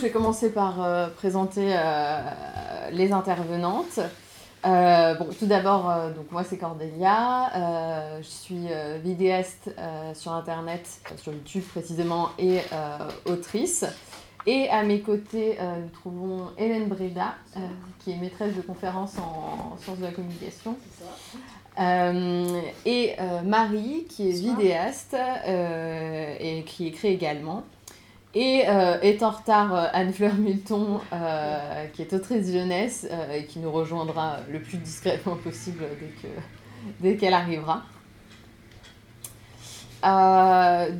je vais commencer par euh, présenter les intervenantes. bon, tout d'abord, donc moi c'est Cordelia, je suis vidéaste sur internet, sur YouTube précisément, et autrice. Et à mes côtés, nous trouvons Hélène Breda, qui est maîtresse de conférences en sciences de la communication. Euh, et euh, Marie, qui est vidéaste euh, et qui écrit également. Et est en retard Anne-Fleur Milton, qui est autrice jeunesse et qui nous rejoindra le plus discrètement possible dès qu'elle arrivera.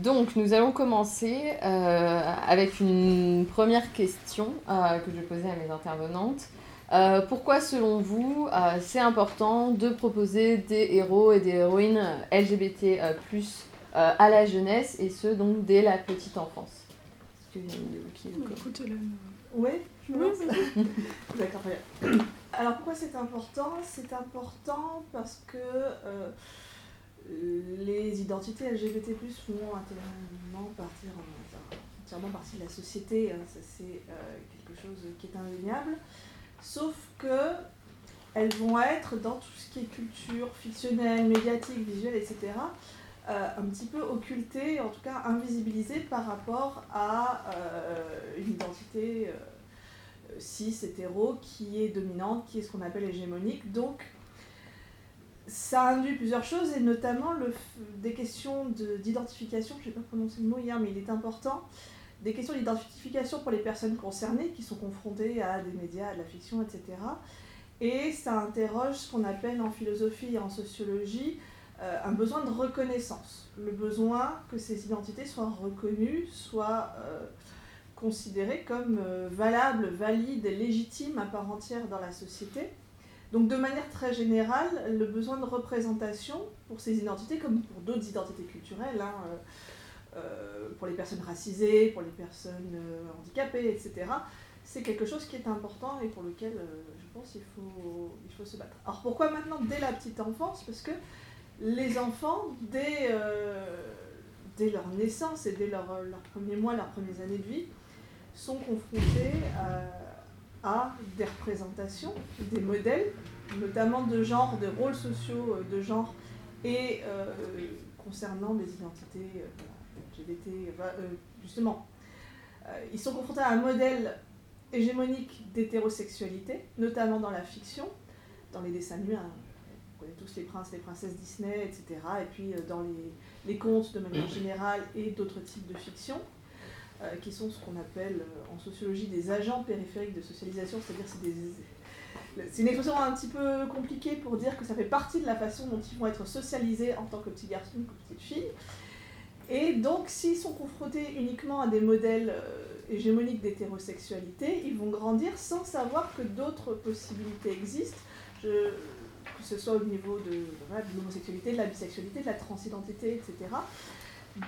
donc, nous allons commencer avec une première question que je poser à mes intervenantes. Euh, pourquoi, selon vous, euh, c'est important de proposer des héros et des héroïnes LGBT euh, à la jeunesse, et ce, donc, dès la petite enfance? Oui, je me D'accord, Alors, pourquoi c'est important? C'est important parce que les identités LGBT font entièrement partir, entièrement partie de la société. Hein. ça, c'est quelque chose qui est indéniable. Sauf que elles vont être dans tout ce qui est culture fictionnelle, médiatique, visuelle, etc., euh, un petit peu occultées, en tout cas invisibilisées par rapport à euh, une identité euh, cis, hétéro, qui est dominante, qui est ce qu'on appelle hégémonique. Donc, ça induit plusieurs choses, et notamment des questions d'identification, je n'ai pas prononcé le mot hier, mais il est important, des questions d'identification pour les personnes concernées qui sont confrontées à des médias, à de la fiction, etc. Et ça interroge ce qu'on appelle en philosophie et en sociologie euh, un besoin de reconnaissance. Le besoin que ces identités soient reconnues, soient euh, considérées comme euh, valables, valides légitimes à part entière dans la société. Donc de manière très générale, le besoin de représentation pour ces identités, comme pour d'autres identités culturelles, hein, pour les personnes racisées, pour les personnes handicapées, etc. C'est quelque chose qui est important et pour lequel je pense qu'il faut, il faut se battre. Alors pourquoi maintenant dès la petite enfance? Parce que les enfants, dès, dès leur naissance et dès leurs leur premiers mois, leurs premières années de vie, sont confrontés à, des représentations, des modèles, notamment de genre, de rôles sociaux de genre et concernant des identités euh, justement, euh, ils sont confrontés à un modèle hégémonique d'hétérosexualité, notamment dans la fiction, dans les dessins on connaît tous les princes, les princesses Disney, etc., et puis euh, dans les, les contes de manière générale et d'autres types de fiction, qui sont ce qu'on appelle en sociologie des agents périphériques de socialisation, c'est-à-dire c'est. C'est une expression un petit peu compliquée pour dire que ça fait partie de la façon dont ils vont être socialisés en tant que petits garçons ou petites filles. Et donc, s'ils sont confrontés uniquement à des modèles euh, hégémoniques d'hétérosexualité, ils vont grandir sans savoir que d'autres possibilités existent, que ce soit au niveau de, l'homosexualité, de la bisexualité, de la transidentité, etc.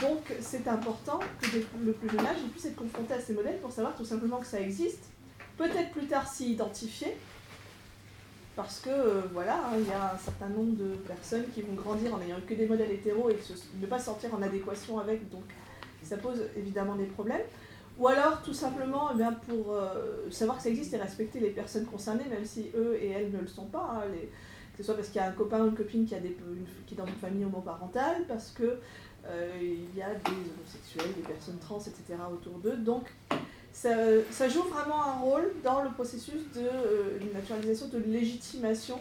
Donc, c'est important que le plus jeune âge, ils puissent être confrontés à ces modèles pour savoir tout simplement que ça existe, peut-être plus tard s'y identifier, parce que euh, voilà, hein, il y a un certain nombre de personnes qui vont grandir en n'ayant que des modèles hétéros et ne pas sortir en adéquation avec, donc ça pose évidemment des problèmes. Ou alors tout simplement eh bien, pour euh, savoir que ça existe et respecter les personnes concernées, même si eux et elles ne le sont pas. Hein, ce soit parce qu'il y a un copain ou une copine qui, a des, qui est dans une famille homoparentale, parce qu'il euh, il y a des homosexuels, des personnes trans, etc. autour d'eux. Donc ça, joue vraiment un rôle dans le processus de euh, naturalisation, de légitimation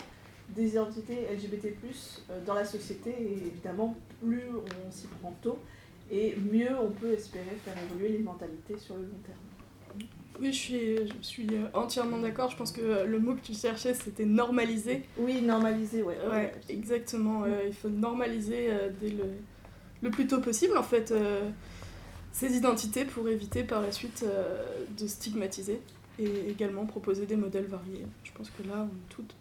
des identités LGBT+, euh, dans la société, et évidemment, plus on s'y prend tôt, et mieux on peut espérer faire évoluer les mentalités sur le long terme. Oui, je suis, je suis euh, entièrement d'accord. Je pense que le mot que tu cherchais, c'était normaliser. Oui, normaliser, ouais. ouais, exactement. il faut normaliser dès le, le, plus tôt possible, en fait ces identités pour éviter par la suite euh, de stigmatiser et également proposer des modèles variés. Je pense que là, on est toutes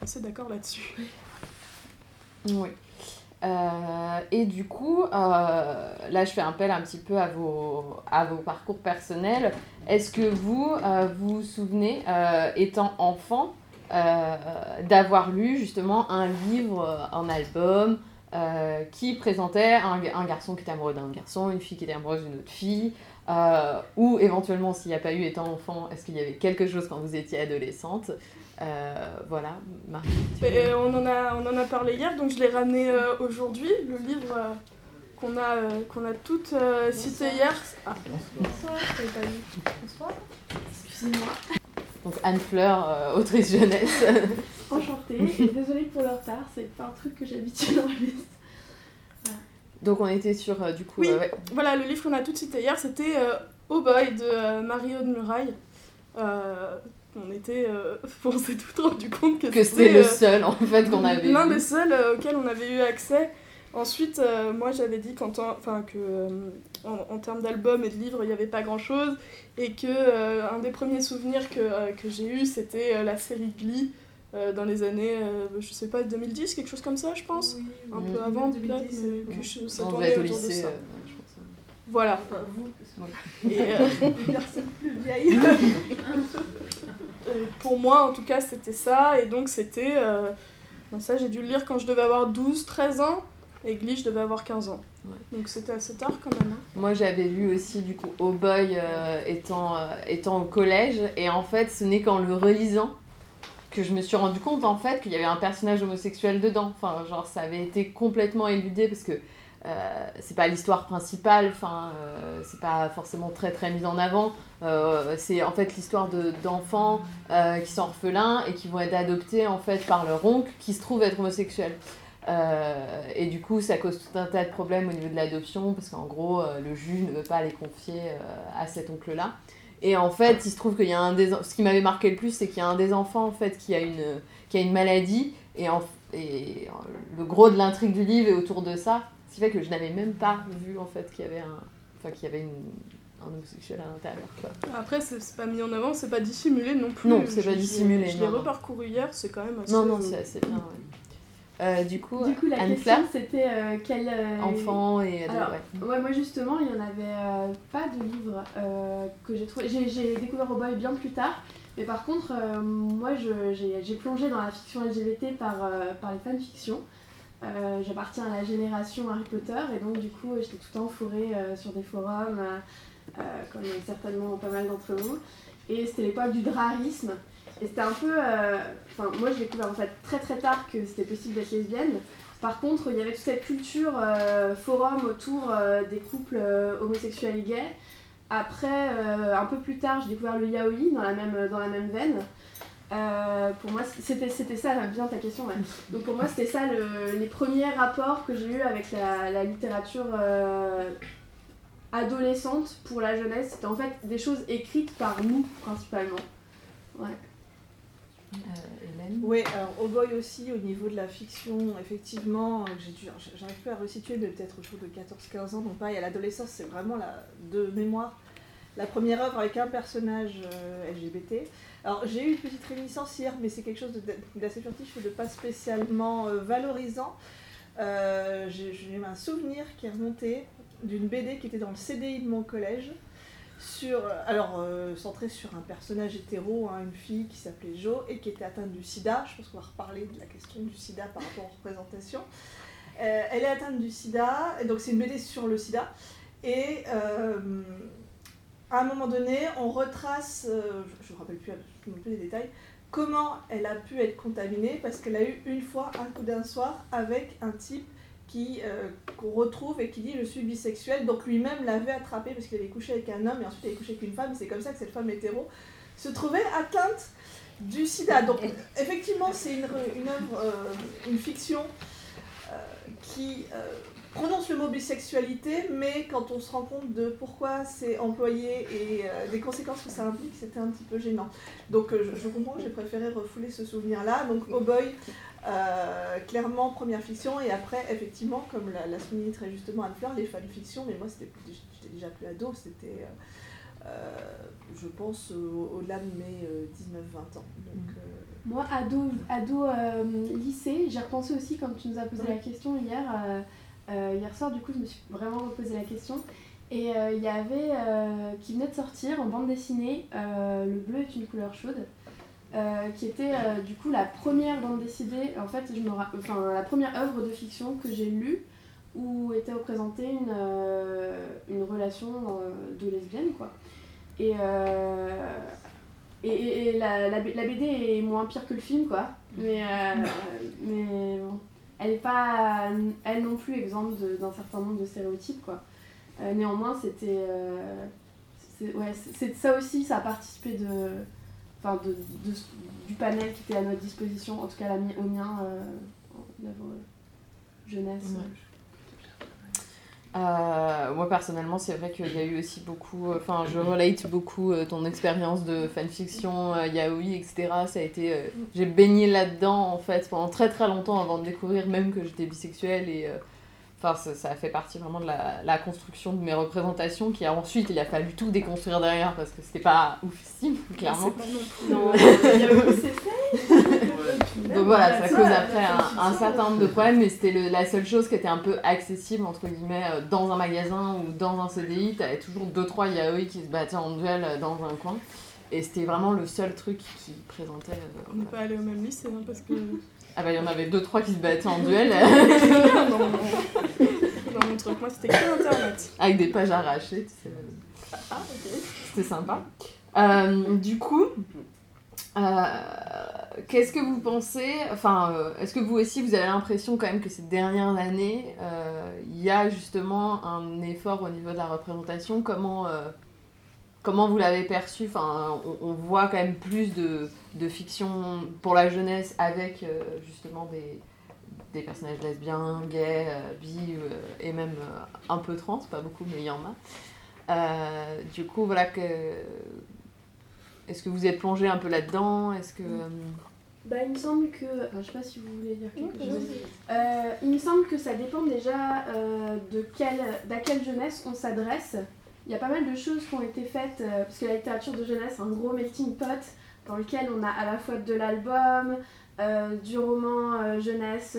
assez d'accord là-dessus. Oui. Euh, et du coup, euh, là, je fais appel un petit peu à vos, à vos parcours personnels. Est-ce que vous, vous vous souvenez, étant enfant, d'avoir lu justement un livre, un album, euh, qui présentait un, garçon qui était amoureux d'un garçon, une fille qui était amoureuse d'une autre fille, euh, ou éventuellement s'il n'y a pas eu étant enfant, est-ce qu'il y avait quelque chose quand vous étiez adolescente? Voilà, Marie. on, en a, on en a parlé hier, donc je l'ai ramené aujourd'hui, le livre qu'on a, qu'on a toutes cité hier. Ah, bonsoir, bonsoir. Excusez-moi. Donc Anne Fleur, autrice jeunesse. Enchantée, désolée pour le retard, c'est pas un truc que j'habitue dans la liste. Donc on était sur euh, du coup. Oui, euh, voilà, le livre qu'on a tout cité hier, c'était euh, Oh Boy de Marie-Aude Muraille. On était, on s'est tout rendu compte que, que c'était le seul en fait qu'on avait. L'un des seuls auxquels on avait eu accès. Ensuite, moi j'avais dit qu'en enfin que en, termes d'albums et de livres, il n'y avait pas grand chose et que un des premiers souvenirs que, que j'ai eu, c'était la série Glee. Euh, dans les années, euh, je sais pas, 2010, quelque chose comme ça, je pense. un peu avant, peut-être, mais que je, ça tournait autour de ça. Euh, voilà. Enfin, vous, Et, personne plus vieille. pour moi, en tout cas, c'était ça. Et donc, c'était. ça, j'ai dû le lire quand je devais avoir 12, 13 ans. Et Glee, je devais avoir 15 ans. Donc c'était assez tard quand même. Hein. Moi j'avais lu aussi du coup Oh Boy étant, étant au collège et en fait ce n'est qu'en le relisant que je me suis rendu compte en fait qu'il y avait un personnage homosexuel dedans. Enfin, genre ça avait été complètement éludé parce que euh, c'est pas l'histoire principale, enfin euh, c'est pas forcément très très mis en avant. Euh, c'est en fait l'histoire d'enfants qui sont orphelins et qui vont être adoptés en fait par leur oncle qui se trouve être homosexuel. et du coup, ça cause tout un tas de problèmes au niveau de l'adoption parce qu'en gros, le juge ne veut pas les confier à cet oncle-là. Et en fait, il se trouve qu'il y a un des... Ce qui m'avait marqué le plus, c'est qu'il y a un des enfants, en fait, qui a une, qui a une maladie. Et le gros de l'intrigue du livre est autour de ça. Ce qui fait que je n'avais même pas vu, en fait, qu'il y avait un... Enfin, qu'il y avait une un homosexuel à l'intérieur. Après, c'est pas mis en avant, c'est pas dissimulé non plus. Non, c'est pas dissimulé. Je l'ai reparcouru hier, c'est quand même assez. Non, non, c'est assez bien, ouais. Euh, du coup, du coup, la question c'était euh, quel euh, enfant et Alors, ouais. moi justement, il y en avait pas de livre que j'ai trouvé. J'ai découvert Boy bien plus tard, mais par contre, moi j'ai plongé dans la fiction LGBT par, par les fanfictions. J'appartiens à la génération Harry Potter et donc du coup j'étais tout le temps fourrée sur des forums, comme certainement pas mal d'entre vous. Et c'était l'époque du drarisme. Et c'était un peu. Euh, enfin, moi, j'ai découvert en fait très très tard que c'était possible d'être lesbienne. Par contre, il y avait toute cette culture euh, forum autour euh, des couples homosexuels et gays. Après, un peu plus tard, j'ai découvert le yaoi dans la même, dans la même veine. Pour moi, c'était, c'était ça, bien ta question. Donc pour moi, c'était ça les premiers rapports que j'ai eus avec la, la littérature adolescente pour la jeunesse. C'était en fait des choses écrites par nous, principalement. Ouais. Euh, oui, alors au boy aussi, au niveau de la fiction, effectivement, j'arrive plus à resituer de peut-être autour de 14-15 ans, donc pareil, à l'adolescence, c'est vraiment la, de mémoire la première œuvre avec un personnage euh, LGBT. Alors j'ai eu une petite réminiscence hier, mais c'est quelque chose d'assez furtif et de pas spécialement euh, valorisant. j'ai eu un souvenir qui est remonté d'une BD qui était dans le CDI de mon collège sur, alors euh, centré sur un personnage hétéro, hein, une fille qui s'appelait Jo et qui était atteinte du sida. Je pense qu'on va reparler de la question du sida par rapport aux représentations. Euh, elle est atteinte du sida, donc c'est une BD sur le sida. Et euh, à un moment donné, on retrace, je ne me rappelle plus, les détails, comment elle a pu être contaminée? Parce qu'elle a eu une fois un coup d'un soir avec un type euh, qu'on retrouve et qui dit je suis bisexuel. Donc lui-même l'avait attrapé parce qu'il avait couché avec un homme et ensuite il avait couché avec une femme. C'est comme ça que cette femme hétéro se trouvait atteinte du sida. Donc effectivement c'est une, une œuvre, euh, une fiction euh, qui prononce le mot bisexualité, mais quand on se rend compte de pourquoi c'est employé et des conséquences que ça implique, c'était un petit peu gênant. Donc je, je comprends, j'ai préféré refouler ce souvenir-là. Donc Oh Boy euh, clairement, première fiction, et après, effectivement, comme l'a, la souligné très justement Anne-Fleur, les fanfictions, mais moi, c'était, j'étais déjà plus ado, c'était, euh, euh, je pense, au-delà de mes 19-20 ans. Donc, mm. Moi, ado, ado lycée, j'ai repensé aussi, quand tu nous as posé la question hier, hier soir, du coup, je me suis vraiment reposé la question. Et il y avait, qui venait de sortir en bande dessinée, Le bleu est une couleur chaude. Euh, qui était euh, du coup la première bande dessinée, en fait, je me enfin, la première œuvre de fiction que j'ai lue où était représentée une, une relation de lesbienne, quoi. Et, et, et la, la, BD est moins pire que le film, quoi. Mais, mais bon, elle n'est pas, elle non plus, exempte d'un certain nombre de stéréotypes, quoi. néanmoins, c'était ouais, c'est ça aussi, ça a participé de, enfin de, de, du panel qui était à notre disposition, en tout cas la, au mien, euh, jeunesse. Euh, moi personnellement, c'est vrai qu'il y a eu aussi beaucoup, euh, enfin je relate beaucoup euh, ton expérience de fanfiction, yaoi, etc. Ça a été, j'ai baigné là-dedans en fait pendant très très longtemps avant de découvrir même que j'étais bisexuelle et Enfin, ça, a fait partie vraiment de la, construction de mes représentations qui a ensuite il a fallu tout déconstruire derrière parce que c'était pas oufissime clairement. Non, Donc voilà, ça cause après un, certain nombre de problèmes, mais c'était la seule chose qui était un peu accessible entre guillemets euh, dans un magasin ou dans un CDI. T'avais toujours deux trois yaoi qui se battaient en duel euh, dans un coin. Et c'était vraiment le seul truc qui présentait. Euh, On n'est pas allé au même lycée hein, parce que ah bah il y en avait deux trois qui se battaient en duel. dans, mon... dans mon truc, moi c'était que internet. Avec des pages arrachées, tu sais. Ah ok. C'était sympa. Euh, du coup, euh, qu'est-ce que vous pensez Enfin, euh, est-ce que vous aussi vous avez l'impression quand même que ces dernières années, il y a justement un effort au niveau de la représentation? Comment comment vous l'avez perçu? Enfin, on, voit quand même plus de, de fiction pour la jeunesse avec euh, justement des, des, personnages lesbiens, gays, euh, bi euh, et même un peu trans, pas beaucoup mais il y en a. du coup, voilà que. Est-ce que vous êtes plongé un peu là-dedans? Est-ce que. Bah, il me semble que. Enfin, je sais pas si vous voulez dire quelque chose. il me semble que ça dépend déjà de quelle, d'à quelle jeunesse on s'adresse il y a pas mal de choses qui ont été faites, euh, parce que la littérature de jeunesse, c'est un gros melting pot dans lequel on a à la fois de l'album, euh, du roman euh, jeunesse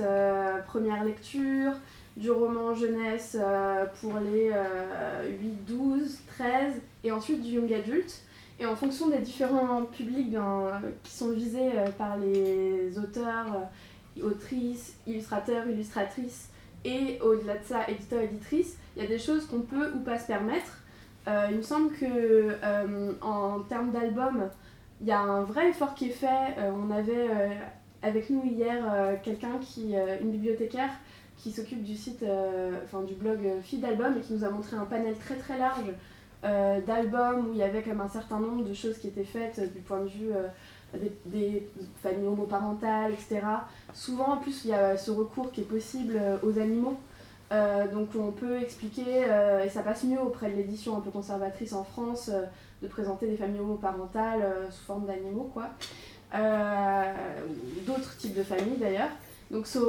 première lecture, du roman jeunesse pour les 8, 12, 13, et ensuite du young adult. Et en fonction des différents publics qui sont visés par les auteurs, autrices, illustrateurs, illustratrices, et au-delà de ça, éditeurs, éditrices, il y a des choses qu'on peut ou pas se permettre. Euh, il me semble que euh, en termes d'album, il y a un vrai effort qui est fait. Euh, on avait avec nous hier quelqu'un qui, une bibliothécaire, qui s'occupe du site, enfin du blog d'album et qui nous a montré un panel très très large d'albums où il y avait comme un certain nombre de choses qui étaient faites du point de vue des, des, familles homoparentales, etc. Souvent en plus il y a ce recours qui est possible aux animaux. Euh, donc on peut expliquer, euh, et ça passe mieux auprès de l'édition un peu conservatrice en France, euh, de présenter des familles homoparentales sous forme d'animaux, quoi. D'autres types de familles d'ailleurs. Donc ça,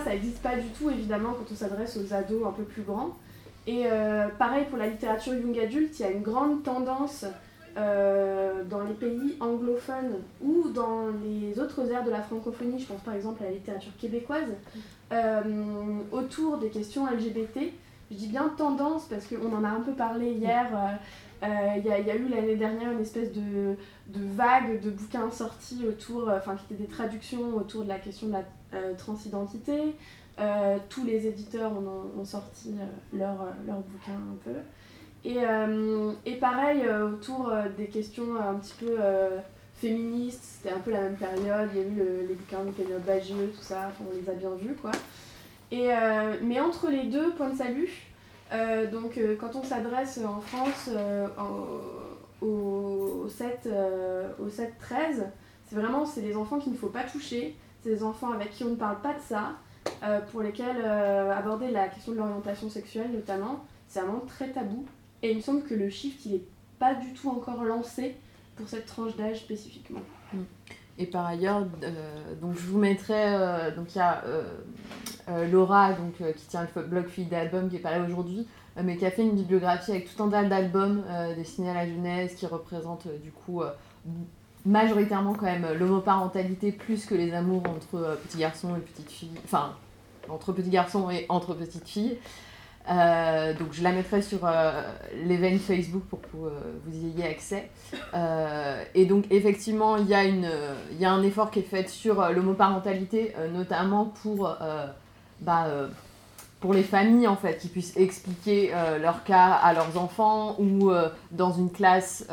ça n'existe pas du tout évidemment quand on s'adresse aux ados un peu plus grands. Et pareil pour la littérature young adulte, il y a une grande tendance dans les pays anglophones ou dans les autres aires de la francophonie, je pense par exemple à la littérature québécoise, euh, autour des questions LGBT. Je dis bien tendance parce qu'on en a un peu parlé hier. Euh, euh, il y, a eu l'année dernière une espèce de, vague de bouquins sortis autour, enfin qui étaient des traductions autour de la question de la transidentité. Tous les éditeurs ont, sorti leurs leur bouquins un peu. Et, et pareil, autour des questions un petit peu féministes, c'était un peu la même période, il y a eu les bouquins de Pénélope Bagieux, tout ça, on les a bien vus quoi. Et, euh, mais entre les deux points de salut, euh, donc euh, quand on s'adresse en France au, 7, au 7-13, c'est vraiment c'est les enfants qu'il ne faut pas toucher, c'est des enfants avec qui on ne parle pas de ça, pour lesquels aborder la question de l'orientation sexuelle notamment, c'est vraiment très tabou. Et il me semble que le shift il n'est pas du tout encore lancé pour cette tranche d'âge spécifiquement. Mm. Et par ailleurs, euh, donc je vous mettrai, euh, donc il y a euh, Laura donc, qui tient le blog Fille d'album qui est pareil aujourd'hui, mais qui a fait une bibliographie avec tout un tas d'albums destinés à la jeunesse qui représentent du coup majoritairement quand même l'homoparentalité plus que les amours entre petits garçons et petites filles, enfin entre petits garçons et entre petites filles. Euh, donc je la mettrai sur euh, l'event Facebook pour que euh, vous y ayez accès. et donc effectivement, il y, a une, y a un effort qui est fait sur l'homoparentalité, notamment pour, bah, pour les familles en fait, qui puissent expliquer leur cas à leurs enfants ou dans une classe.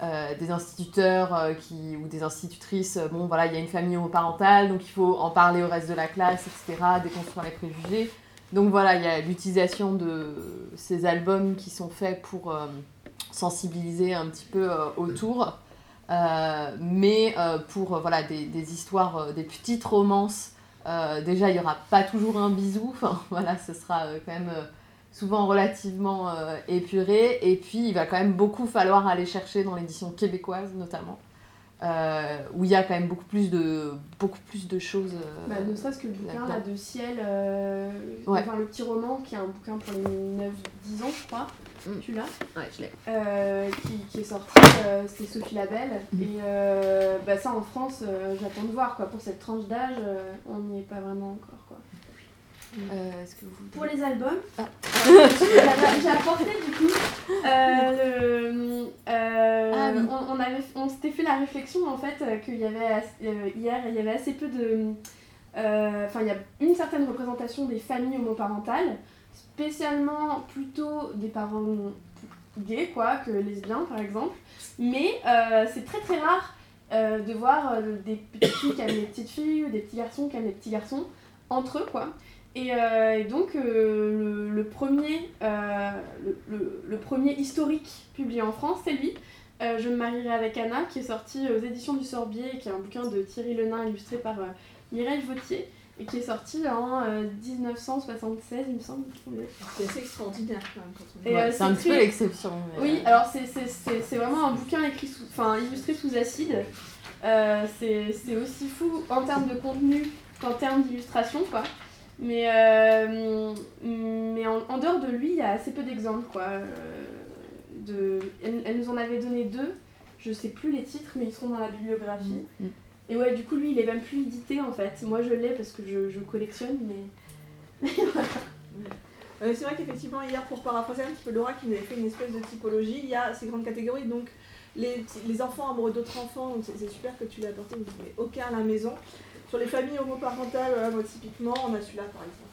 Des instituteurs qui, ou des institutrices, bon voilà, il y a une famille homoparentale, donc il faut en parler au reste de la classe, etc., déconstruire les préjugés. Donc voilà, il y a l'utilisation de ces albums qui sont faits pour euh, sensibiliser un petit peu euh, autour, euh, mais pour voilà, des, des histoires, des petites romances. déjà, il n'y aura pas toujours un bisou, voilà, ce sera quand même souvent relativement épuré, et puis il va quand même beaucoup falloir aller chercher dans l'édition québécoise notamment. Euh, où il y a quand même beaucoup plus de, beaucoup plus de choses. Euh, bah, ne serait-ce que le bouquin là, de Ciel, euh, enfin, le petit roman qui est un bouquin pour les 9-10 ans, je crois. Mm. Tu l'as Ouais, je l'ai. Qui, qui, est sorti, c'est Sophie Labelle. Mm. Et bah, ça en France, j'attends de voir. Quoi. Pour cette tranche d'âge, on n'y est pas vraiment encore. Quoi. Euh, que vous... Pour les albums, ah. j'ai apporté du coup. Euh, euh, ah on, avait, on s'était fait la réflexion en fait qu'il y avait hier il y avait assez peu de. Enfin, il y a une certaine représentation des familles homoparentales, spécialement plutôt des parents gays quoi, que lesbiens par exemple. Mais c'est très très rare de voir des petites filles qui aiment les petites filles ou des petits garçons qui aiment les petits garçons entre eux quoi. Euh, et, donc, euh, le, premier, euh, le, premier historique publié en France, c'est lui. je me marierai avec Anna, qui est sorti aux éditions du Sorbier, qui est un bouquin de Thierry Lenain illustré par Mireille Vautier, et qui est sorti en 1976, il me semble. C'est assez extraordinaire quand même. c'est un petit peu l'exception. Oui, alors c'est vraiment un bouquin écrit sous, enfin, illustré sous acide. c'est aussi fou en termes de contenu qu'en termes d'illustration, quoi. Mais, euh, mais en, dehors de lui, il y a assez peu d'exemples. quoi. Euh, de, elle, nous en avait donné deux. Je sais plus les titres, mais ils seront dans la bibliographie. Mm, mm. Et ouais, du coup, lui, il est même plus édité en fait. Moi, je l'ai parce que je, je collectionne, mais. Euh, c'est vrai qu'effectivement, hier, pour paraphraser un petit peu Laura qui nous avait fait une espèce de typologie, il y a ces grandes catégories. Donc, les, les enfants amoureux d'autres enfants, c'est super que tu l'aies apporté, vous n'avez aucun à la maison. Sur les familles homoparentales, moi typiquement, on a celui-là par exemple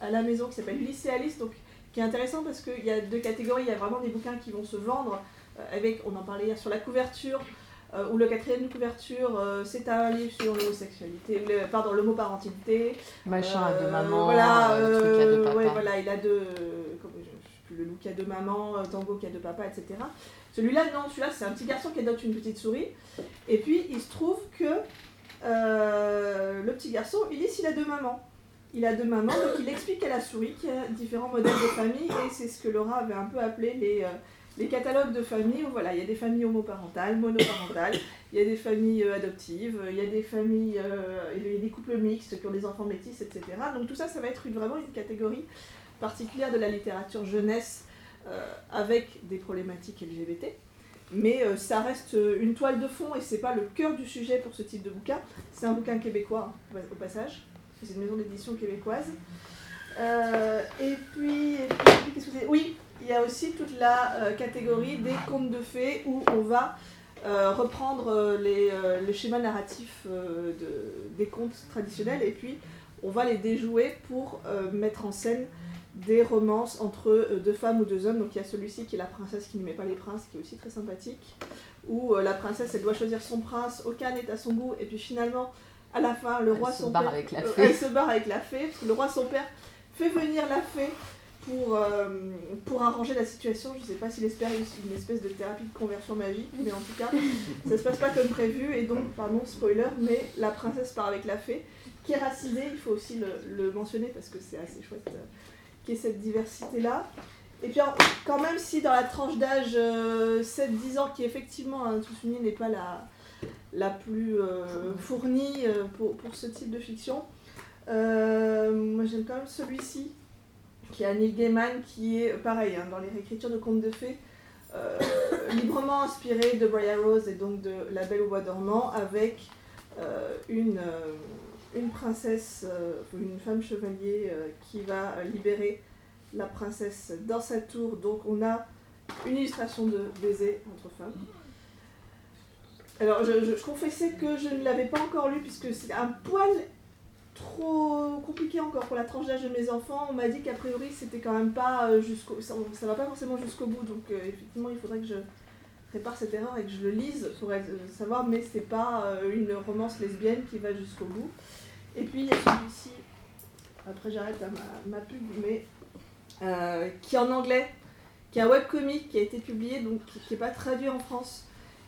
à la maison qui s'appelle Alice, donc qui est intéressant parce qu'il y a deux catégories, il y a vraiment des bouquins qui vont se vendre euh, avec, on en parlait hier sur la couverture, euh, ou le quatrième de couverture, euh, c'est un livre sur l'homosexualité, pardon, l'homoparentalité. Machin à deux mamans, voilà, le truc à deux papas. Ouais, voilà, il a deux, comme, je, sais plus, le look à deux mamans, tango qui a deux papas, etc. Celui-là, non, celui-là, c'est un petit garçon qui adopte une petite souris. Et puis, il se trouve que euh, le petit garçon, Ulysse, il a deux mamans. Il a deux mamans, donc il explique à la souris qu'il y a différents modèles de famille, et c'est ce que Laura avait un peu appelé les, euh, les catalogues de famille, où voilà, il y a des familles homoparentales, monoparentales, il y a des familles euh, adoptives, il y a des familles, il y a des couples mixtes qui ont des enfants métis, etc. Donc tout ça, ça va être vraiment une catégorie particulière de la littérature jeunesse avec des problématiques LGBT. Mais euh, ça reste euh, une toile de fond et c'est pas le cœur du sujet pour ce type de bouquin. C'est un bouquin québécois au passage. C'est une maison d'édition québécoise. Euh, et puis, que Oui, il y a aussi toute la catégorie des contes de fées où on va reprendre les, le schéma narratif de, des contes traditionnels et puis on va les déjouer pour mettre en scène des romances entre euh, deux femmes ou deux hommes. Donc il y a celui-ci qui est la princesse qui ne met pas les princes, qui est aussi très sympathique. Où euh, la princesse, elle doit choisir son prince, aucun n'est à son goût. Et puis finalement, à la fin, le roi, son père... Avec la euh, elle se barre avec la fée, parce que le roi, son père, fait venir la fée pour, pour arranger la situation. Je ne sais pas s'il espère une, espèce de thérapie de conversion magique, mais en tout cas, ça se passe pas comme prévu. Et donc, pardon, spoiler, mais la princesse part avec la fée, qui est racisée, il faut aussi le, le mentionner parce que c'est assez chouette qui est cette diversité-là. Et puis quand même si dans la tranche d'âge 7-10 euh, ans, qui effectivement, hein, tout souligné, n'est pas la, la plus euh, fournie euh, pour, pour, ce type de fiction, moi j'aime quand même celui-ci, qui est Annie Gaiman, qui est pareil, hein, dans les réécritures de contes de fées, librement inspiré de Briar Rose et donc de La Belle au Bois dormant, avec une une princesse, euh, une femme chevalier euh, qui va euh, libérer la princesse dans sa tour. Donc on a une illustration de baiser entre femmes. Alors je, confessais que je ne l'avais pas encore lu puisque c'est un poil trop compliqué encore pour la tranche d'âge de mes enfants. On m'a dit qu'a priori c'était quand même pas jusqu'au. Ça, ça va pas forcément jusqu'au bout, donc effectivement il faudrait que je répare cette erreur et que je le lise pour savoir, mais c'est pas une romance lesbienne qui va jusqu'au bout. Et puis il y a celui-ci, après j'arrête ma, pub, mais euh, qui est en anglais, qui est un webcomic qui a été publié, donc qui n'est pas traduit en France.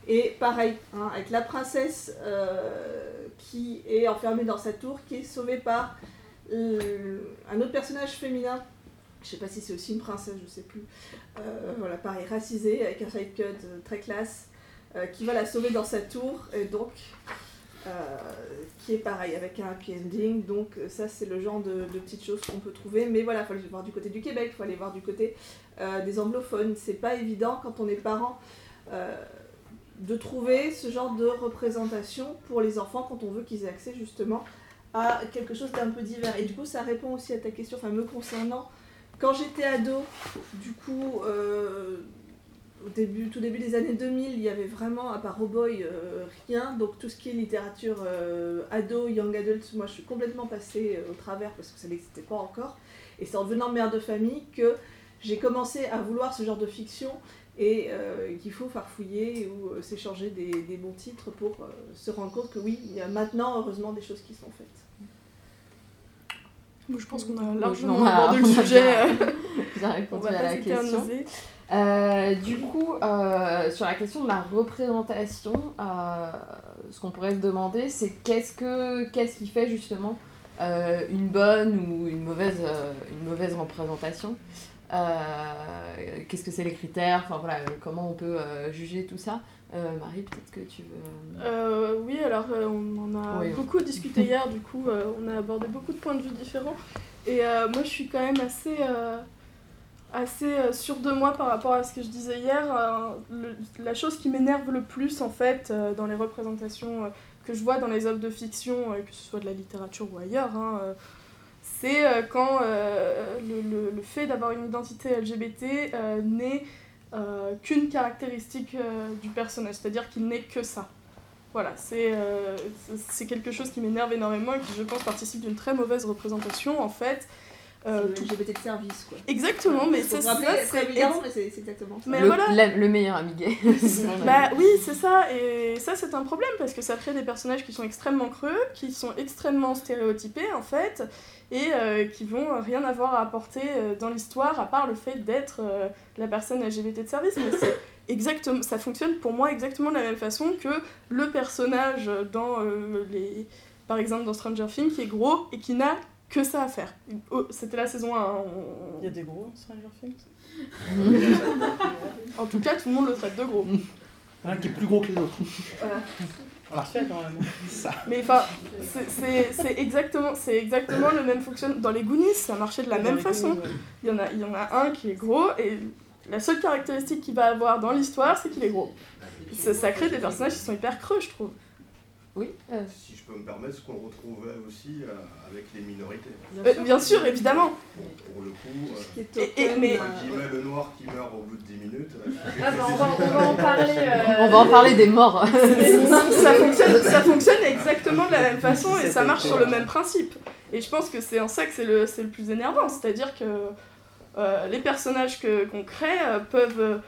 Et pareil, hein, avec la princesse euh, qui est enfermée dans sa tour, qui est sauvée par un autre personnage féminin. Je sais pas si c'est aussi une princesse, je sais plus. Euh, voilà, pareil, racisée, avec un side cut très classe, qui va la sauver dans sa tour, et donc qui est pareil, avec un happy ending. Donc euh, ça, c'est le genre de, petites choses qu'on peut trouver. Mais voilà, il faut aller voir du côté du Québec, il faut aller voir du côté euh, des anglophones. C'est pas évident quand on est parent. euh, de trouver ce genre de représentation pour les enfants quand on veut qu'ils aient accès justement à quelque chose d'un peu divers. Et du coup, ça répond aussi à ta question, enfin me concernant. Quand j'étais ado, du coup, euh, au début, tout début des années 2000, il y avait vraiment, à part Oh Boy, euh, rien. Donc tout ce qui est littérature euh, ado, young adult, moi je suis complètement passée euh, au travers parce que ça n'existait pas encore. Et c'est en devenant mère de famille que j'ai commencé à vouloir ce genre de fiction et euh, qu'il faut farfouiller ou euh, s'échanger des, des bons titres pour euh, se rendre compte que oui, il y a maintenant heureusement des choses qui sont faites. Je pense qu'on a largement on a- abordé le sujet. bien- Bien on répondu va à pas la question. Euh, du coup, euh, sur la question de la représentation, euh, ce qu'on pourrait se demander, c'est qu'est-ce que qu'est-ce qui fait justement une bonne ou une mauvaise une mauvaise représentation? Qu'est-ce que c'est les critères? Enfin voilà, comment on peut juger tout ça? Marie, peut-être que tu veux. Oui, alors on en a Oui. beaucoup discuté hier, du coup, on a abordé beaucoup de points de vue différents. Et moi, je suis quand même assez, assez euh, sûre de moi par rapport à ce que je disais hier. Euh, la chose qui m'énerve le plus, en fait, euh, dans les représentations que je vois dans les œuvres de fiction, que ce soit de la littérature ou ailleurs, hein, c'est quand le, le- fait d'avoir une identité LGBT n'est qu'une caractéristique du personnage, c'est-à-dire qu'il n'est que ça. Voilà, c'est- c'est quelque chose qui m'énerve énormément et qui, je pense, participe d'une très mauvaise représentation, en fait. Euh, tout- LGBT de service quoi. Exactement, mais ça, rappeler c'est c'est exactement ça. Mais le, voilà. la- le meilleur ami gay. Bah oui, c'est ça, et ça c'est un problème parce que ça crée des personnages qui sont extrêmement creux, qui sont extrêmement stéréotypés en fait, et euh, qui vont rien avoir à apporter euh, dans l'histoire à part le fait d'être euh, la personne LGBT de service. Mais c'est exactement, ça fonctionne pour moi exactement de la même façon que le personnage dans euh, les. Par exemple dans Stranger Things qui est gros et qui n'a que ça à faire. Oh, C'était la saison 1. hein, on- Il y a des gros Stranger Things En tout cas, tout le monde le traite de gros. Un qui est plus gros que les autres. Voilà. On l'a refait quand même. Ça. Mais enfin, c'est- c'est c'est exactement, c'est exactement le même fonctionnement. Dans les Goonies, ça marchait de la même façon. Il y, en a, il y en a un qui est gros et la seule caractéristique qu'il va avoir dans l'histoire, c'est qu'il est gros. Ça, ça crée des personnages qui sont hyper creux, je trouve. Oui. euh, Si je peux me permettre, ce qu'on retrouvait aussi euh, avec les minorités. Euh, bien sûr, évidemment. Pour le coup, euh, Qui est Et- et- mais- euh, le noir qui meurt au bout de 10 minutes. Ah bah, on, va, on va en parler. On va en parler des morts. ça, fonctionne, ça fonctionne exactement de la même façon et ça marche sur le même principe. Et je pense que c'est en ça que c'est le, c'est le plus énervant, c'est-à-dire que euh, les personnages que, qu'on crée euh, peuvent...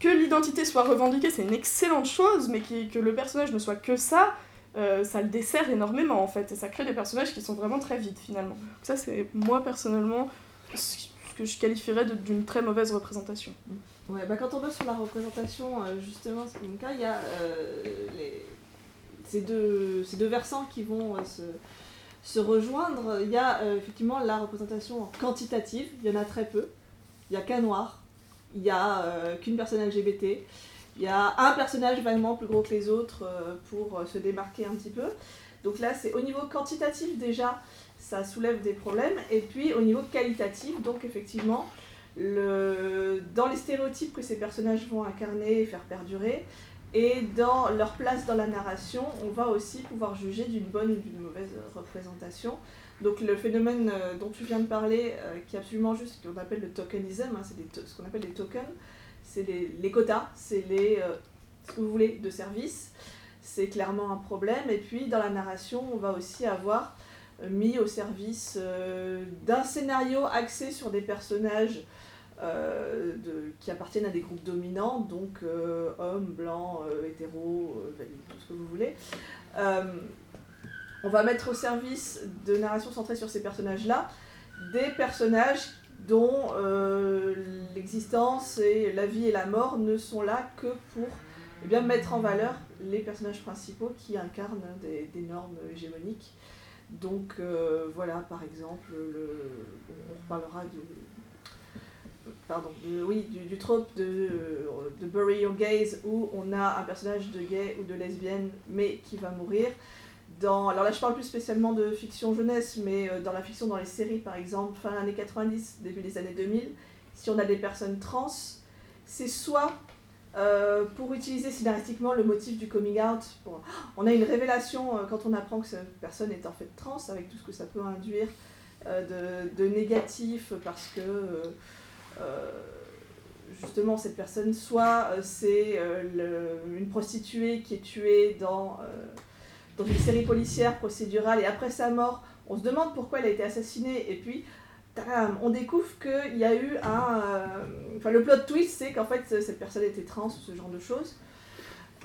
que l'identité soit revendiquée, c'est une excellente chose, mais que le personnage ne soit que ça, euh, ça le dessert énormément en fait, et ça crée des personnages qui sont vraiment très vides finalement. Donc ça c'est moi personnellement ce que je qualifierais d'une très mauvaise représentation. Ouais, bah quand on va sur la représentation, euh, justement, il y a euh, ces, deux, ces deux versants qui vont se, se rejoindre. Il y a effectivement la représentation quantitative, il y en a très peu. Il n'y a qu'un noir, il n'y a euh, qu'une personne LGBT, il y a un personnage vaguement plus gros que les autres euh, pour euh, se démarquer un petit peu. Donc là, c'est au niveau quantitatif déjà, ça soulève des problèmes. Et puis au niveau qualitatif, donc effectivement, dans les stéréotypes que ces personnages vont incarner et faire perdurer, et dans leur place dans la narration, on va aussi pouvoir juger d'une bonne ou d'une mauvaise représentation. Donc le phénomène euh, dont tu viens de parler, euh, qui est absolument juste, qu'on appelle le tokenism, hein, c'est ce qu'on appelle des tokens, c'est les, les quotas, c'est les, euh, ce que vous voulez, de service. C'est clairement un problème. Et puis dans la narration, on va aussi avoir mis au service euh, d'un scénario axé sur des personnages euh, de- qui appartiennent à des groupes dominants, donc euh, hommes, blancs, euh, hétéros, euh, valides, tout ce que vous voulez. Euh, on va mettre au service de narrations centrées sur ces personnages-là des personnages dont euh, l'existence et la vie et la mort ne sont là que pour eh bien, mettre en valeur les personnages principaux qui incarnent des, normes hégémoniques. Donc euh, voilà, par exemple, le, on parlera du, pardon, oui, du, trope de, Bury Your Gaze où on a un personnage de gay ou de lesbienne mais qui va mourir. Dans, alors là, je parle plus spécialement de fiction jeunesse, mais euh, dans la fiction, dans les séries par exemple, fin années 90, début des années 2000, si on a des personnes trans, c'est soit euh, pour utiliser scénaristiquement le motif du coming out. On a une révélation euh, quand on apprend que cette personne est en fait trans, avec tout ce que ça peut induire de, de négatif, parce que justement cette personne, soit euh, c'est euh, une prostituée qui est tuée dans, euh, dans une série policière procédurale, et après sa mort, on se demande pourquoi elle a été assassinée, et puis tadam, on découvre qu'il y a eu un... euh, Enfin, le plot twist, c'est qu'en fait, cette personne était trans ou ce genre de choses.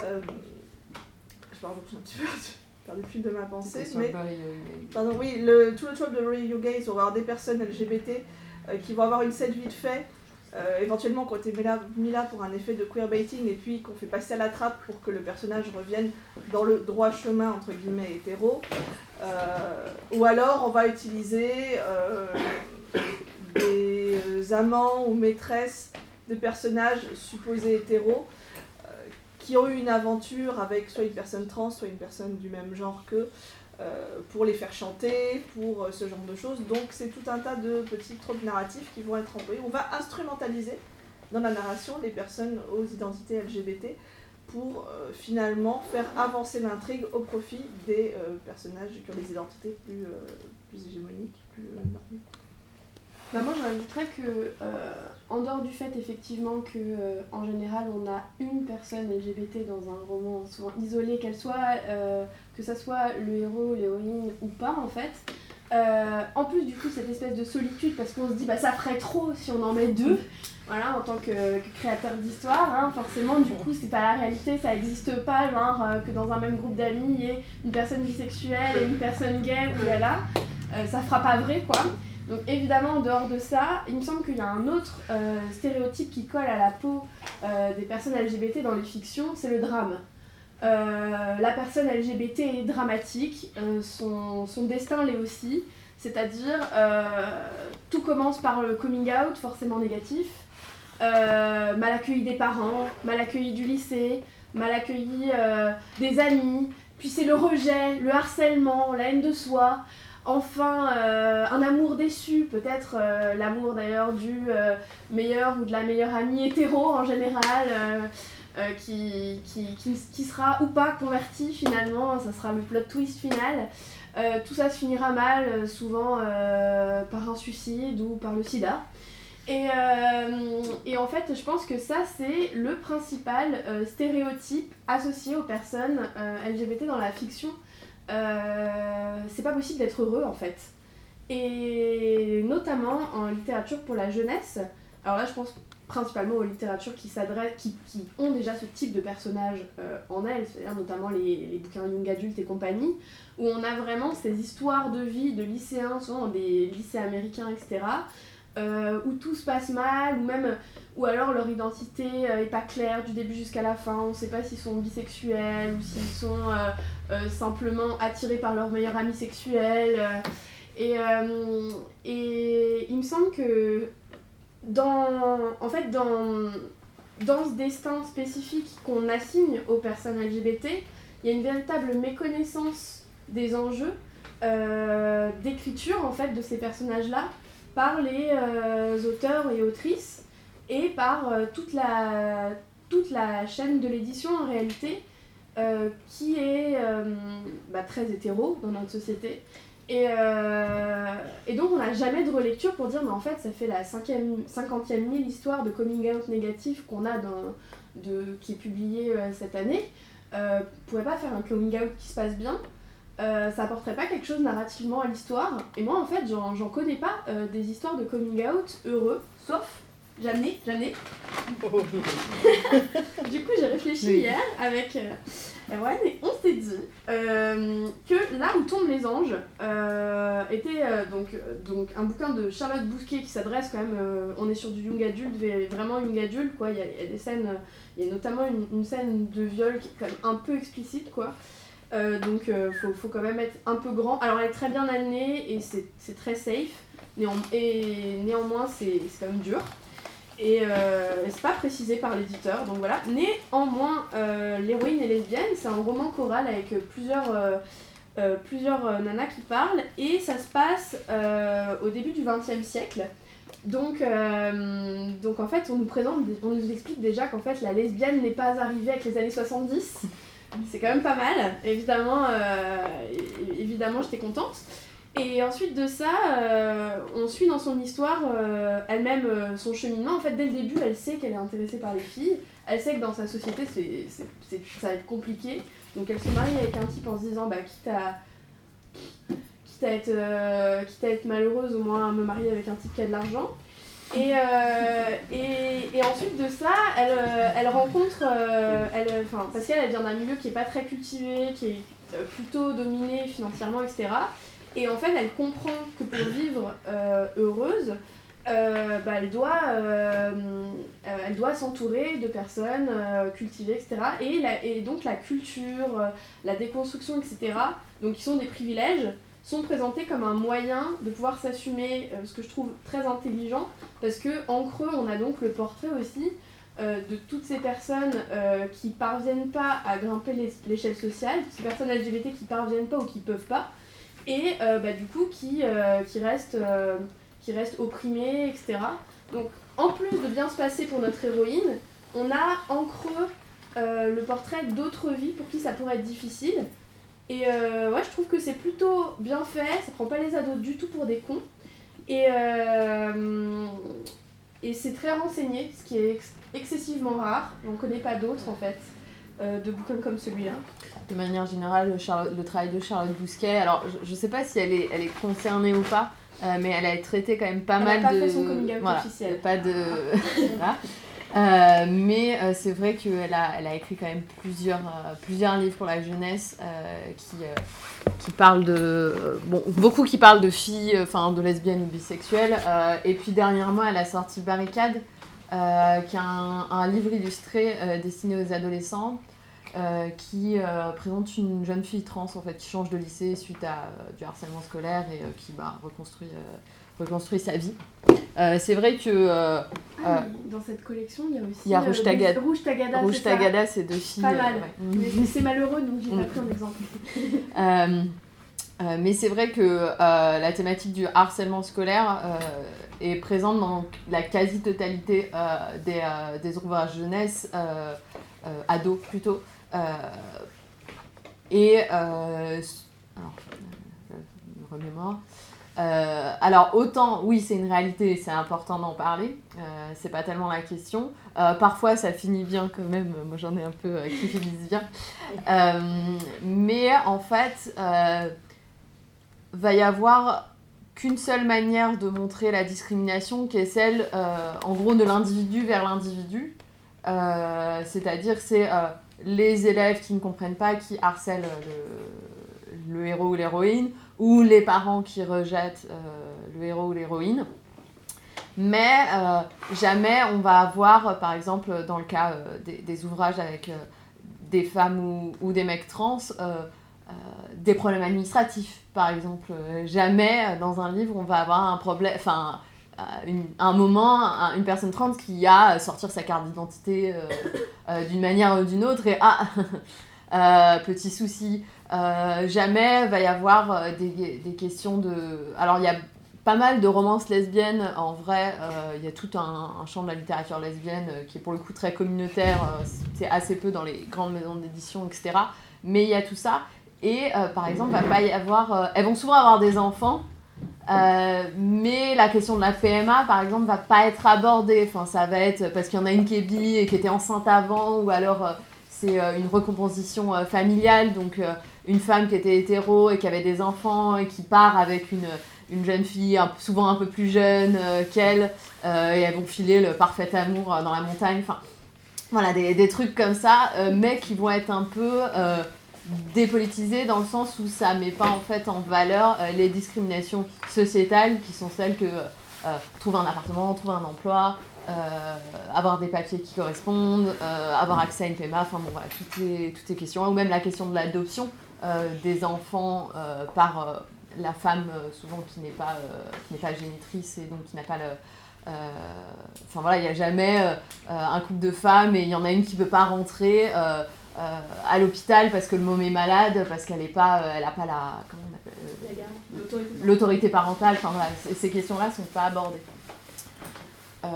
Euh, je parle un petit peu perdu le fil de ma pensée, mais... Pardon, oui, le, tout le trope de Your Gaze, on va avoir des personnes LGBT euh, qui vont avoir une scène vite fait, euh, éventuellement qui ont été mis là, pour un effet de queerbaiting, et puis qu'on fait passer à la trappe pour que le personnage revienne dans le droit chemin, entre guillemets, hétéro. Euh, ou alors on va utiliser euh, des euh, amants ou maîtresses de personnages supposés hétéros euh, qui ont eu une aventure avec soit une personne trans, soit une personne du même genre qu'eux, euh, pour les faire chanter, pour euh, ce genre de choses. Donc c'est tout un tas de petits tropes narratifs qui vont être employés. On va instrumentaliser dans la narration les personnes aux identités LGBT pour euh, finalement faire avancer l'intrigue au profit des euh, personnages qui ont des identités plus, euh, plus hégémoniques, plus euh, normées. Bah, moi, je rajouterais que, euh, en dehors du fait effectivement que, euh, en général, on a une personne LGBT dans un roman, souvent isolée, qu'elle soit, euh, que ça soit le héros, l'héroïne ou pas, en fait. en plus, du coup, cette espèce de solitude, parce qu'on se dit, bah ça ferait trop si on en met deux, voilà, en tant que, créateur d'histoire, hein, forcément, du coup, c'est pas la réalité, ça existe pas, genre, que dans un même groupe d'amis, il y ait une personne bisexuelle et une personne gay, ou là là, ça fera pas vrai, quoi. Donc évidemment, en dehors de ça, il me semble qu'il y a un autre euh, stéréotype qui colle à la peau euh, des personnes LGBT dans les fictions, c'est le drame. Euh, la personne LGBT est dramatique, son, destin l'est aussi, c'est-à-dire tout commence par le coming out, forcément négatif, mal accueilli des parents, mal accueilli du lycée, mal accueilli des amis, puis c'est le rejet, le harcèlement, la haine de soi, enfin euh, un amour déçu, peut-être euh, l'amour d'ailleurs du euh, meilleur ou de la meilleure amie hétéro en général, qui, sera ou pas converti finalement, ça sera le plot twist final. Tout ça se finira mal, souvent par un suicide ou par le sida. Et, en fait, je pense que ça, c'est le principal stéréotype associé aux personnes LGBT dans la fiction. Euh, c'est pas possible d'être heureux en fait. Et notamment en littérature pour la jeunesse. Alors là, je pense principalement aux littératures qui s'adressent, qui, qui ont déjà ce type de personnage euh, en elles, c'est-à-dire notamment les, les bouquins young adultes et compagnie, où on a vraiment ces histoires de vie de lycéens, souvent des lycées américains, etc., euh, où tout se passe mal, ou même, ou alors leur identité euh, est pas claire du début jusqu'à la fin, on sait pas s'ils sont bisexuels ou s'ils sont euh, euh, simplement attirés par leur meilleur ami sexuel. euh, et, euh, et il me semble que dans, en fait, dans, dans ce destin spécifique qu'on assigne aux personnes LGBT, il y a une véritable méconnaissance des enjeux euh, d'écriture en fait de ces personnages-là par les euh, auteurs et autrices et par euh, toute, la, toute la chaîne de l'édition en réalité euh, qui est euh, bah, très hétéro dans notre société. Et, et donc on n'a jamais de relecture pour dire mais en fait ça fait la cinquième, cinquantième mille histoire de coming out négatif qu'on a dans, de, qui est publiée cette année. Euh, vous pouvez pas faire un coming out qui se passe bien. ça apporterait pas quelque chose narrativement à l'histoire. Et moi, en fait, j'en connais pas des histoires de coming out heureux, sauf Jamais, jamais. du coup, j'ai réfléchi Oui. hier avec euh, Erwan et on s'est dit euh, que Là où tombent les anges euh, était euh, donc, donc un bouquin de Charlotte Bousquet qui s'adresse quand même. on est sur du young adulte, vraiment young adulte quoi. Il y a, il y a des scènes, il y a notamment une, une scène de viol qui est quand même un peu explicite quoi. Donc faut, faut quand même être un peu grand. Alors elle est très bien amenée et c'est très safe. Et néanmoins c'est c'est quand même dur. Et euh, c'est pas précisé par l'éditeur, donc voilà. Néanmoins, euh, l'héroïne est lesbienne, c'est un roman choral avec euh, plusieurs, plusieurs nanas qui parlent, et ça se passe au début du XXe siècle. Donc, donc en fait, on nous présente, on nous explique déjà qu'en fait la lesbienne n'est pas arrivée avec les années 70. C'est quand même pas mal. Évidemment, évidemment, j'étais contente. Et ensuite de ça, euh, on suit dans son histoire euh, elle-même euh, son cheminement. En fait, dès le début, elle sait qu'elle est intéressée par les filles. Elle sait que dans sa société, c'est, c'est- c'est- ça va être compliqué. Donc elle se marie avec un type en se disant, bah, quitte à, quitte à, être, quitte à être malheureuse, au moins me marier avec un type qui a de l'argent. Et, et, ensuite de ça, elle, elle rencontre, elle, parce qu'elle elle vient d'un milieu qui est pas très cultivé, qui est plutôt dominé financièrement, etc. Et en fait, elle comprend que pour vivre euh, heureuse, euh, bah, elle doit, euh, elle doit s'entourer de personnes cultivées, etc. Et, la- et donc la culture, la déconstruction, etc., donc qui sont des privilèges, sont présentés comme un moyen de pouvoir s'assumer, ce que je trouve très intelligent, parce que en creux, on a donc le portrait aussi de toutes ces personnes euh, qui parviennent pas à grimper l'échelle sociale, ces personnes LGBT qui parviennent pas ou qui peuvent pas, et euh, bah, du coup qui, euh, qui, restent, euh, qui restent opprimées, etc. Donc en plus de bien se passer pour notre héroïne, on a en creux le portrait d'autres vies pour qui ça pourrait être difficile. Et ouais, je trouve que c'est plutôt bien fait, ça prend pas les ados du tout pour des cons. Et, et c'est très renseigné, ce qui est ex- excessivement rare. On connaît pas d'autres en fait, de bouquins comme celui-là. De manière générale, le, travail de Charlotte Bousquet, alors je, je sais pas si elle est, elle est concernée ou pas, euh, mais elle a traité quand même pas Elle mal pas de. fait son coming out voilà, officiel. Pas de. voilà. Euh, mais euh, c'est vrai qu'elle a, elle a écrit quand même plusieurs, euh, plusieurs livres pour la jeunesse euh, qui, euh, qui parlent de. euh, bon, beaucoup qui parlent de filles, enfin de lesbiennes ou bisexuelles. euh, et puis dernièrement, elle a sorti Barricade, euh, qui est un, un livre illustré euh, destiné aux adolescents. euh, qui présente une jeune fille trans en fait qui change de lycée suite à du harcèlement scolaire et qui bah, reconstruit, reconstruit sa vie. C'est vrai que Ah, dans cette collection, il y a aussi il y a Rouge Tagada. Rouge Tagada, Rouge c'est ça. Tagada, c'est deux filles. Pas mal. ouais. Mais c'est- c'est malheureux, donc j'ai pas Mm. pris un exemple. Mais c'est vrai que la thématique du harcèlement scolaire est présente dans la quasi-totalité euh, des, euh, des ouvrages jeunesse, euh, ados plutôt. Et alors, je remémore. Alors autant, oui, c'est une réalité, c'est important d'en parler, c'est pas tellement la question. Parfois, ça finit bien quand même, moi j'en ai un peu qui finissent bien. Mais en fait, va y avoir qu'une seule manière de montrer la discrimination, qui est celle, euh, en gros, de l'individu vers l'individu. Euh, C'est-à-dire, c'est euh, les élèves qui ne comprennent pas, qui harcèlent le, héros ou l'héroïne, ou les parents qui rejettent le héros ou l'héroïne. Mais jamais on va avoir, par exemple, dans le cas des, ouvrages avec des femmes ou, des mecs trans, des problèmes administratifs, par exemple. Euh, jamais euh, dans un livre on va avoir un problème, enfin, euh, un moment, un- une personne trans qui a sortir sa carte d'identité euh, euh, d'une manière ou d'une autre et ah, euh, petit souci. Euh, jamais va y avoir euh, des, questions de. Alors il y a pas mal de romances lesbiennes, en vrai, euh, il y a tout un, champ de la littérature lesbienne euh, qui est pour le coup très communautaire, euh, c'est assez peu dans les grandes maisons d'édition, etc. Mais il y a tout ça. Et euh, par exemple, va pas y avoir, euh, elles vont souvent avoir des enfants, euh, mais la question de la PMA, par exemple, va pas être abordée. Enfin, ça va être parce qu'il y en a une qui est bi et qui était enceinte avant, ou alors c'est une recomposition familiale, donc une femme qui était hétéro et qui avait des enfants et qui part avec une, une jeune fille souvent un peu plus jeune qu'elle, et elles vont filer le parfait amour dans la montagne. Enfin, voilà, des, des trucs comme ça, mais qui vont être un peu dépolitisés dans le sens où ça met pas en fait en valeur euh, les discriminations sociétales qui sont celles que euh, trouver un appartement, trouver un emploi, euh, avoir des papiers qui correspondent, avoir accès à une PMA, enfin bon voilà, toutes ces, toutes ces questions, ou même la question de l'adoption des enfants par la femme souvent qui n'est pas, qui n'est pas génitrice et donc qui n'a pas le... Enfin voilà, il n'y a jamais un couple de femmes et il y en a une qui ne peut pas rentrer euh, à l'hôpital parce que le môme est malade, parce qu'elle n'a pas, euh, elle a pas la... Comment on appelle euh, L'autorité. parentale, enfin voilà, ces questions-là sont pas abordées. Euh,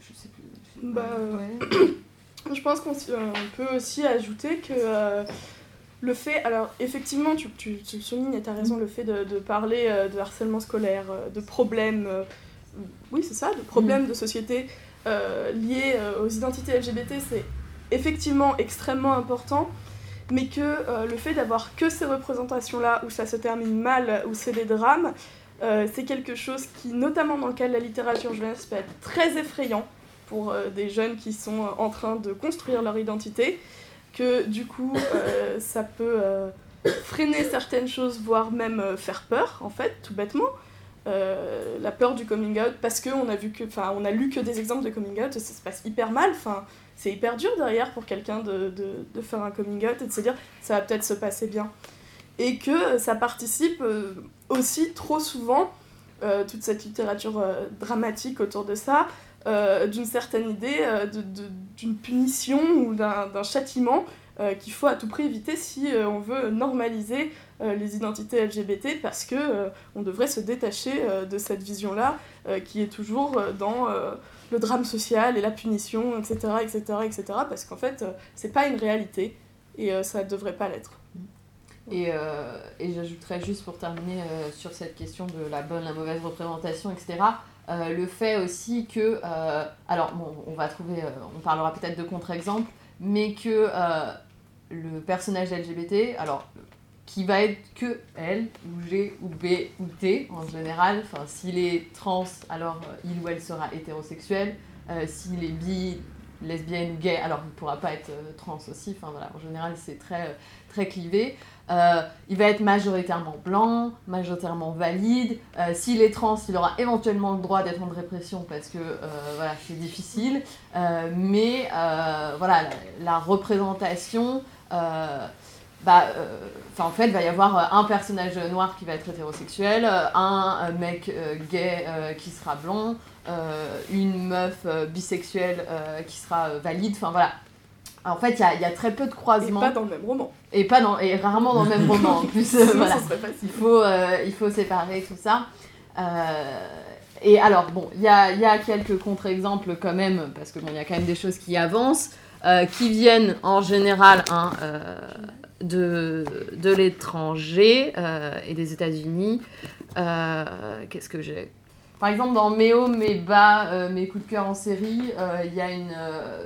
je sais plus. Bah, Ouais. Je pense qu'on peut aussi ajouter que euh, le fait, alors effectivement, tu, tu, soulignes et tu as raison, le fait de, de parler euh, de harcèlement scolaire, de problèmes, euh, oui c'est ça, de problèmes de société euh, liés euh, aux identités LGBT, c'est effectivement extrêmement important, mais que euh, le fait d'avoir que ces représentations-là, où ça se termine mal, où c'est des drames, euh, c'est quelque chose qui, notamment dans le cas de la littérature jeunesse, peut être très effrayant pour euh, des jeunes qui sont en train de construire leur identité, que du coup ça peut freiner certaines choses, voire même faire peur, en fait, tout bêtement. La peur du coming out, parce qu'on a, vu que, 'fin, on a lu que des exemples de coming out, ça se passe hyper mal, enfin, c'est hyper dur derrière pour quelqu'un de, de, de faire un coming out et de se dire ça va peut-être se passer bien. Et que euh, ça participe euh, aussi trop souvent, euh, toute cette littérature dramatique autour de ça, d'une certaine idée d'une punition ou d'un châtiment qu'il faut à tout prix éviter si on veut normaliser les identités LGBT parce que on devrait se détacher de cette vision-là qui est toujours dans le drame social et la punition, etc., etc., etc., parce qu'en fait, euh, c'est pas une réalité et euh, ça devrait pas l'être. Et, euh, et j'ajouterais juste pour terminer sur cette question de la bonne, la mauvaise représentation, etc. le fait aussi que, alors bon, on va trouver, on parlera peut-être de contre-exemples, mais que le personnage LGBT, alors qui va être que L ou G ou B ou T en général, enfin s'il est trans, alors euh, il ou elle sera hétérosexuel, euh, s'il est bi, lesbienne ou gay, alors il ne pourra pas être euh, trans aussi, enfin voilà, en général c'est très, euh, très clivé. Il va être majoritairement blanc, majoritairement valide. S'il est trans, il aura éventuellement le droit d'être en répression parce que voilà, c'est difficile. Mais voilà, la, représentation, bah, euh, en fait, il va y avoir euh, un personnage noir qui va être hétérosexuel, euh, un, mec euh, gay euh, qui sera euh, une meuf bisexuelle qui sera valide. Enfin voilà. En fait, il y a, il y a très peu de Et croisements. pas dans le même roman. Et, pas dans, et rarement dans le même roman en plus. voilà. il, faut, il faut séparer tout ça. Et alors, bon, il y a, y a quelques contre-exemples quand même, parce que bon, il y a quand même des choses qui avancent, qui viennent en général hein, de, de l'étranger euh, et des États-Unis. Euh, Qu'est-ce que j'ai? Par exemple, dans Mes hauts, mes bas, euh, mes coups de cœur en série, il y a une.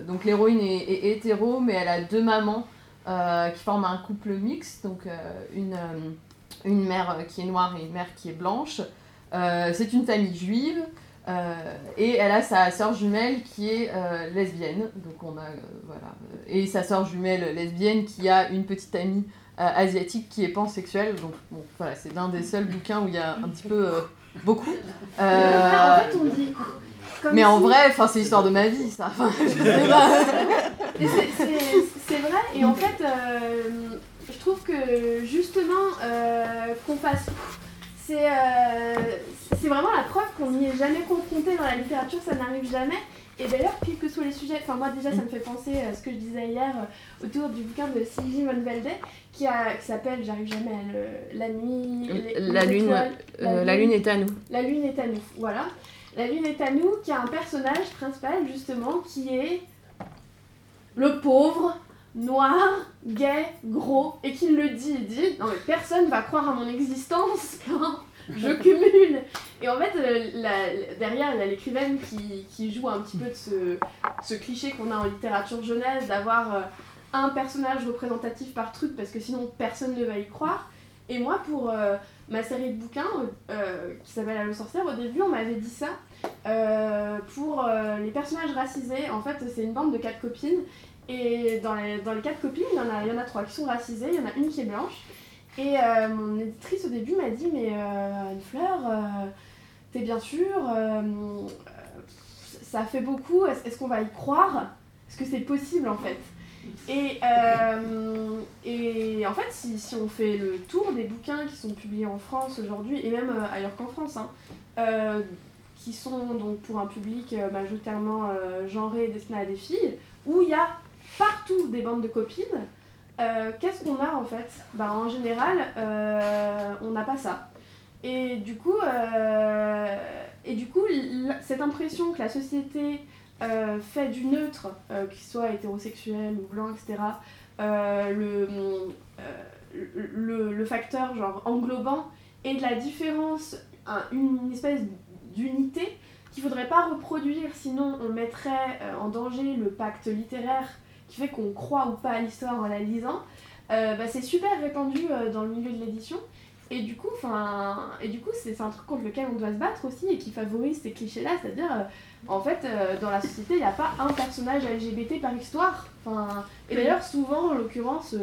donc, l'héroïne est, hétéro, mais elle a deux mamans qui forment un couple mixte. Donc, une, une mère qui est noire et une mère qui est blanche. C'est une famille juive. Euh, et elle a sa sœur jumelle qui est euh, lesbienne. Donc, on a. euh, voilà. Et sa sœur jumelle lesbienne qui a une petite amie asiatique qui est pansexuelle. Donc, bon, voilà, c'est l'un des seuls bouquins où il y a un petit peu. beaucoup. En fait, on dit. comme mais en vrai, enfin, c'est l'histoire de ma vie, ça. Enfin, c'est- vrai, et en fait, euh, je trouve que justement, euh, qu'on fasse. C'est euh, c'est vraiment la preuve qu'on n'y est jamais confronté dans la littérature, ça n'arrive jamais. Et d'ailleurs, quels que soient les sujets, enfin moi déjà ça me fait penser à ce que je disais hier euh, autour du bouquin de Sylvie von Velde qui, a- qui s'appelle, j'arrive jamais à le. La nuit. les- La les lune, étoiles, euh, la lune est à nous. la lune est à nous, voilà. La lune est à nous, qui a un personnage principal justement qui est le pauvre, noir, gay, gros, et qui le dit, il dit non mais personne va croire à mon existence quand je cumule. Et en fait, euh, la- derrière, il y a l'écrivaine qui, qui joue un petit peu de ce, ce cliché qu'on a en littérature jeunesse d'avoir euh, un personnage représentatif par truc parce que sinon personne ne va y croire. Et moi, pour euh, ma série de bouquins qui s'appelle Allo sorcière, au début, on m'avait dit ça. Euh, pour euh, les personnages racisés, en fait, c'est une bande de quatre copines. Et dans les, dans les quatre copines, il y, en a, y en a trois qui sont racisées, il y en a une qui est blanche. Et euh, mon éditrice au début m'a dit Mais euh, Anne-Fleur, euh, t'es bien sûre euh, Ça fait beaucoup, est-ce qu'on va y croire? Est-ce que c'est possible en fait? Et, et en fait, si, si on fait le tour des bouquins qui sont publiés en France aujourd'hui, et même ailleurs qu'en France, hein, qui sont donc pour un public majoritairement genré destiné à des filles, où il y a partout des bandes de copines, euh, qu'est-ce qu'on a en fait? Bah, En général, euh, on n'a pas ça. Et du coup, euh, et du coup cette impression que la société fait du neutre, qu'il soit hétérosexuel ou blanc, etc., le, le, facteur genre englobant et de la différence, un- une espèce d'unité qu'il faudrait pas reproduire, sinon on mettrait en danger le pacte littéraire qui fait qu'on croit ou pas à l'histoire en la lisant, euh, bah, c'est super répandu euh, dans le milieu de l'édition. Et du coup, et du coup, c'est un truc contre lequel on doit se battre aussi et qui favorise ces clichés-là, c'est-à-dire, euh, en fait, dans la société, il n'y a pas un personnage LGBT par histoire. 'Fin, et d'ailleurs, souvent, en l'occurrence,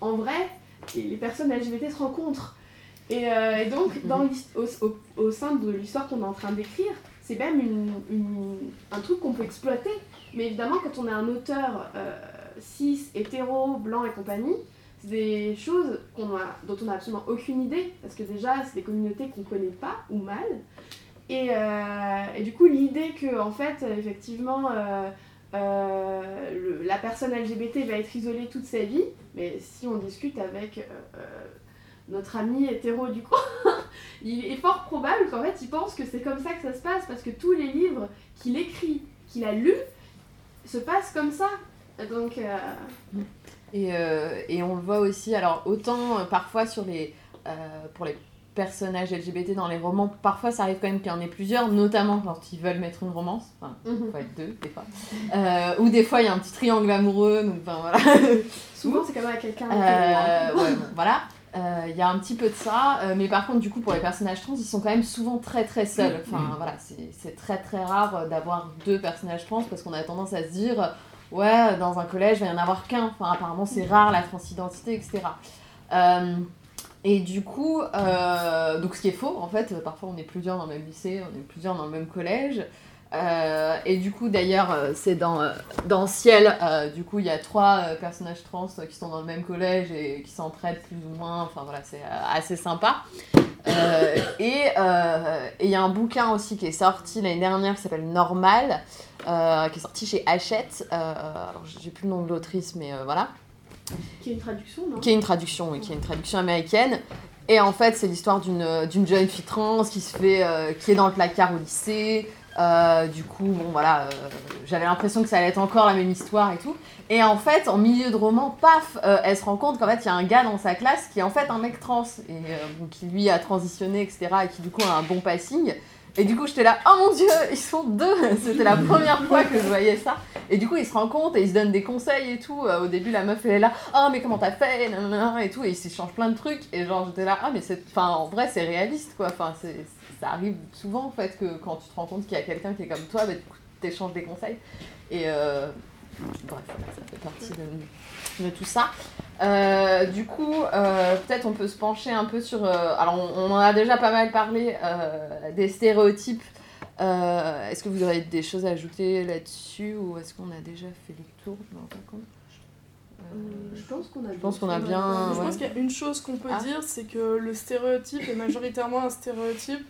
en vrai, les personnes LGBT se rencontrent. Et, et donc, dans l'his- au, au- au sein de l'histoire qu'on est en train d'écrire, c'est même une, une- un truc qu'on peut exploiter. Mais évidemment, quand on est un auteur euh, cis, hétéro, blanc et compagnie, c'est des choses dont on n'a absolument aucune idée, parce que déjà, c'est des communautés qu'on connaît pas ou mal. Et, euh, et du coup, l'idée que, en fait, effectivement, euh, la personne LGBT va être isolée toute sa vie, mais si on discute avec notre ami hétéro du coin, il est fort probable qu'en fait, il pense que c'est comme ça que ça se passe, parce que tous les livres qu'il écrit, qu'il a lus, se passent comme ça. Donc, euh, Et, euh, et on le voit aussi, alors autant euh, parfois sur les, pour les personnages LGBT dans les romans, parfois ça arrive quand même qu'il y en ait plusieurs, notamment quand ils veulent mettre une romance, enfin, il faut être deux des fois, Euh, ou des fois il y a un petit triangle amoureux, donc enfin voilà. souvent, c'est quand même avec quelqu'un. Euh, ouais, bon, voilà. Euh, Il y a un petit peu de ça, euh, mais par contre, du coup, pour les personnages trans, ils sont quand même souvent très très seuls. Enfin, voilà, c'est très très rare euh, d'avoir deux personnages trans parce qu'on a tendance à se dire, euh, ouais, dans un collège, il va y en avoir qu'un. Enfin, apparemment, c'est rare la transidentité, etc. Euh, et du coup, euh, donc ce qui est faux, en fait, parfois on est plusieurs dans le même lycée, on est plusieurs dans le même collège. Euh, et du coup, d'ailleurs, euh, c'est dans, euh, dans Ciel, euh, du coup, il y a trois euh, personnages trans qui sont dans le même collège et qui s'entraident plus ou moins. Enfin voilà, c'est assez sympa. Et il y a un bouquin aussi qui est sorti l'année dernière qui s'appelle Normal, qui est sorti chez Hachette. Alors, j'ai plus le nom de l'autrice, mais voilà Qui est une traduction, non? Qui est une traduction, oui, qui est une traduction américaine. Et en fait, c'est l'histoire d'une d'une jeune fille trans qui se fait, qui est dans le placard au lycée. Euh, du coup, bon voilà, euh, j'avais l'impression que ça allait être encore la même histoire et tout. Et en fait, en milieu de roman, paf, euh, elle se rend compte qu'en fait, il y a un gars dans sa classe qui est en fait un mec trans et qui lui a transitionné, etc. Et qui du coup a un bon passing. Et du coup, j'étais là, oh mon dieu, ils sont deux C'était la première fois que je voyais ça. Et du coup, ils se rendent compte et ils se donnent des conseils et tout. Au début, la meuf, elle est là, oh, mais comment t'as fait? Et tout, et ils s'échangent plein de trucs. Et genre, j'étais là, ah, mais c'est. Enfin, en vrai, c'est réaliste, quoi. Enfin, c'est- ça arrive souvent, en fait, que quand tu te rends compte qu'il y a quelqu'un qui est comme toi, bah, du coup, t'échanges des conseils. Et. Euh... Bref, voilà, ça fait partie de, de tout ça. Euh, du coup, euh, peut-être on peut se pencher un peu sur. euh, alors, on, on en a déjà pas mal parlé euh, des stéréotypes. Euh, est-ce que vous aurez des choses à ajouter là-dessus ou est-ce qu'on a déjà fait le tour? Non, pas compte. Euh, Je pense qu'on a, Je pense qu'on a bien- Je ouais. pense qu'il y a une chose qu'on peut Ah. dire, c'est que le stéréotype est majoritairement un stéréotype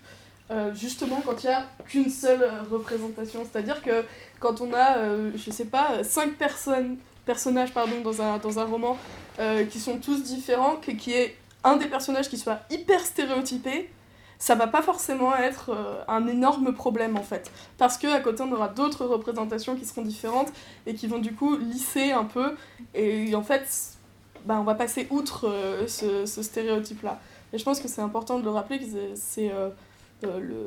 euh, justement quand il n'y a qu'une seule euh, représentation. C'est-à-dire que quand on a, euh, je sais pas, cinq personnes, personnages pardon, dans, un, dans un roman euh, qui sont tous différents, que- qui est un des personnages qui soit hyper stéréotypé, ça va pas forcément être un énorme problème en fait. Parce qu'à côté on aura d'autres représentations qui seront différentes et qui vont du coup lisser un peu et en fait bah, on va passer outre ce, ce stéréotype-là. Et je pense que c'est important de le rappeler que c'est euh, le...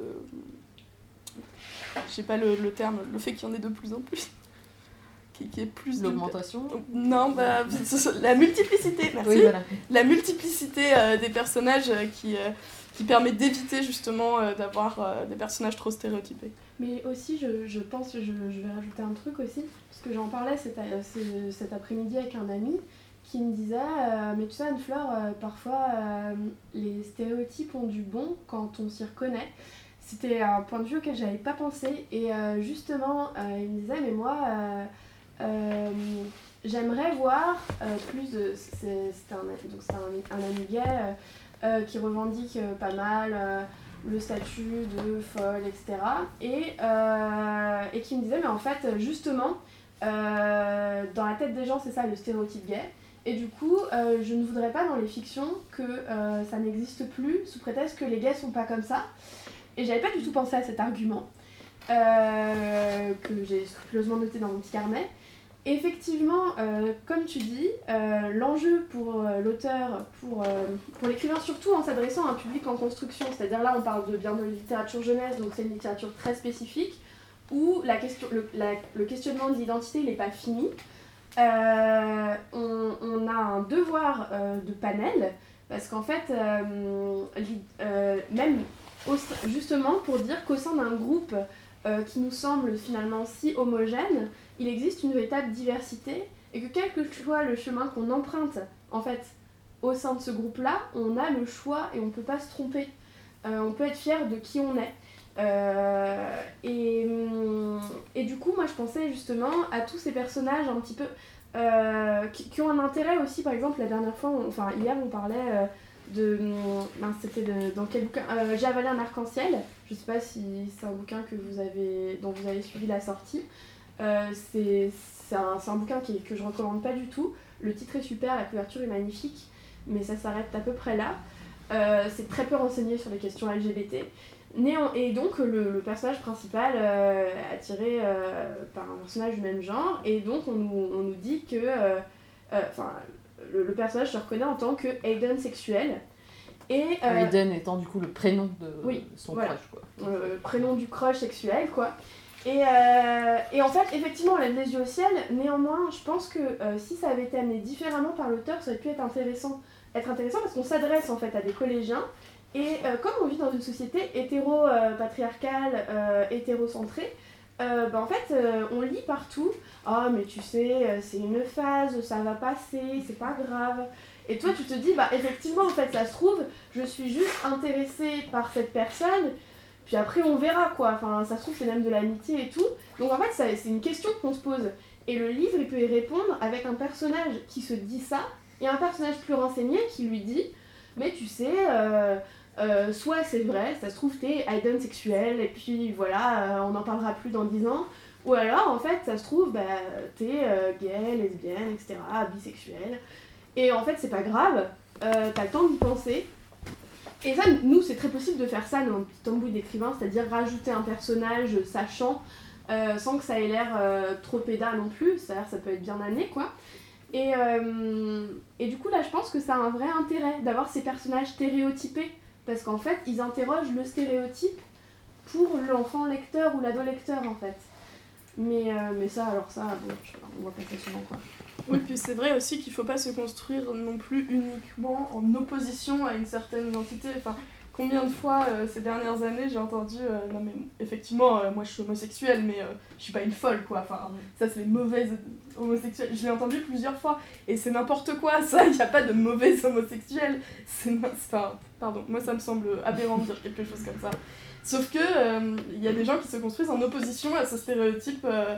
Je sais pas le, le terme, le fait qu'il y en ait de plus en plus. qui, qui est plus de- L'augmentation Non, bah, la multiplicité, merci. Oui, voilà. La multiplicité euh, des personnages euh, qui, euh, qui permet d'éviter justement euh, d'avoir euh, des personnages trop stéréotypés. Mais aussi, je, je pense, je, je vais rajouter un truc aussi, parce que j'en parlais cet, ce- cet après-midi avec un ami qui me disait euh, Mais tu sais, Anne-Fleur, euh, parfois euh, les stéréotypes ont du bon quand on s'y reconnaît. C'était un point de vue auquel j'avais pas pensé. Et justement, il me disait Mais moi, j'aimerais voir plus de. c'est- un, un, un ami gay qui revendique pas mal. le statut de folle, etc. Et, et qui me disait, mais en fait, justement, dans la tête des gens, c'est ça le stéréotype gay. Et du coup, euh, je ne voudrais pas dans les fictions que euh, ça n'existe plus sous prétexte que les gays sont pas comme ça. Et j'avais pas du tout pensé à cet argument, euh, que j'ai scrupuleusement noté dans mon petit carnet. Effectivement, comme tu dis, l'enjeu pour l'auteur, pour, pour l'écrivain surtout en s'adressant à un public en construction, c'est-à-dire là on parle de bien de littérature jeunesse, donc c'est une littérature très spécifique, où la question, le, le questionnement de l'identité n'est pas fini. Euh, on, a un devoir euh, de panel, parce qu'en fait, euh, même justement pour dire qu'au sein d'un groupe qui nous semble finalement si homogène, il existe une véritable diversité et que quel que soit le chemin qu'on emprunte, en fait, au sein de ce groupe-là, on a le choix et on ne peut pas se tromper. On peut être fier de qui on est. Euh, et, hum, et du coup, moi, je pensais justement à tous ces personnages un petit peu euh, qui, qui ont un intérêt aussi. Par exemple, la dernière fois, on- enfin hier, on parlait euh, de. mince, c'était dans quel bouquin J'ai avalé un arc-en-ciel. Je sais pas si c'est un bouquin que vous avez, dont vous avez suivi la sortie. C'est un, un bouquin qui, que je recommande pas du tout. Le titre est super, la couverture est magnifique, mais ça s'arrête à peu près là. C'est très peu renseigné sur les questions LGBT. Néan- et donc le, le personnage principal euh, est attiré euh, par un personnage du même genre, et donc on nous, on nous dit que euh, euh, enfin, le, le personnage se reconnaît en tant que Aiden sexuel. Et, Aiden étant du coup le prénom de Oui, son voilà. crush, quoi. euh, prénom du crush sexuel, quoi. Et, et en fait, effectivement, on lève les yeux au ciel. Néanmoins, je pense que si ça avait été amené différemment par l'auteur, ça aurait pu être intéressant. Être intéressant parce qu'on s'adresse en fait à des collégiens. Et euh, comme on vit dans une société hétéro-patriarcale, euh, hétérocentrée, euh, bah, en fait, euh, on lit partout Ah, mais tu sais, euh, c'est une phase, ça va passer, c'est pas grave. Et toi, tu te dis Bah, effectivement, en fait, ça se trouve, je suis juste intéressée par cette personne, puis après, on verra quoi. Enfin, ça se trouve, c'est même de l'amitié et tout. Donc, en fait, c'est une question qu'on se pose. Et le livre, il peut y répondre avec un personnage qui se dit ça, et un personnage plus renseigné qui lui dit Mais tu sais, euh, soit c'est vrai, ça se trouve, t'es Aiden sexuel, et puis voilà, euh, on n'en parlera plus dans 10 ans. Ou alors, en fait, ça se trouve, bah, t'es euh, gay, lesbienne, etc., bisexuel. Et en fait, c'est pas grave, t'as le temps d'y penser. Et ça, nous, c'est très possible de faire ça dans notre petit embouille d'écrivain, c'est-à-dire rajouter un personnage sachant, sans que ça ait l'air trop pédale non plus, c'est-à-dire ça peut être bien amené, quoi. Et, et du coup, là, je pense que ça a un vrai intérêt d'avoir ces personnages stéréotypés, parce qu'en fait, ils interrogent le stéréotype pour l'enfant lecteur ou l'ado lecteur, en fait. Mais, euh, mais ça, alors ça, bon, je- on voit pas ça souvent, quoi. Oui, puis c'est vrai aussi qu'il faut pas se construire non plus uniquement en opposition à une certaine identité. Enfin, combien de fois euh, ces dernières années j'ai entendu euh, non mais effectivement moi je suis homosexuelle mais je suis pas une folle quoi. Enfin ça c'est les mauvaises homosexuelles. Je l'ai entendu plusieurs fois et c'est n'importe quoi ça. Il n'y a pas de mauvaises homosexuelles. C'est enfin pardon moi ça me semble aberrant de dire quelque chose comme ça. Sauf que euh, il y a des gens qui se construisent en opposition à ce stéréotype euh,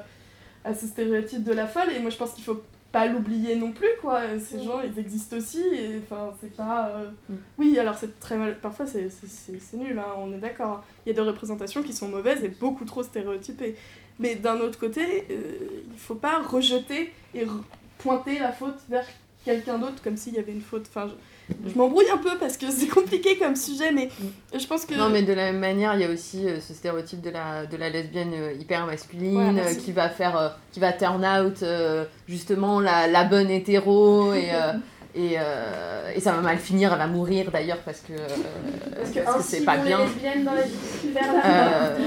à ce stéréotype de la folle et moi je pense qu'il faut pas l'oublier non plus quoi. Ces gens ils existent aussi et enfin c'est pas euh, Mm. oui alors c'est très mal parfois c'est c'est- c'est c'est nul hein, on est d'accord. Il y a des représentations qui sont mauvaises et beaucoup trop stéréotypées. Mais d'un autre côté il faut pas rejeter et re- pointer la faute vers quelqu'un d'autre comme s'il y avait une faute. Enfin je, je m'embrouille un peu parce que c'est compliqué comme sujet mais je pense que Non, mais de la même manière, il y a aussi euh, ce stéréotype de la, de la lesbienne euh, hyper masculine Ouais, euh, qui va faire, euh, qui va turn out euh, justement la, la bonne hétéro et, euh, Et, euh, et ça va mal finir, elle va mourir d'ailleurs parce que euh, Parce que, parce que c'est pas bien. les lesbiennes dans la vie vers la Euh,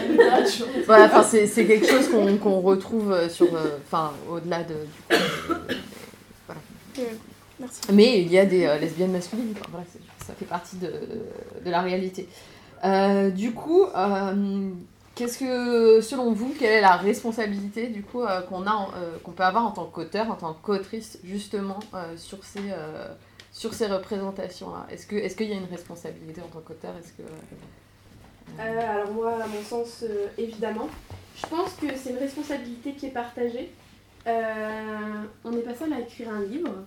voilà, enfin c'est c'est quelque chose qu'on qu'on retrouve sur, euh, enfin au-delà de. du Merci. Mais il y a des euh, lesbiennes masculines, enfin, voilà, c'est- ça fait partie de, de la réalité. Euh, du coup, euh, qu'est-ce que, selon vous, quelle est la responsabilité du coup euh, qu'on a, en- euh, qu'on peut avoir en tant qu'auteur, en tant qu'autrice, justement euh, sur ces euh, sur ces représentations-là? Est-ce que est-ce qu'il y a une responsabilité en tant qu'auteur? Est-ce que Euh, alors moi, à mon sens, euh, évidemment. Je pense que c'est une responsabilité qui est partagée. Euh, on n'est pas seul à écrire un livre, euh,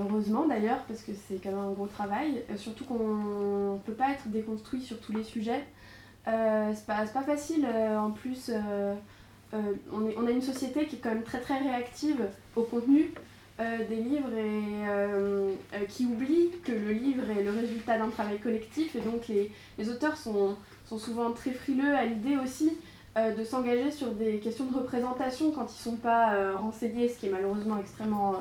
heureusement d'ailleurs, parce que c'est quand même un gros travail. Euh, surtout qu'on ne peut pas être déconstruit sur tous les sujets. Euh, c'est pas, pas facile. euh, en plus, euh, euh, on, est- on a une société qui est quand même très très réactive au contenu euh, des livres et euh, euh, qui oublie que le livre est le résultat d'un travail collectif et donc les, les auteurs sont, sont souvent très frileux à l'idée aussi euh, de s'engager sur des questions de représentation quand ils ne sont pas euh, renseignés, ce qui est malheureusement extrêmément euh,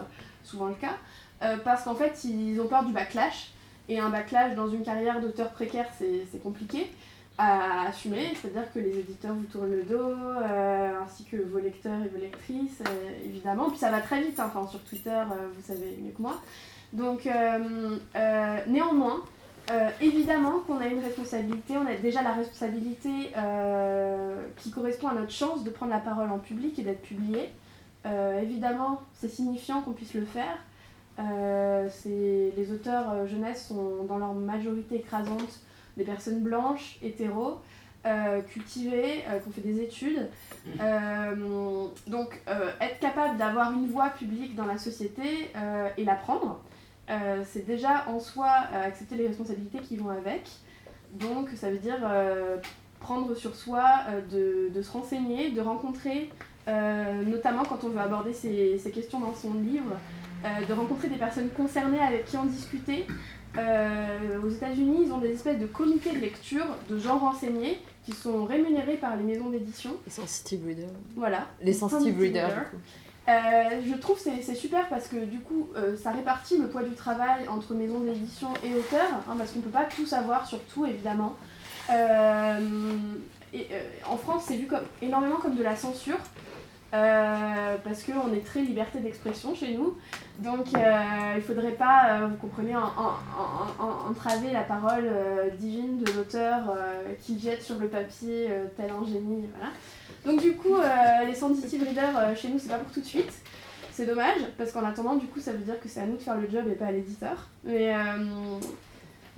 souvent le cas, euh, parce qu'en fait ils ont peur du backlash, et un backlash dans une carrière d'auteur précaire c'est compliqué à assumer, c'est-à-dire que les éditeurs vous tournent le dos, euh, ainsi que vos lecteurs et vos lectrices, euh, évidemment. Puis ça va très vite, hein, enfin, sur Twitter, euh, vous savez mieux que moi. Donc, néanmoins, évidemment qu'on a une responsabilité, on a déjà la responsabilité qui correspond à notre chance de prendre la parole en public et d'être publié. Euh, évidemment, c'est signifiant qu'on puisse le faire. Euh, les auteurs euh, jeunesse sont dans leur majorité écrasante des personnes blanches, hétéros, cultivées, euh, qui ont fait des études. Donc, être capable d'avoir une voix publique dans la société et la prendre, c'est déjà en soi accepter les responsabilités qui vont avec. Donc, ça veut dire prendre sur soi de se renseigner, de rencontrer, euh, notamment quand on veut aborder ces, ces questions dans son livre, euh, de rencontrer des personnes concernées avec qui en discuter. Euh, aux États-Unis, ils ont des espèces de comités de lecture de gens renseignés qui sont rémunérés par les maisons d'édition. les sensitive readers Voilà. Les sensitive readers. Euh, je trouve que c'est c'est super parce que du coup, ça répartit le poids du travail entre maisons d'édition et auteurs, hein, parce qu'on ne peut pas tout savoir sur tout, évidemment. Et, en France, c'est vu comme, énormément comme de la censure, parce qu'on est très liberté d'expression chez nous. Donc, euh, il ne faudrait pas, euh, vous comprenez, en- en- en- en- entraver la parole euh, divine de l'auteur euh, qui jette sur le papier euh, tel un génie. Voilà. Donc du coup, euh, les sensitive readers euh, chez nous, c'est pas pour tout de suite. C'est dommage, parce qu'en attendant, du coup, ça veut dire que c'est à nous de faire le job et pas à l'éditeur. Mais, euh,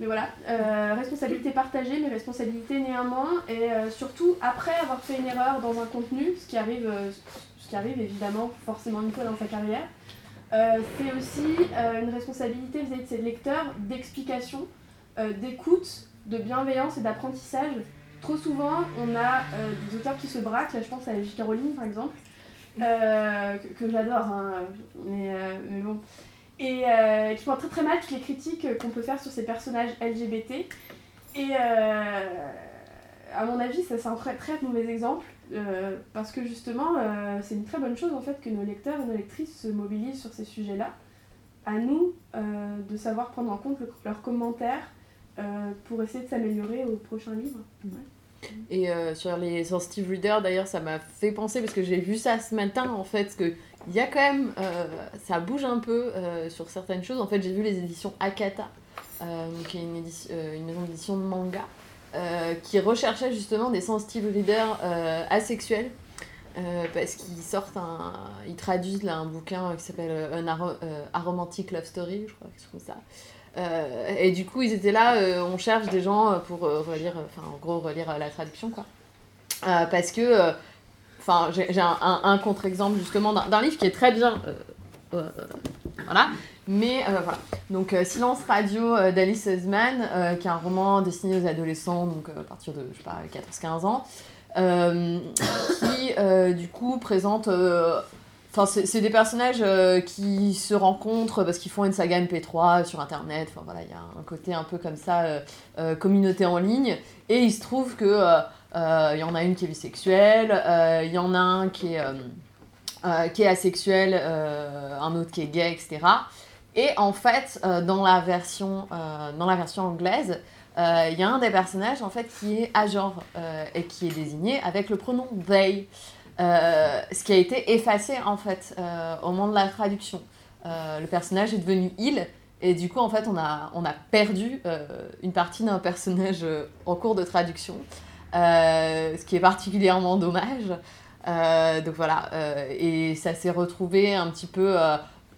mais voilà, euh, responsabilité partagée, mais responsabilité néanmoins. Et euh, surtout, après avoir fait une erreur dans un contenu, ce qui arrive, euh, ce qui arrive évidemment forcément une fois dans sa carrière, c'est aussi une responsabilité vis-à-vis de ses lecteurs d'explication, d'écoute, de bienveillance et d'apprentissage trop souvent, on a des auteurs qui se braquent, là je pense à J. Caroline par exemple, que, j'adore, hein, mais, mais bon, et euh, qui prend très très mal toutes les critiques qu'on peut faire sur ces personnages LGBT. Et euh, à mon avis, ça c'est un très très mauvais exemple, euh, parce que justement, c'est une très bonne chose en fait que nos lecteurs et nos lectrices se mobilisent sur ces sujets-là. À nous de savoir prendre en compte le- leurs commentaires pour essayer de s'améliorer au prochain livre. Et sur les sensitive readers, d'ailleurs, ça m'a fait penser, parce que j'ai vu ça ce matin, en fait, que il y a quand même, euh, ça bouge un peu euh, sur certaines choses. En fait, j'ai vu les éditions Akata, euh, qui est une, édition- euh, maison d'édition de manga, euh, qui recherchait justement des sensitive readers euh, asexuels. euh, parce qu'ils sortent un. Ils traduisent là un bouquin qui s'appelle euh, Un Aro- euh, Aromantic Love Story, je crois, quelque chose comme ça. Euh, et du coup, ils étaient là, euh, on cherche des gens pour euh, relire, euh, enfin, en gros, relire euh, la traduction, quoi. Euh, parce que, euh, enfin, j'ai un, contre-exemple justement d'un livre qui est très bien, euh, euh, voilà, mais euh, voilà. Donc, Silence Radio d'Alice Oseman, euh, qui est un roman destiné aux adolescents, donc à partir de, je sais pas, 14-15 ans, qui, du coup, présente. Enfin, c'est des personnages qui se rencontrent parce qu'ils font une saga MP3 sur internet. Enfin voilà, il y a un côté un peu comme ça, communauté en ligne. Et il se trouve que il y en a une qui est bisexuelle, euh, il y en a un qui est, euh, euh, qui est asexuel, euh, un autre qui est gay, etc. Et en fait, euh, dans, la version, euh, dans la version anglaise, euh, il y a un des personnages en fait qui est à genre et qui est désigné avec le pronom they, ce qui a été effacé en fait au moment de la traduction. le personnage est devenu il et du coup en fait on a, on a perdu une partie d'un personnage en cours de traduction, ce qui est particulièrement dommage. donc voilà, et ça s'est retrouvé un petit peu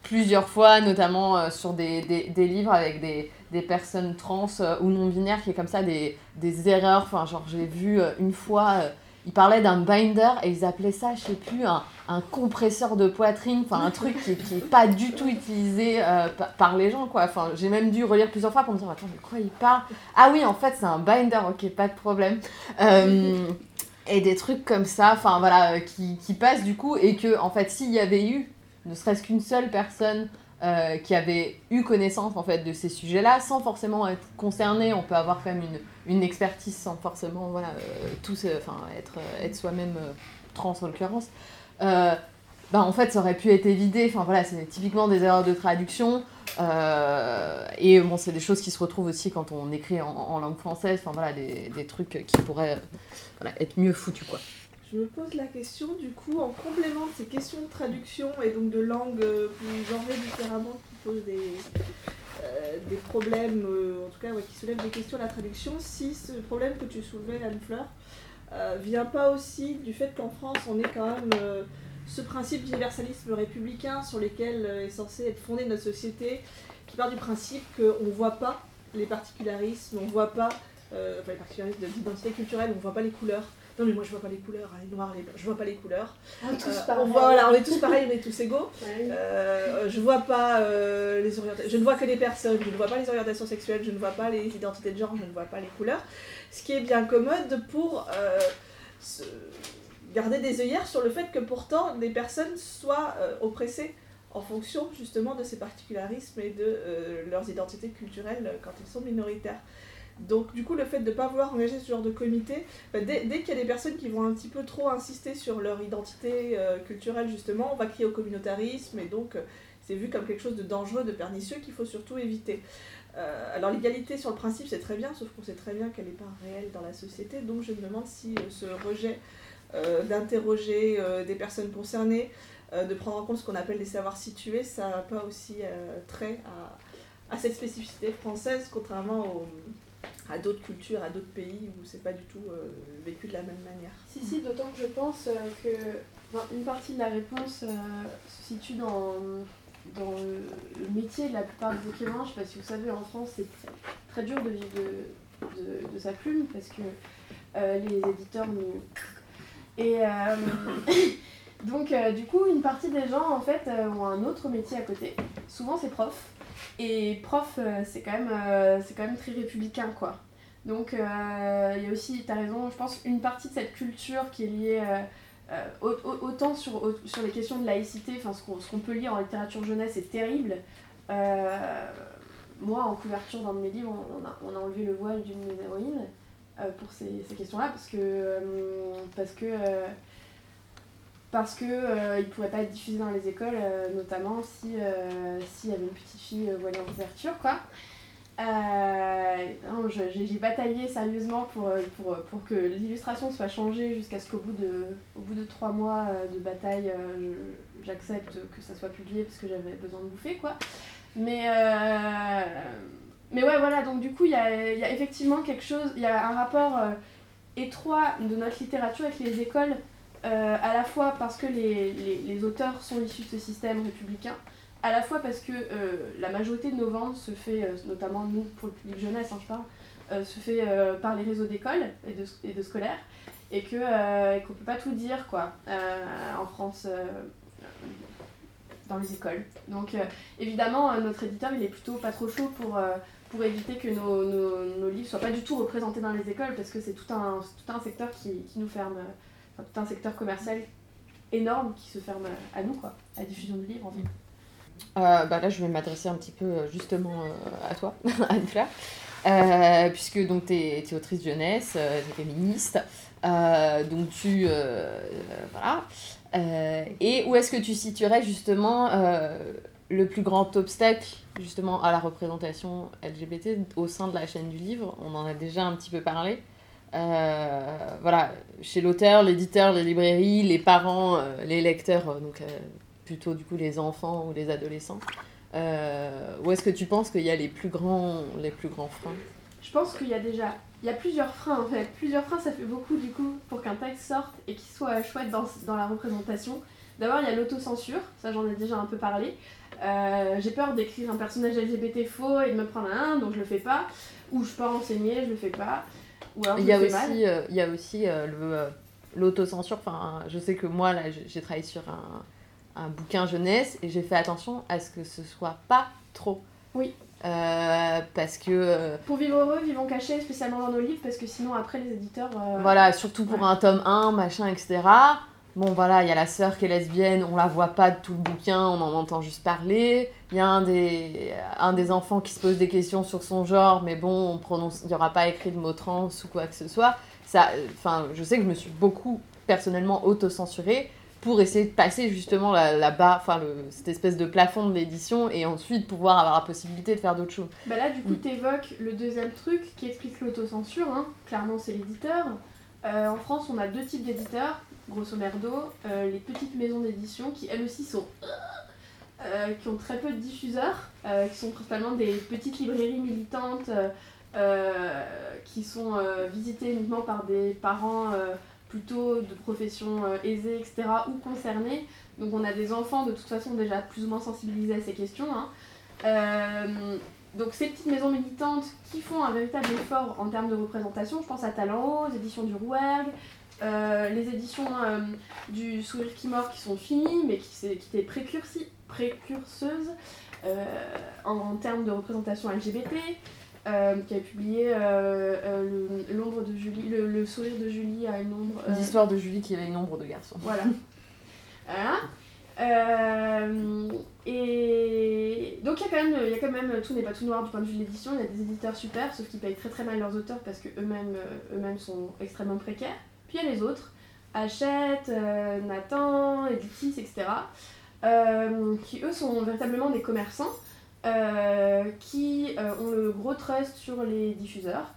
plusieurs fois, notamment euh, sur des, des, livres avec des, des personnes trans euh, ou non-binaires qui est comme ça des, erreurs. Enfin, genre, j'ai vu euh, une fois, ils parlaient d'un binder et ils appelaient ça, je sais plus, un, un compresseur de poitrine, enfin, un truc qui, qui est pas du tout utilisé par, les gens, quoi. Enfin, j'ai même dû relire plusieurs fois pour me dire, attends, de quoi ils parlent Ah oui, en fait, c'est un binder, ok, pas de problème. et des trucs comme ça, enfin, voilà, qui, qui passent du coup, et que, en fait, s'il y avait eu ne serait-ce qu'une seule personne euh, qui avait eu connaissance en fait de ces sujets-là, sans forcément être concernée. On peut avoir quand même une, une expertise sans forcément voilà, euh, tous, enfin, être, être soi-même euh, trans en l'occurrence. Ben, en fait, ça aurait pu être évidé. Enfin, voilà, c'est typiquement des erreurs de traduction. et bon, c'est des choses qui se retrouvent aussi quand on écrit en, langue française. Enfin, voilà, des, des trucs qui pourraient être mieux foutus, quoi. Je me pose la question, du coup, en complément de ces questions de traduction et donc de langue euh, plus genrée différemment qui posent des, euh, des problèmes, euh, en tout cas qui soulèvent des questions à la traduction, si ce problème que tu soulevais, Anne-Fleur, vient pas aussi du fait qu'en France, on est quand même ce principe d'universalisme républicain sur lequel est censé être fondée notre société, qui part du principe qu'on ne voit pas les particularismes, on ne voit pas, enfin les particularismes d'identité culturelle, on ne voit pas les couleurs. Non, mais moi je vois pas les couleurs, hein, les noirs, les blancs, je vois pas les couleurs. Ah, tous euh, on, voit, voilà, on est tous pareils, on est tous égaux. Euh, je vois pas euh, les orientations, je ne vois que les personnes, je ne vois pas les orientations sexuelles, je ne vois pas les identités de genre, je ne vois pas les couleurs. Ce qui est bien commode pour se... garder des œillères sur le fait que pourtant des personnes soient oppressées en fonction justement de ces particularismes et de leurs identités culturelles quand elles sont minoritaires. Donc du coup, le fait de ne pas vouloir engager ce genre de comité, bah, dès, qu'il y a des personnes qui vont un petit peu trop insister sur leur identité euh, culturelle, justement, on va crier au communautarisme, et donc euh, c'est vu comme quelque chose de dangereux, de pernicieux, qu'il faut surtout éviter. Euh, alors l'égalité sur le principe, c'est très bien, sauf qu'on sait très bien qu'elle n'est pas réelle dans la société, donc je me demande si ce rejet d'interroger des personnes concernées, de prendre en compte ce qu'on appelle les savoirs situés, ça n'a pas aussi trait à, à, cette spécificité française, contrairement aux à d'autres cultures, à d'autres pays où c'est pas du tout euh, vécu de la même manière. Si, si, d'autant que je pense euh, que une partie de la réponse euh, se situe dans, dans le, métier de la plupart des écrivains. Je sais pas vous savez, en France, c'est très dur de vivre de, de, sa plume parce que les éditeurs nous. Et donc, du coup, une partie des gens, en fait, ont un autre métier à côté. Souvent, c'est prof. Et prof, euh, c'est quand, même, euh, c'est quand même très républicain, quoi. Donc, euh, il y a aussi, tu as raison, je pense, une partie de cette culture qui est liée autant sur, les questions de laïcité, enfin, ce qu'on, peut lire en littérature jeunesse est terrible. moi, en couverture d'un de mes livres, on a, enlevé le voile d'une de mes héroïnes pour ces, ces questions-là, parce que, parce que parce que euh, il pourrait pas être diffusé dans les écoles, euh, notamment si euh, s'il y avait une petite fille voilée en couverture, quoi. j'ai bataillé sérieusement pour, pour, pour que l'illustration soit changée jusqu'à ce qu'au bout de, au bout de trois mois de bataille, j'accepte que ça soit publié parce que j'avais besoin de bouffer, quoi. Mais, mais ouais, voilà, donc du coup, il y a, y a, effectivement quelque chose, il y a un rapport étroit de notre littérature avec les écoles euh, à la fois parce que les, les, auteurs sont issus de ce système républicain, à la fois parce que euh, la majorité de nos ventes se fait, euh, notamment nous pour le public jeunesse, hein, je parle, se fait par les réseaux d'écoles et de, et de scolaires, et qu'on ne peut pas tout dire quoi, en France dans les écoles. Donc évidemment, notre éditeur il est plutôt pas trop chaud pour, pour éviter que nos, nos, nos livres soient pas du tout représentés dans les écoles, parce que c'est tout un, tout un secteur qui, qui nous ferme tout un secteur commercial énorme qui se ferme à nous, quoi, à la diffusion de livres en fait. Euh, bah là, je vais m'adresser un petit peu euh, justement euh, à toi, Anne-Fleur, euh, puisque donc tu es, autrice jeunesse, féministe, donc tu. voilà. et où est-ce que tu situerais justement le plus grand obstacle justement à la représentation LGBT au sein de la chaîne du livre, on en a déjà un petit peu parlé. Euh, voilà, chez l'auteur, l'éditeur, les librairies, les parents, euh, les lecteurs, euh, donc plutôt du coup les enfants ou les adolescents. Où est-ce que tu penses qu'il y a les plus grands, les plus grands freins? Je pense qu'il y a déjà il y a plusieurs freins en fait. Plusieurs freins, ça fait beaucoup du coup pour qu'un texte sorte et qu'il soit chouette dans, dans la représentation. D'abord, il y a l'autocensure, ça j'en ai déjà un peu parlé. J'ai peur d'écrire un personnage LGBT faux et de me prendre un, donc je le fais pas. Ou je peux enseigner, je le fais pas. Ou alors je Il y a aussi, euh, il y a aussi euh, le, euh, l'autocensure. Enfin, je sais que moi, là, j'ai- travaillé sur un, un bouquin jeunesse et j'ai fait attention à ce que ce soit pas trop. Oui. Euh, parce que, euh, Pour vivre heureux, vivons cachés, spécialement dans nos livres, parce que sinon après les éditeurs. euh, voilà, surtout pour ouais. un tome 1, machin, etc. Bon, voilà, il y a la sœur qui est lesbienne, on la voit pas de tout le bouquin, on en entend juste parler. Il y a un des, un des enfants qui se pose des questions sur son genre, mais bon, on prononce, il n'y aura pas écrit de mot trans ou quoi que ce soit. Ça, enfin, je sais que je me suis beaucoup personnellement auto-censurée pour essayer de passer justement la, la barre, enfin, le- cette espèce de plafond de l'édition et ensuite pouvoir avoir la possibilité de faire d'autres choses. Bah là, du coup, Mm. t'évoques le deuxième truc qui explique l'autocensure. Hein. Clairement, c'est l'éditeur. Euh, en France, on a deux types d'éditeurs, grosso merdo. Euh, les petites maisons d'édition qui, elles aussi, sont. euh, qui ont très peu de diffuseurs, euh, qui sont principalement des petites librairies militantes qui sont visitées uniquement par des parents plutôt de professions euh, aisées, etc., ou concernés. Donc on a des enfants de toute façon déjà plus ou moins sensibilisés à ces questions. hein. Donc ces petites maisons militantes qui font un véritable effort en termes de représentation, je pense à Talent les éditions du Rouergue, euh, les éditions euh, du Sourire qui mord qui sont finies, mais qui, étaient précurseuses euh, en, en termes de représentation LGBT, qui a publié le- l'ombre de Julie, le, le sourire de Julie à une ombre. L'histoire de Julie qui avait une ombre de garçon. voilà. Voilà. Euh, et donc il y, a quand même, il y a quand même, tout n'est pas tout noir du point de vue de l'édition, il y a des éditeurs super, sauf qu'ils payent très très mal leurs auteurs parce qu'eux-mêmes eux-mêmes sont extrêmement précaires. Puis il y a les autres, Hachette, euh, Nathan, Editis, etc., euh, qui eux sont véritablement des commerçants, euh, qui ont le gros trust sur les diffuseurs,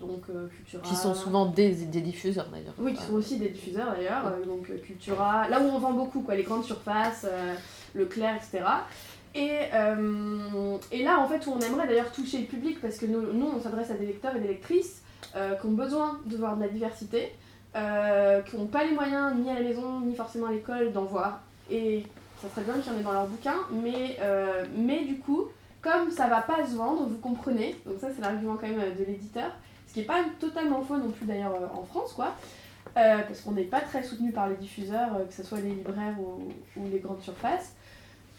donc Cultura... Qui sont souvent des, des diffuseurs d'ailleurs. Oui, qui sont aussi des diffuseurs d'ailleurs, donc Cultura, là où on vend beaucoup, quoi, les grandes surfaces, Leclerc, etc. Et, euh, et là, en fait, où on aimerait d'ailleurs toucher le public, parce que nous, nous on s'adresse à des lecteurs et des lectrices euh, qui ont besoin de voir de la diversité, euh, qui n'ont pas les moyens, ni à la maison, ni forcément à l'école, d'en voir. Et ça serait bien qu'il y en ait dans leurs bouquins, mais, euh, mais du coup, comme ça va pas se vendre, vous comprenez, donc ça c'est l'argument quand même euh, de l'éditeur, ce qui n'est pas totalement faux non plus d'ailleurs en France, quoi. Parce qu'on n'est pas très soutenu par les diffuseurs, que ce soit les libraires ou, les grandes surfaces.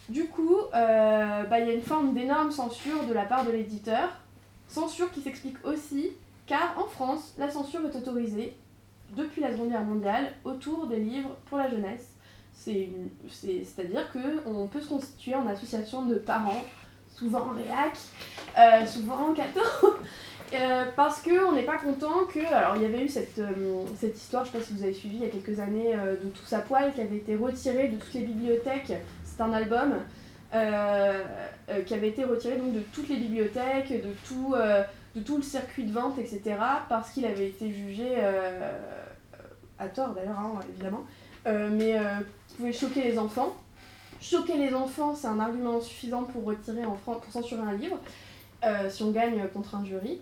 Du coup, bah, il y a une forme d'énorme censure de la part de l'éditeur, censure qui s'explique aussi car en France, la censure est autorisée depuis la Seconde Guerre mondiale autour des livres pour la jeunesse. C'est une- c'est- C'est-à-dire qu'on peut se constituer en association de parents, souvent en réac, euh, souvent en catho, euh, parce qu'on n'est pas content que. Alors, il y avait eu cette, euh, cette histoire, je ne sais pas si vous avez suivi il y a quelques années, euh, de Tous poil qui avait été retiré de toutes les bibliothèques. C'est un album qui avait été retiré donc, de toutes les bibliothèques, de tout, de tout le circuit de vente, etc., parce qu'il avait été jugé, euh, à tort d'ailleurs, hein, évidemment, euh, mais euh, pouvait choquer les enfants. Choquer les enfants, c'est un argument suffisant pour retirer censurer un livre, euh, si on gagne contre un jury.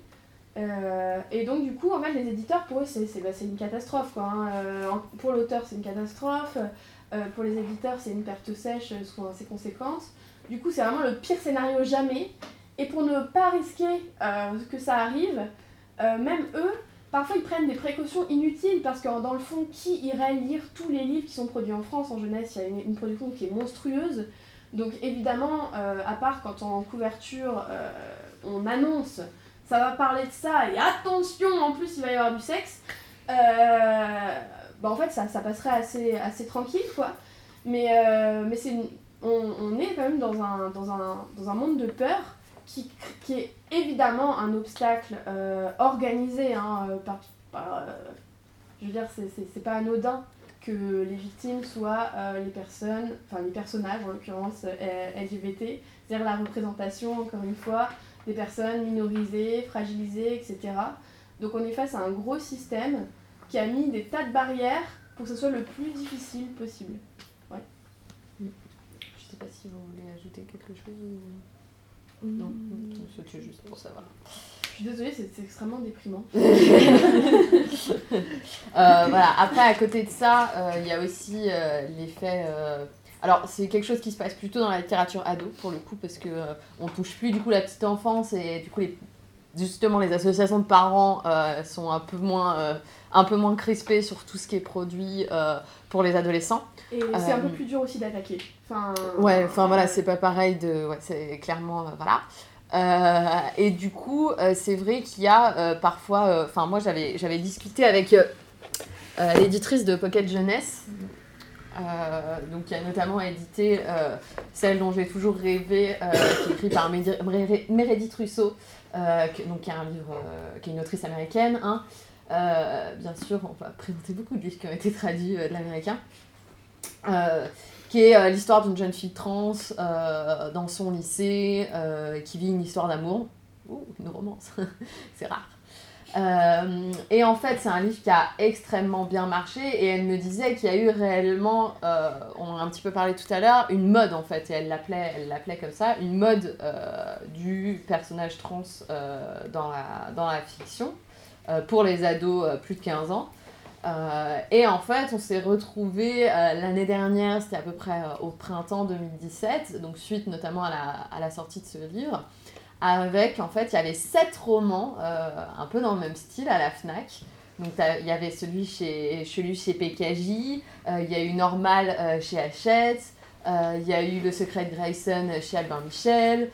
Et donc du coup, en fait, les éditeurs, pour eux, c'est bah, une catastrophe. Quoi, hein. Pour l'auteur, c'est une catastrophe. Pour les éditeurs, c'est une perte sèche, sont assez conséquentes. Du coup, c'est vraiment le pire scénario jamais. Et pour ne pas risquer euh, que ça arrive, euh, même eux, parfois ils prennent des précautions inutiles parce que dans le fond, qui irait lire tous les livres qui sont produits en France? En jeunesse Il y a une, production qui est monstrueuse. Donc évidemment, euh, à part quand en couverture on annonce ça va parler de ça et attention en plus il va y avoir du sexe, bah en fait ça, ça passerait assez, assez tranquille quoi. Mais, mais c'est on, on est quand même dans un, dans un, dans un monde de peur qui, qui est évidemment un obstacle euh, organisé hein, euh, par, euh, je veux dire c'est- pas anodin que les victimes soient les personnes, enfin les personnages en l'occurrence LGBT, c'est-à-dire la représentation, encore une fois, des personnes minorisées, fragilisées, etc. Donc on est face à un gros système qui a mis des tas de barrières pour que ce soit le plus difficile possible. Je sais pas si vous voulez ajouter quelque chose. Non, c'était juste pour savoir. Je suis désolée, c'est extrêmement déprimant. Euh, voilà. Après, à côté de ça, euh, il y a aussi euh, l'effet. Alors, c'est quelque chose qui se passe plutôt dans la littérature ado, pour le coup, parce que euh, on touche plus du coup la petite enfance et du coup, les... justement, les associations de parents euh, sont un peu moins. euh, un peu moins crispées sur tout ce qui est produit euh, pour les adolescents. Et c'est un peu Euh, plus dur aussi d'attaquer. Enfin, Ouais, enfin voilà, c'est pas pareil de. Ouais, c'est clairement. euh, voilà. Euh, et du coup, euh, c'est vrai qu'il y a euh, parfois. Enfin, moi, j'avais j'avais discuté avec l'éditrice de Pocket Jeunesse. donc, qui a notamment édité celle dont j'ai toujours rêvé, qui est écrite par Meredith Russo, que- donc qui est un livre, qui est une autrice américaine. hein. Euh, bien sûr, on va présenter beaucoup de livres qui ont été traduits euh, de l'américain. Euh, qui est l'histoire d'une jeune fille trans dans son lycée qui vit une histoire d'amour. Ouh, une romance, c'est rare. Et en fait, c'est un livre qui a extrêmement bien marché et elle me disait qu'il y a eu réellement, on en a un petit peu parlé tout à l'heure, une mode en fait, et elle l'appelait, elle l'appelait comme ça, une mode du personnage trans dans, la, dans la fiction pour les ados euh, plus de 15 ans. Euh, et en fait, on s'est retrouvés euh, l'année dernière, c'était à peu près euh, au printemps 2017, donc suite notamment à la, à la sortie de ce livre, avec en fait, il y avait sept romans, euh, un peu dans le même style à la Fnac. Donc il y avait celui chez, celui chez PKJ, euh, il y a eu Normal euh, chez Hachette, euh, il y a eu Le Secret de Grayson chez Albin Michel.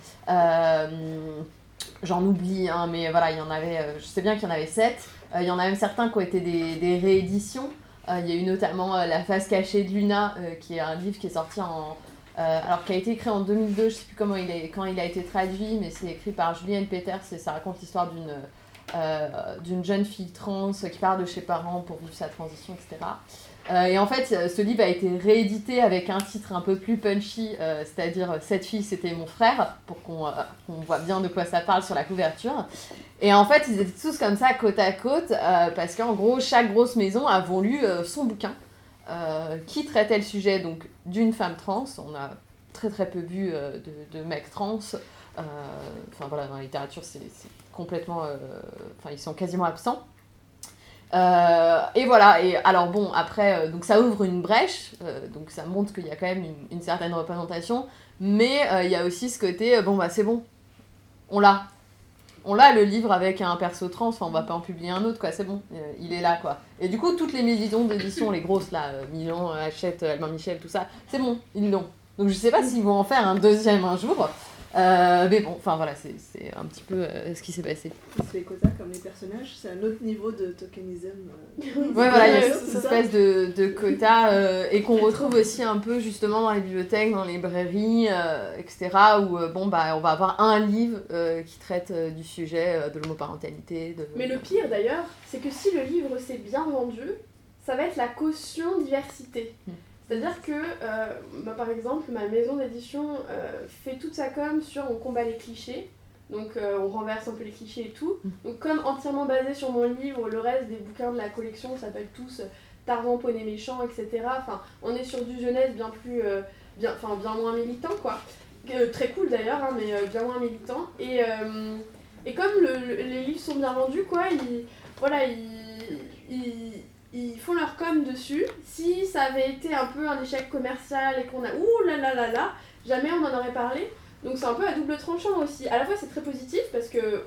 J'en oublie, hein, mais voilà, il y en avait, euh, je sais bien qu'il y en avait sept. Euh, il y en a même certains qui ont été des, rééditions. Euh, il y a eu notamment La face cachée de Luna, qui est un livre qui est sorti en. alors, qui a été écrit en 2002, je sais plus comment il est, quand il a été traduit, mais c'est écrit par Julienne Peters et ça raconte l'histoire d'une d'une jeune fille trans qui part de chez parents pour vivre sa transition, etc. Euh, et en fait, euh, ce livre a été réédité avec un titre un peu plus punchy, euh, c'est-à-dire Cette fille, c'était mon frère, pour qu'on voit bien de quoi ça parle sur la couverture. Et en fait, ils étaient tous comme ça, côte à côte, parce qu'en gros, chaque grosse maison a voulu son bouquin qui traitait le sujet donc d'une femme trans. On a très très peu vu de, de mecs trans. Enfin voilà, dans la littérature, c'est complètement. Enfin, ils sont quasiment absents. Euh, et voilà, et alors bon, après, euh, donc ça ouvre une brèche, euh, donc ça montre qu'il y a quand même une, certaine représentation, mais il y a aussi ce côté, bon bah c'est bon, on l'a. On l'a le livre avec un perso trans, enfin on va pas en publier un autre quoi, c'est bon, il est là quoi. Et du coup, toutes les maisons d'édition, les grosses là, Milan, Hachette, Albin Michel, tout ça, c'est bon, ils l'ont. Donc je sais pas s'ils vont en faire un deuxième un jour, euh, mais bon, enfin voilà, c'est un petit peu euh, ce qui s'est passé. C'est les quotas comme les personnages, c'est un autre niveau de tokenism. euh. Ouais, voilà, il y a cette espèce de, de quota euh, et qu'on retrouve aussi un peu justement dans les bibliothèques, dans les librairies, etc. Où bon, bah, on va avoir un livre qui traite du sujet de l'homoparentalité. De... Mais le pire d'ailleurs, c'est que si le livre s'est bien vendu, ça va être la caution diversité. Mm. C'est-à-dire que, euh, bah, par exemple, ma maison d'édition euh, fait toute sa com sur on combat les clichés, donc euh, on renverse un peu les clichés et tout. Mm. Donc comme entièrement basé sur mon livre, le reste des bouquins de la collection s'appellent tous Tarzan, Poney Méchant, etc. Enfin, on est sur du jeunesse bien plus, bien, enfin bien moins militant quoi. Très cool d'ailleurs, hein, mais bien moins militant. Et, et comme le- le- les livres sont bien vendus, quoi, ils, voilà, ils, ils, ils font leur com dessus. Si ça avait été un peu un échec commercial et qu'on a ouh là là là là, jamais on en aurait parlé. Donc c'est un peu à double tranchant aussi. À la fois c'est très positif parce que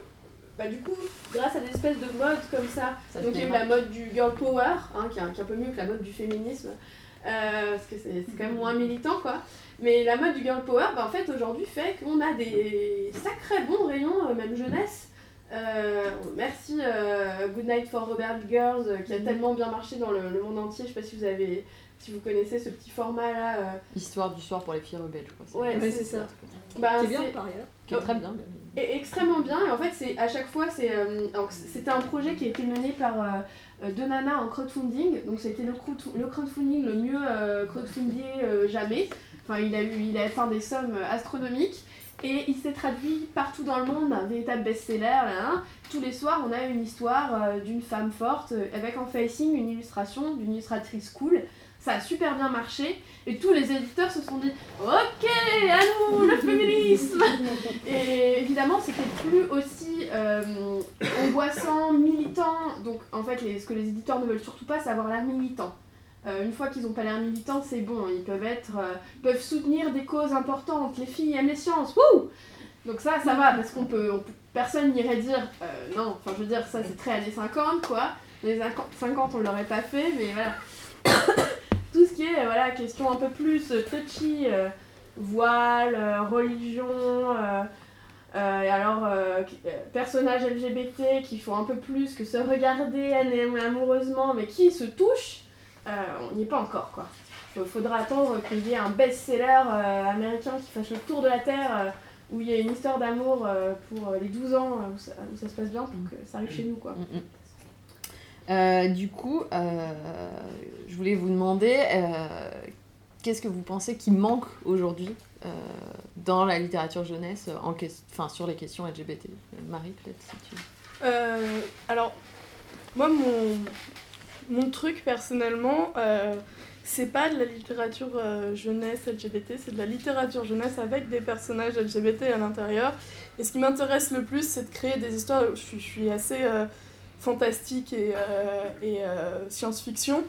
bah, du coup, grâce à des espèces de modes comme ça, donc il y a eu la mode du girl power, hein, qui, est un, qui est un peu mieux que la mode du féminisme, euh, parce que c'est c'est quand même moins militant quoi. Mais la mode du girl power, bah, en fait aujourd'hui fait qu'on a des sacrés bons rayons, euh, même jeunesse, Euh, merci euh, Good Night for Robert Girls euh, qui a Mhm. tellement bien marché dans le, le monde entier. Je sais pas si vous avez, si vous connaissez ce petit format là. euh, Histoire du soir pour les filles rebelles, je crois. Ouais, Ouais, c'est c'est ça. bah, C'est bien par ailleurs. Qui est très bien. Et extrêmement bien. Et en fait, c'est à chaque fois, c'est euh, c'était un projet qui a été mené par deux nanas en crowdfunding. Donc, c'était le, crowd- le crowdfunding le mieux euh, crowdfundé euh, jamais. Enfin, il a eu, il a atteint des sommes astronomiques. Et il s'est traduit partout dans le monde, un véritable best-seller. là. Tous les soirs, on a une histoire euh, d'une femme forte, euh, avec en facing une illustration d'une illustratrice cool. Ça a super bien marché. Et tous les éditeurs se sont dit Ok, à nous, le féminisme Et évidemment, c'était plus aussi euh, angoissant, militant. Donc, en fait, les- ce que les éditeurs ne veulent surtout pas, c'est avoir l'air militant. Euh, une fois qu'ils n'ont pas l'air militant, c'est bon. Ils peuvent être, euh, peuvent soutenir des causes importantes. Les filles aiment les sciences. Wouh Donc ça, ça va parce qu'on peut, on peut- personne n'irait dire euh, non. Enfin, je veux dire, ça c'est très années 50, quoi. Les années 50, on l'aurait pas fait, mais voilà. Tout ce qui est, voilà, question un peu plus touchy, voile, religion, et alors personnages LGBT qui font un peu plus que se regarder am- amoureusement, mais qui se touchent, on n'y est pas encore, quoi. Il faudra attendre qu'il y ait un best-seller euh, américain qui fasse le tour de la Terre, euh, où il y a une histoire d'amour euh, pour euh, les 12 ans, euh, où, ça, où ça se passe bien, pour que ça arrive chez nous, quoi. Mm, mm. Euh, du coup, euh, je voulais vous demander euh, qu'est-ce que vous pensez qui manque aujourd'hui euh, dans la littérature jeunesse en enfin, sur les questions LGBT Euh, Marie, peut-être si tu. Euh, alors, moi, mon, mon truc personnellement, euh, c'est pas de la littérature euh, jeunesse LGBT, c'est de la littérature jeunesse avec des personnages LGBT à l'intérieur. Et ce qui m'intéresse le plus, c'est de créer des histoires. Je suis, je suis assez euh, fantastique et, et science-fiction.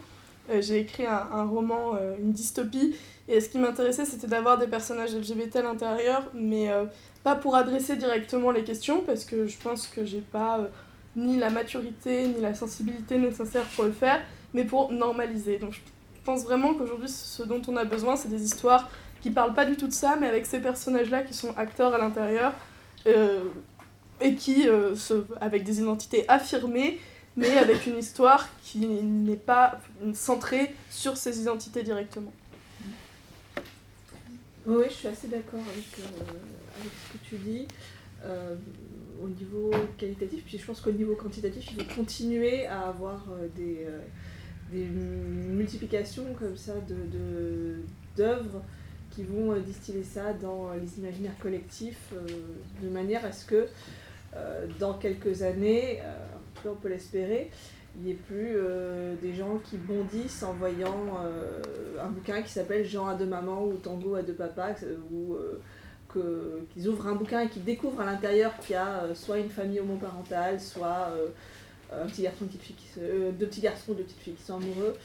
J'ai écrit un, un roman, une dystopie, et ce qui m'intéressait, c'était d'avoir des personnages LGBT à l'intérieur, mais pas pour adresser directement les questions, parce que je pense que j'ai pas ni la maturité, ni la sensibilité nécessaire pour le faire, mais pour normaliser. Donc je pense vraiment qu'aujourd'hui, ce dont on a besoin, c'est des histoires qui parlent pas du tout de ça, mais avec ces personnages-là qui sont acteurs à l'intérieur, euh, et qui, euh, avec des identités affirmées, mais avec une histoire qui n'est pas centrée sur ces identités directement. Oui, je suis assez d'accord avec, euh, avec ce que tu dis. Au niveau qualitatif, puis je pense qu'au niveau quantitatif, il faut continuer à avoir euh, des, euh, des multiplications comme ça de, d'œuvres qui vont euh, distiller ça dans les imaginaires collectifs de manière à ce que dans quelques années, on peut l'espérer, il n'y ait plus des gens qui bondissent en voyant un bouquin qui s'appelle Jean à deux mamans ou Tango à deux papas, qu'ils ouvrent un bouquin et qu'ils découvrent à l'intérieur qu'il y a euh, soit une famille homoparentale, soit euh, un petit garçon, une petite fille, qui se- euh, deux petits garçons, deux petites filles qui sont amoureux.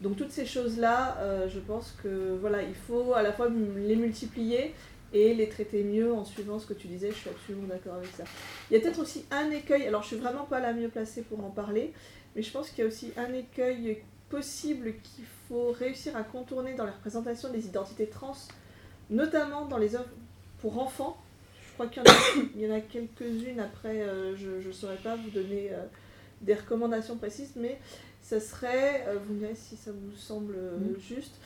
Donc toutes ces choses-là, je pense que voilà, il faut à la fois les multiplier et les traiter mieux en suivant ce que tu disais, je suis absolument d'accord avec ça. Il y a peut-être aussi un écueil, alors je suis vraiment pas la mieux placée pour en parler, mais je pense qu'il y a aussi un écueil possible qu'il faut réussir à contourner dans la représentation des identités trans, notamment dans les œuvres pour enfants. Je crois qu'il y en a, quelques-unes, après euh, je ne saurais pas vous donner euh, des recommandations précises, mais ça serait, euh, vous me direz si ça vous semble Mm. juste,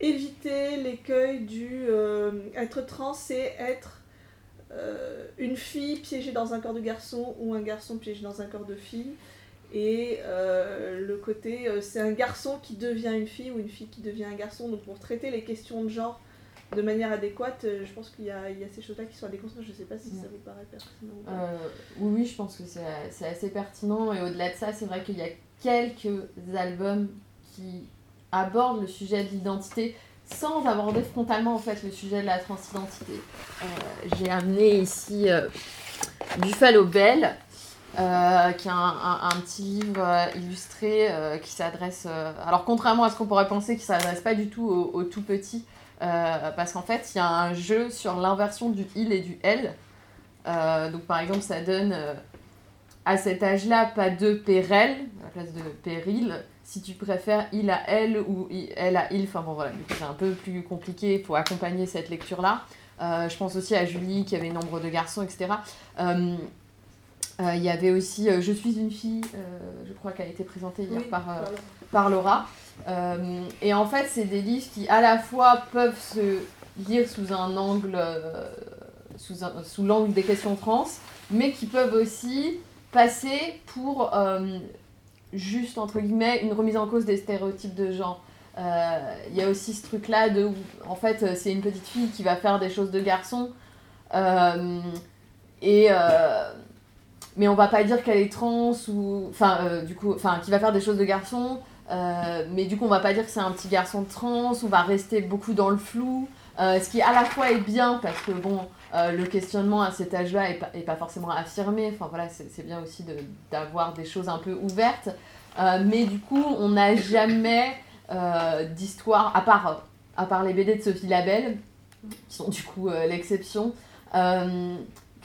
éviter l'écueil du être trans, c'est être une fille piégée dans un corps de garçon ou un garçon piégé dans un corps de fille. Et euh, le côté, euh, c'est un garçon qui devient une fille ou une fille qui devient un garçon. Donc pour traiter les questions de genre de manière adéquate, euh, je pense qu'il y a, il y a ces choses-là qui sont adéquates. Je ne sais pas si ça vous paraît pertinent. Euh, oui, oui, je pense que c'est assez pertinent. Et au-delà de ça, c'est vrai qu'il y a quelques albums qui abordent le sujet de l'identité sans aborder frontalement en fait le sujet de la transidentité. Euh, J'ai amené ici euh, Buffalo Bell, euh, qui est un, un- un petit livre illustré qui s'adresse. alors, contrairement à ce qu'on pourrait penser, qui s'adresse pas du tout aux, aux tout petits, euh, parce qu'en fait, il y a un jeu sur l'inversion du il et du elle. Euh, donc, par exemple, ça donne euh, à cet âge-là pas de pérel à la place de péril. Si tu préfères il à elle ou elle à il, enfin bon voilà, c'est un peu plus compliqué pour accompagner cette lecture-là. Je pense aussi à Julie qui avait nombre de garçons, etc. Il y avait aussi Je suis une fille, je crois qu'elle a été présentée hier Oui, par, voilà. par Laura. Euh, et en fait, c'est des livres qui, à la fois, peuvent se lire sous un angle, euh, sous, un- sous l'angle des questions trans, mais qui peuvent aussi passer pour euh, juste, entre guillemets, une remise en cause des stéréotypes de genre. Il y a aussi ce truc-là de, où, en fait, c'est une petite fille qui va faire des choses de garçon. Et. mais on va pas dire qu'elle est trans ou. Enfin, du coup, enfin, qui va faire des choses de garçon. Euh, mais du coup, on va pas dire que c'est un petit garçon trans, on va rester beaucoup dans le flou. Euh, ce qui à la fois est bien parce que bon, euh, le questionnement à cet âge-là est est pas forcément affirmé. Enfin voilà, c'est bien aussi d'avoir des choses un peu ouvertes. Mais du coup, on n'a jamais d'histoire, à part, à part les BD de Sophie Labelle, qui sont du coup l'exception,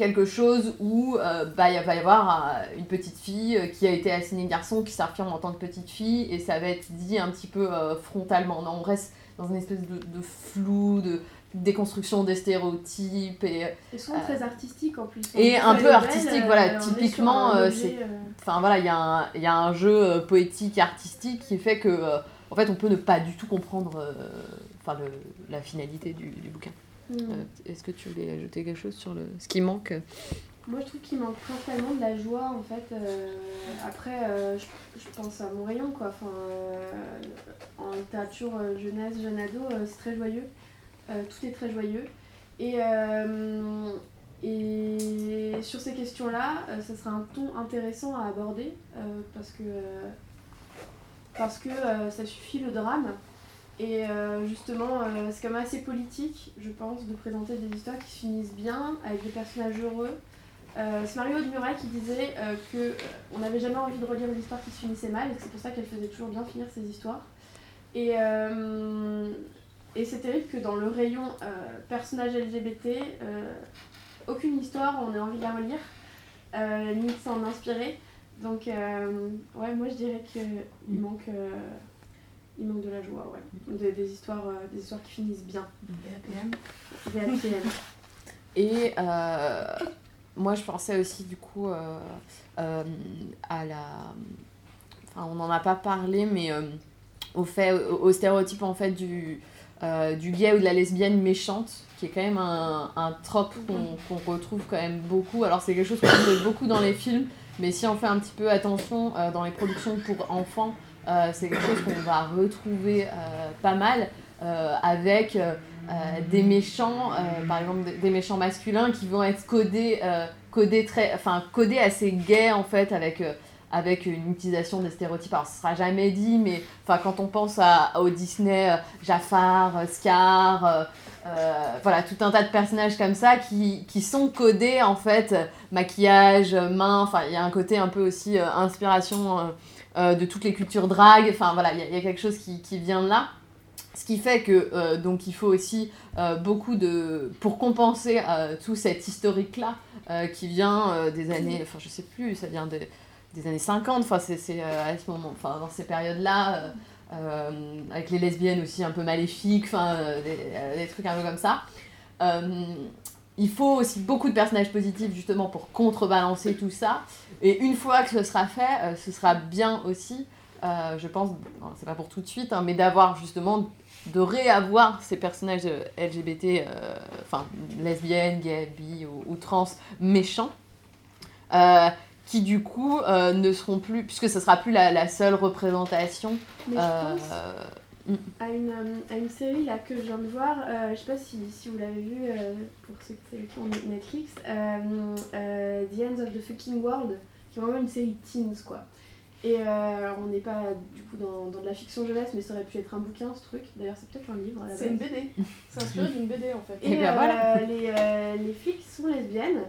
quelque chose où euh, bah, il va y avoir euh, une petite fille euh, qui a été assignée garçon, qui s'affirme en tant que petite fille, et ça va être dit un petit peu euh, frontalement. Non, on reste dans une espèce de, de flou, de déconstruction des stéréotypes, et Ils sont très artistiques en plus. Et un peu artistique, voilà, typiquement, c'est- Enfin voilà, il y, a un- y a un jeu poétique, artistique qui fait que, en fait, on peut ne pas du tout comprendre enfin, le- la finalité du, du bouquin. Euh, Est-ce que tu voulais ajouter quelque chose sur le, ce qui manque? Moi, je trouve qu'il manque principalement de la joie, en fait. euh, après, euh, je, je pense à mon rayon, quoi. Enfin, euh, en littérature jeunesse, jeune ado, c'est très joyeux. Tout est très joyeux. Et, et sur ces questions-là, ça sera un ton intéressant à aborder, parce que, parce que ça suffit le drame. Et euh, justement, euh, c'est quand même assez politique, je pense, de présenter des histoires qui se finissent bien, avec des personnages heureux. Euh, c'est Mario de Muraille qui disait que on n'avait jamais envie de relire une histoire qui se finissait mal, et que c'est pour ça qu'elle faisait toujours bien finir ses histoires. Et, et c'est terrible que dans le rayon euh, personnage LGBT, aucune histoire, on ait envie de la relire, ni de s'en inspirer. Donc, ouais, moi je dirais qu'il manque, il manque de la joie, ouais. Des, des histoires, euh, des histoires qui finissent bien. Des happy end. Et euh, moi, je pensais aussi, du coup, euh, euh, à la. Enfin, on n'en a pas parlé, mais euh, au, fait, au, au stéréotype, en fait, du, euh, du gay ou de la lesbienne méchante, qui est quand même un, un trope qu'on qu'on retrouve quand même beaucoup. Alors, c'est quelque chose qu'on trouve beaucoup dans les films, mais si on fait un petit peu attention euh, dans les productions pour enfants, c'est quelque chose qu'on va retrouver euh, pas mal euh, avec. euh, euh, des méchants, euh, par exemple des, méchants masculins qui vont être codés, euh, codés, très, enfin, codés assez gays en fait avec, euh, avec une utilisation des stéréotypes. Alors ce sera jamais dit, mais quand on pense à, au Disney, euh, Jafar, euh, Scar, euh, euh, voilà, tout un tas de personnages comme ça qui, qui sont codés en fait, euh, maquillage, euh, main, enfin il y a un côté un peu aussi euh, inspiration euh, de toutes les cultures drag, enfin voilà, il y, a- quelque chose qui, qui vient de là. Ce qui fait que euh, donc il faut aussi euh, beaucoup de pour compenser tout cet historique là qui vient des années enfin je sais plus ça vient des, des années 50 enfin c'est à ce moment enfin dans ces périodes là avec les lesbiennes aussi un peu maléfiques enfin des, trucs un peu comme ça il faut aussi beaucoup de personnages positifs justement pour contrebalancer tout ça et une fois que ce sera fait euh, ce sera bien aussi euh, je pense, c'est pas pour tout de suite, hein, mais d'avoir justement, de réavoir ces personnages euh, LGBT, enfin lesbiennes, gays, bi ou, ou trans méchants, qui du coup euh, ne seront plus, puisque ce sera plus la, la seule représentation. Mais je euh, pense à une, euh, à une série là que je viens de voir, euh, je sais pas si, si vous l'avez vu euh, pour ceux qui qui ont Netflix, euh, euh, The Ends of the Fucking World, qui est vraiment une série teens quoi. Et euh, alors on n'est pas du coup dans, dans de la fiction jeunesse, mais ça aurait pu être un bouquin ce truc. D'ailleurs c'est peut-être un livre C'est une. BD. C'est inspiré d'une BD en fait. Et Et ben euh, voilà. les, euh, les flics sont lesbiennes.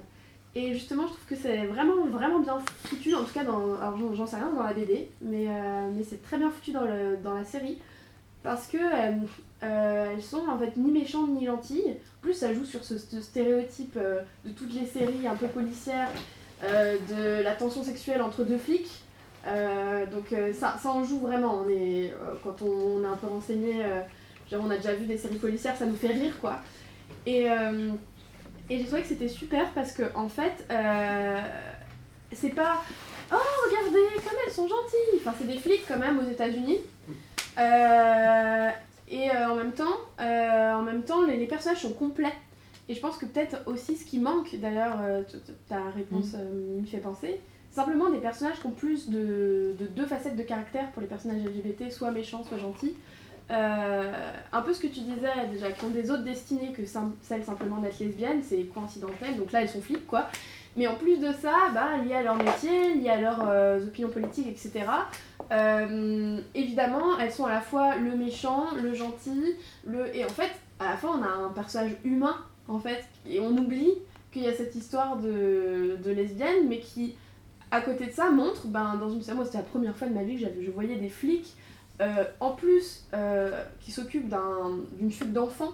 Et justement, je trouve que c'est vraiment, vraiment bien foutu, en tout cas, dans, alors j'en- j'en sais rien dans la BD, mais, euh, mais c'est très bien foutu dans, le, dans la série. Parce que euh, euh, elles sont en fait ni méchantes ni gentilles. En plus, ça joue sur ce, stéréotype euh, de toutes les séries un peu policières, de la tension sexuelle entre deux flics. Donc ça, ça en joue vraiment. Quand on, est un peu renseigné, on a déjà vu des séries policières, ça nous fait rire quoi. Et, et j'ai trouvé que c'était super parce que en fait, c'est pas oh regardez comme elles sont gentilles. Enfin c'est des flics quand même aux États-Unis. Euh, et euh, en même temps, euh, en même temps les, les personnages sont complets. Et je pense que peut-être aussi ce qui manque, d'ailleurs, ta réponse m'y fait penser, simplement des personnages qui ont plus de, de deux facettes de caractère pour les personnages LGBT, soit méchants, soit gentils. Euh, un peu ce que tu disais déjà, qui ont des autres destinées que sim- celle simplement d'être lesbienne, c'est coïncidentel, donc là elles sont flics quoi. Mais en plus de ça, bah, lié à leur métier, lié à leurs euh, opinions politiques, etc. euh, évidemment, elles sont à la fois le méchant, le gentil, le... et en fait, à la fois on a un personnage humain en fait, et on oublie qu'il y a cette histoire de, lesbienne, mais qui, à côté de ça, montre, ben, dans une moi c'était la première fois de ma vie que je voyais des flics, euh, en plus, euh, qui s'occupent d'un- d'une chute d'enfant.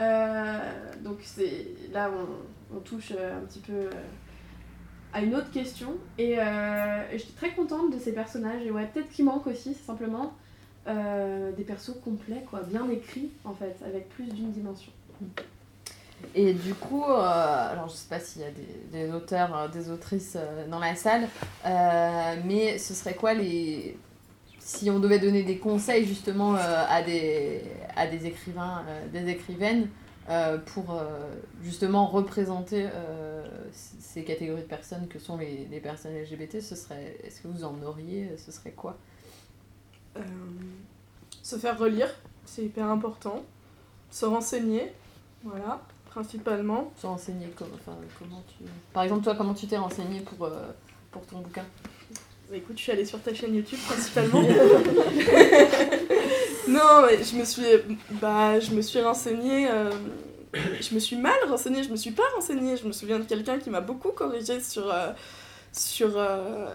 Euh, donc c'est là on, touche un petit peu à une autre question. Et euh, et j'étais très contente de ces personnages. Et ouais, peut-être qu'il manque aussi, c'est simplement euh, des persos complets, quoi, bien écrits en fait, avec plus d'une dimension. Et du coup, euh, alors je sais pas s'il y a des, auteurs, des autrices dans la salle, mais ce serait quoi les. Si on devait donner des conseils justement à, des, à des écrivains, des écrivaines, euh, pour euh, justement représenter euh, ces catégories de personnes que sont les, les personnes LGBT, ce serait. Est-ce que vous en auriez Ce serait quoi? Se faire relire, c'est hyper important. Se renseigner, voilà, principalement. Se renseigner comment, enfin, comment tu. Par exemple, toi, comment tu t'es renseigné pour, pour ton bouquin? Bah, écoute, je suis allée sur ta chaîne YouTube principalement. non, mais je me suis, bah, je me suis renseignée. euh, je me suis mal renseignée. Je me suis pas renseignée. Je me souviens de quelqu'un qui m'a beaucoup corrigé sur euh, sur euh,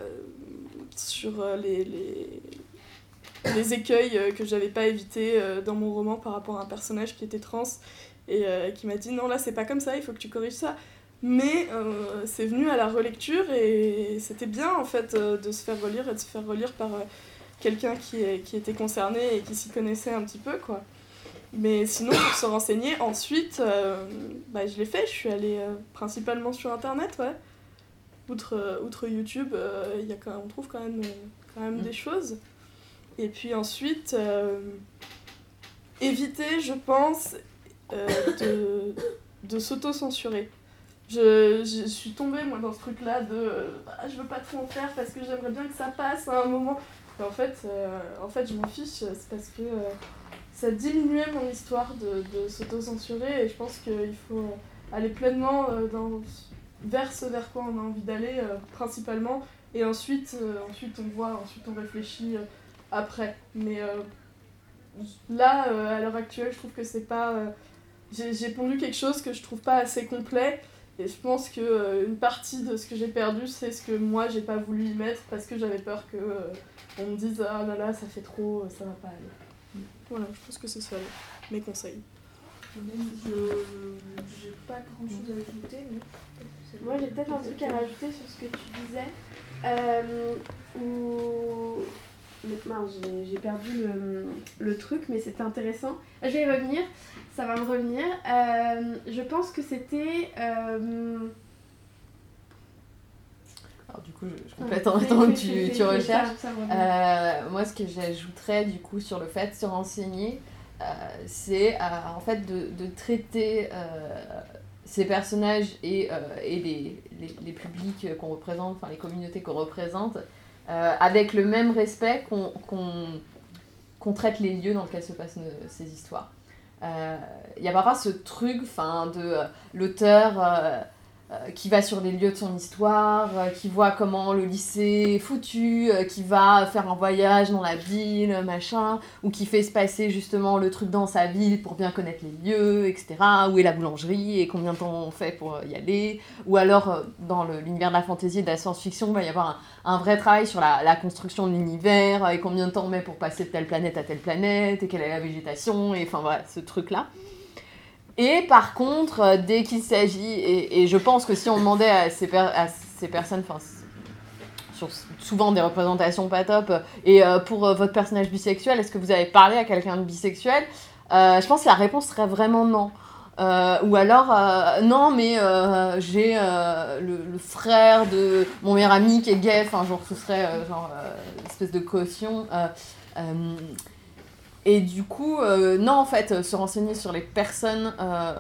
sur les, les les écueils que j'avais pas évités dans mon roman par rapport à un personnage qui était trans et qui m'a dit non là c'est pas comme ça il faut que tu corriges ça mais c'est venu à la relecture et c'était bien en fait de se faire relire et de se faire relire par quelqu'un qui, est- qui était concerné et qui s'y connaissait un petit peu quoi. Mais sinon pour se renseigner ensuite, euh, bah, je l'ai fait, je suis allée euh, principalement sur internet ouais. Outre, euh, outre YouTube, y a quand on trouve quand même, quand même Mm. des choses. Et puis ensuite, éviter je pense de, de s'auto-censurer. Je, je suis tombée moi dans ce truc là de euh, Ah, je veux pas trop en faire parce que j'aimerais bien que ça passe à un moment En fait euh, en fait je m'en fiche c'est parce que euh, ça diminuait mon histoire de, de s'auto-censurer et je pense qu'il faut aller pleinement euh, dans, vers ce vers quoi on a envie d'aller euh, principalement. Et ensuite ensuite on voit ensuite on réfléchit après. Mais là à l'heure actuelle je trouve que c'est pas j'ai pondu quelque chose que je trouve pas assez complet. Et je pense que euh, une partie de ce que j'ai perdu, c'est ce que moi j'ai pas voulu y mettre parce que j'avais peur que on me dise ah là là ça fait trop, ça va pas aller. Voilà, je pense que c'est ça mes conseils. Je j'ai pas grand chose à ajouter, mais. Moi j'ai peut-être un truc à rajouter sur ce que tu disais. Euh, où... mais mince, j'ai- j'ai perdu le, le truc, mais c'était intéressant. Je vais y revenir, ça va me revenir. Euh, je pense que c'était... euh, Alors, du coup, je, je complète en temps que tu, tu recherches. Euh, moi, ce que j'ajouterais du coup sur le fait de se renseigner, euh, c'est euh, en fait de, de traiter ces personnages et, et les, les, les publics qu'on représente, enfin les communautés qu'on représente, avec le même respect qu'on qu'on qu'on traite les lieux dans lesquels se passent nos- ces histoires. Il y a parfois ce truc de l'auteur qui va sur les lieux de son histoire, euh, qui voit comment le lycée est foutu, euh, qui va faire un voyage dans la ville, machin, ou qui fait se passer justement le truc dans sa ville pour bien connaître les lieux, etc. Où est la boulangerie et combien de temps on fait pour euh, y aller. Ou alors, euh, dans l'univers de la fantasy et de la science-fiction, il va y avoir un, vrai travail sur la, la construction de l'univers, euh, et combien de temps on met pour passer de telle planète à telle planète, et quelle est la végétation, et enfin voilà, ce truc-là. Et par contre, euh, dès qu'il s'agit, et, je pense que si on demandait à ces, per- à ces personnes, enfin, souvent des représentations pas top, euh, et euh, pour votre personnage bisexuel, est-ce que vous avez parlé à quelqu'un de bisexuel Je pense que la réponse serait vraiment non. Ou alors, non, mais j'ai le, frère de mon meilleur ami qui est gay, enfin, genre, ce serait genre, une espèce de caution. Et du coup, euh, non, en fait, euh, se renseigner sur les personnes euh,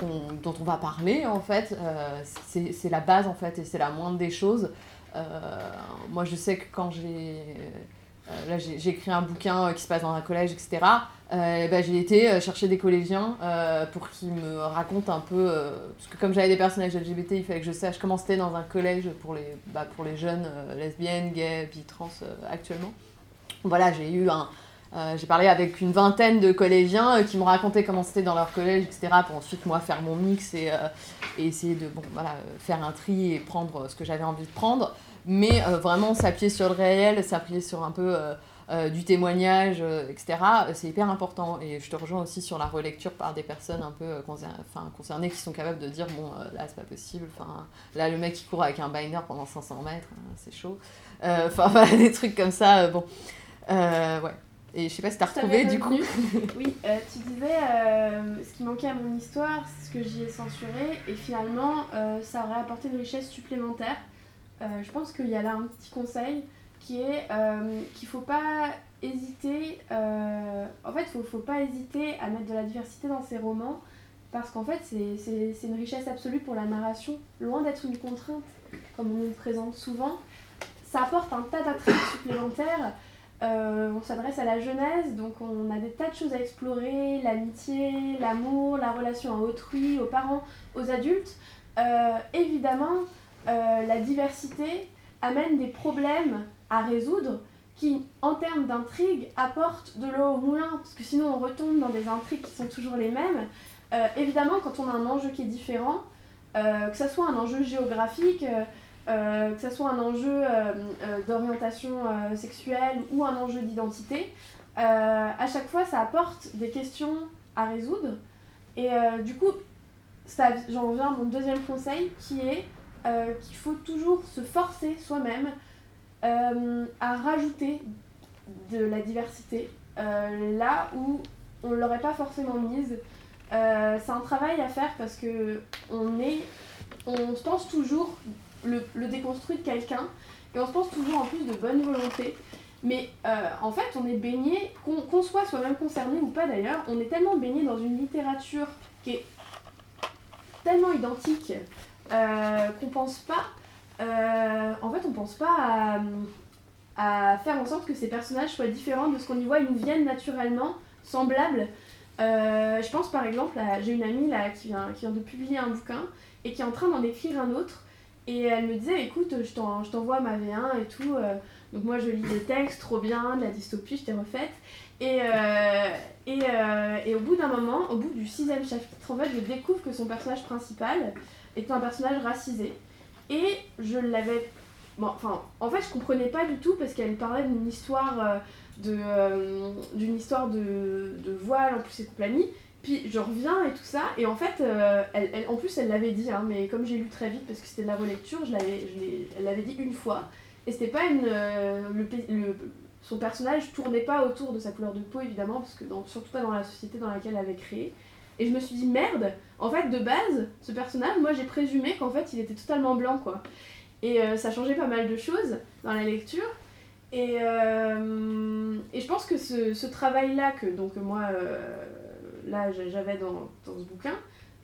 dont on va parler, en fait, c'est la base, en fait, et c'est la moindre des choses. Moi, je sais que quand j'ai... là, j'ai écrit un bouquin qui se passe dans un collège, etc. Euh, ben, j'ai été chercher des collégiens pour qu'ils me racontent un peu... parce que comme j'avais des personnages LGBT, il fallait que je sache comment c'était dans un collège pour les, bah, pour les jeunes lesbiennes, gays, bi, trans actuellement. Voilà, j'ai eu un... euh, j'ai parlé avec une vingtaine de collégiens euh, qui m'ont raconté comment c'était dans leur collège, etc. Pour ensuite, moi, faire mon mix et, euh, essayer de bon, voilà, faire un tri et prendre ce que j'avais envie de prendre. Mais vraiment s'appuyer sur le réel, s'appuyer sur un peu du témoignage, etc. C'est hyper important. Et je te rejoins aussi sur la relecture par des personnes un peu concernées qui sont capables de dire bon, là, c'est pas possible. Là, le mec qui court avec un binder pendant 500 mètres, hein, c'est chaud. Enfin, des trucs comme ça. bon. Ouais. Et je sais pas si t'as retrouvé du coup. Oui, euh, tu disais euh, ce qui manquait à mon histoire, c'est ce que j'y ai censuré, et finalement euh, ça aurait apporté une richesse supplémentaire. Je pense qu'il y a là un petit conseil qui est qu'il faut pas hésiter. en fait, il faut, faut pas hésiter à mettre de la diversité dans ses romans parce qu'en fait, c'est une richesse absolue pour la narration, loin d'être une contrainte comme on nous le présente souvent. Ça apporte un tas d'attraits supplémentaires. Euh, on s'adresse à la jeunesse, donc on a des tas de choses à explorer, l'amitié, l'amour, la relation à autrui, aux parents, aux adultes. Euh, évidemment, euh, la diversité amène des problèmes à résoudre qui, en termes d'intrigue, apportent de l'eau au moulin, parce que sinon on retombe dans des intrigues qui sont toujours les mêmes. Évidemment, quand on a un enjeu qui est différent, que ce soit un enjeu géographique, que ce soit un enjeu euh, euh, d'orientation euh, sexuelle ou un enjeu d'identité, euh, à chaque fois ça apporte des questions à résoudre. Et euh, du coup, j'en viens à mon deuxième conseil qui est euh, qu'il faut toujours se forcer soi-même euh, à rajouter de la diversité euh, là où on ne l'aurait pas forcément mise. Euh, c'est un travail à faire parce que on est, on se pense toujours le, déconstruit de quelqu'un et on se pense toujours en plus de bonne volonté. Mais euh, en fait, on est baigné, qu'on qu'on soit soi-même concerné ou pas d'ailleurs, on est tellement baigné dans une littérature qui est tellement identique euh, qu'on pense pas. euh, en fait, on pense pas à, faire en sorte que ces personnages soient différents de ce qu'on y voit, ils nous viennent naturellement, semblables. Je pense par exemple, j'ai une amie là qui vient, qui vient de publier un bouquin et qui est en train d'en écrire un autre. Et elle me disait, écoute, je t'en- je t'envoie ma V1 et tout. euh, donc moi je lis des textes, trop bien, de la dystopie, je t'ai refaite. Et, euh, et, euh, et au bout d'un moment, au bout du sixième chapitre, en fait, je découvre que son personnage principal est un personnage racisé. Et je l'avais... Bon, enfin, en fait, je comprenais pas du tout parce qu'elle parlait d'une histoire de d'une histoire de, de voile en plus et compagnie. Puis je reviens et tout ça, et en fait, euh, elle, en plus elle l'avait dit, hein, mais comme j'ai lu très vite parce que c'était de la relecture, je l'avais, je elle l'avait dit une fois, et c'était pas une. euh, le, le- son personnage tournait pas autour de sa couleur de peau évidemment, parce que surtout pas dans la société dans laquelle elle avait créé. Et je me suis dit merde, en fait de base, ce personnage, moi j'ai présumé qu'en fait il était totalement blanc quoi. Et euh, ça changeait pas mal de choses dans la lecture. Et, et je pense que ce, ce travail-là, que donc moi, là j'a- j'avais dans, dans ce bouquin,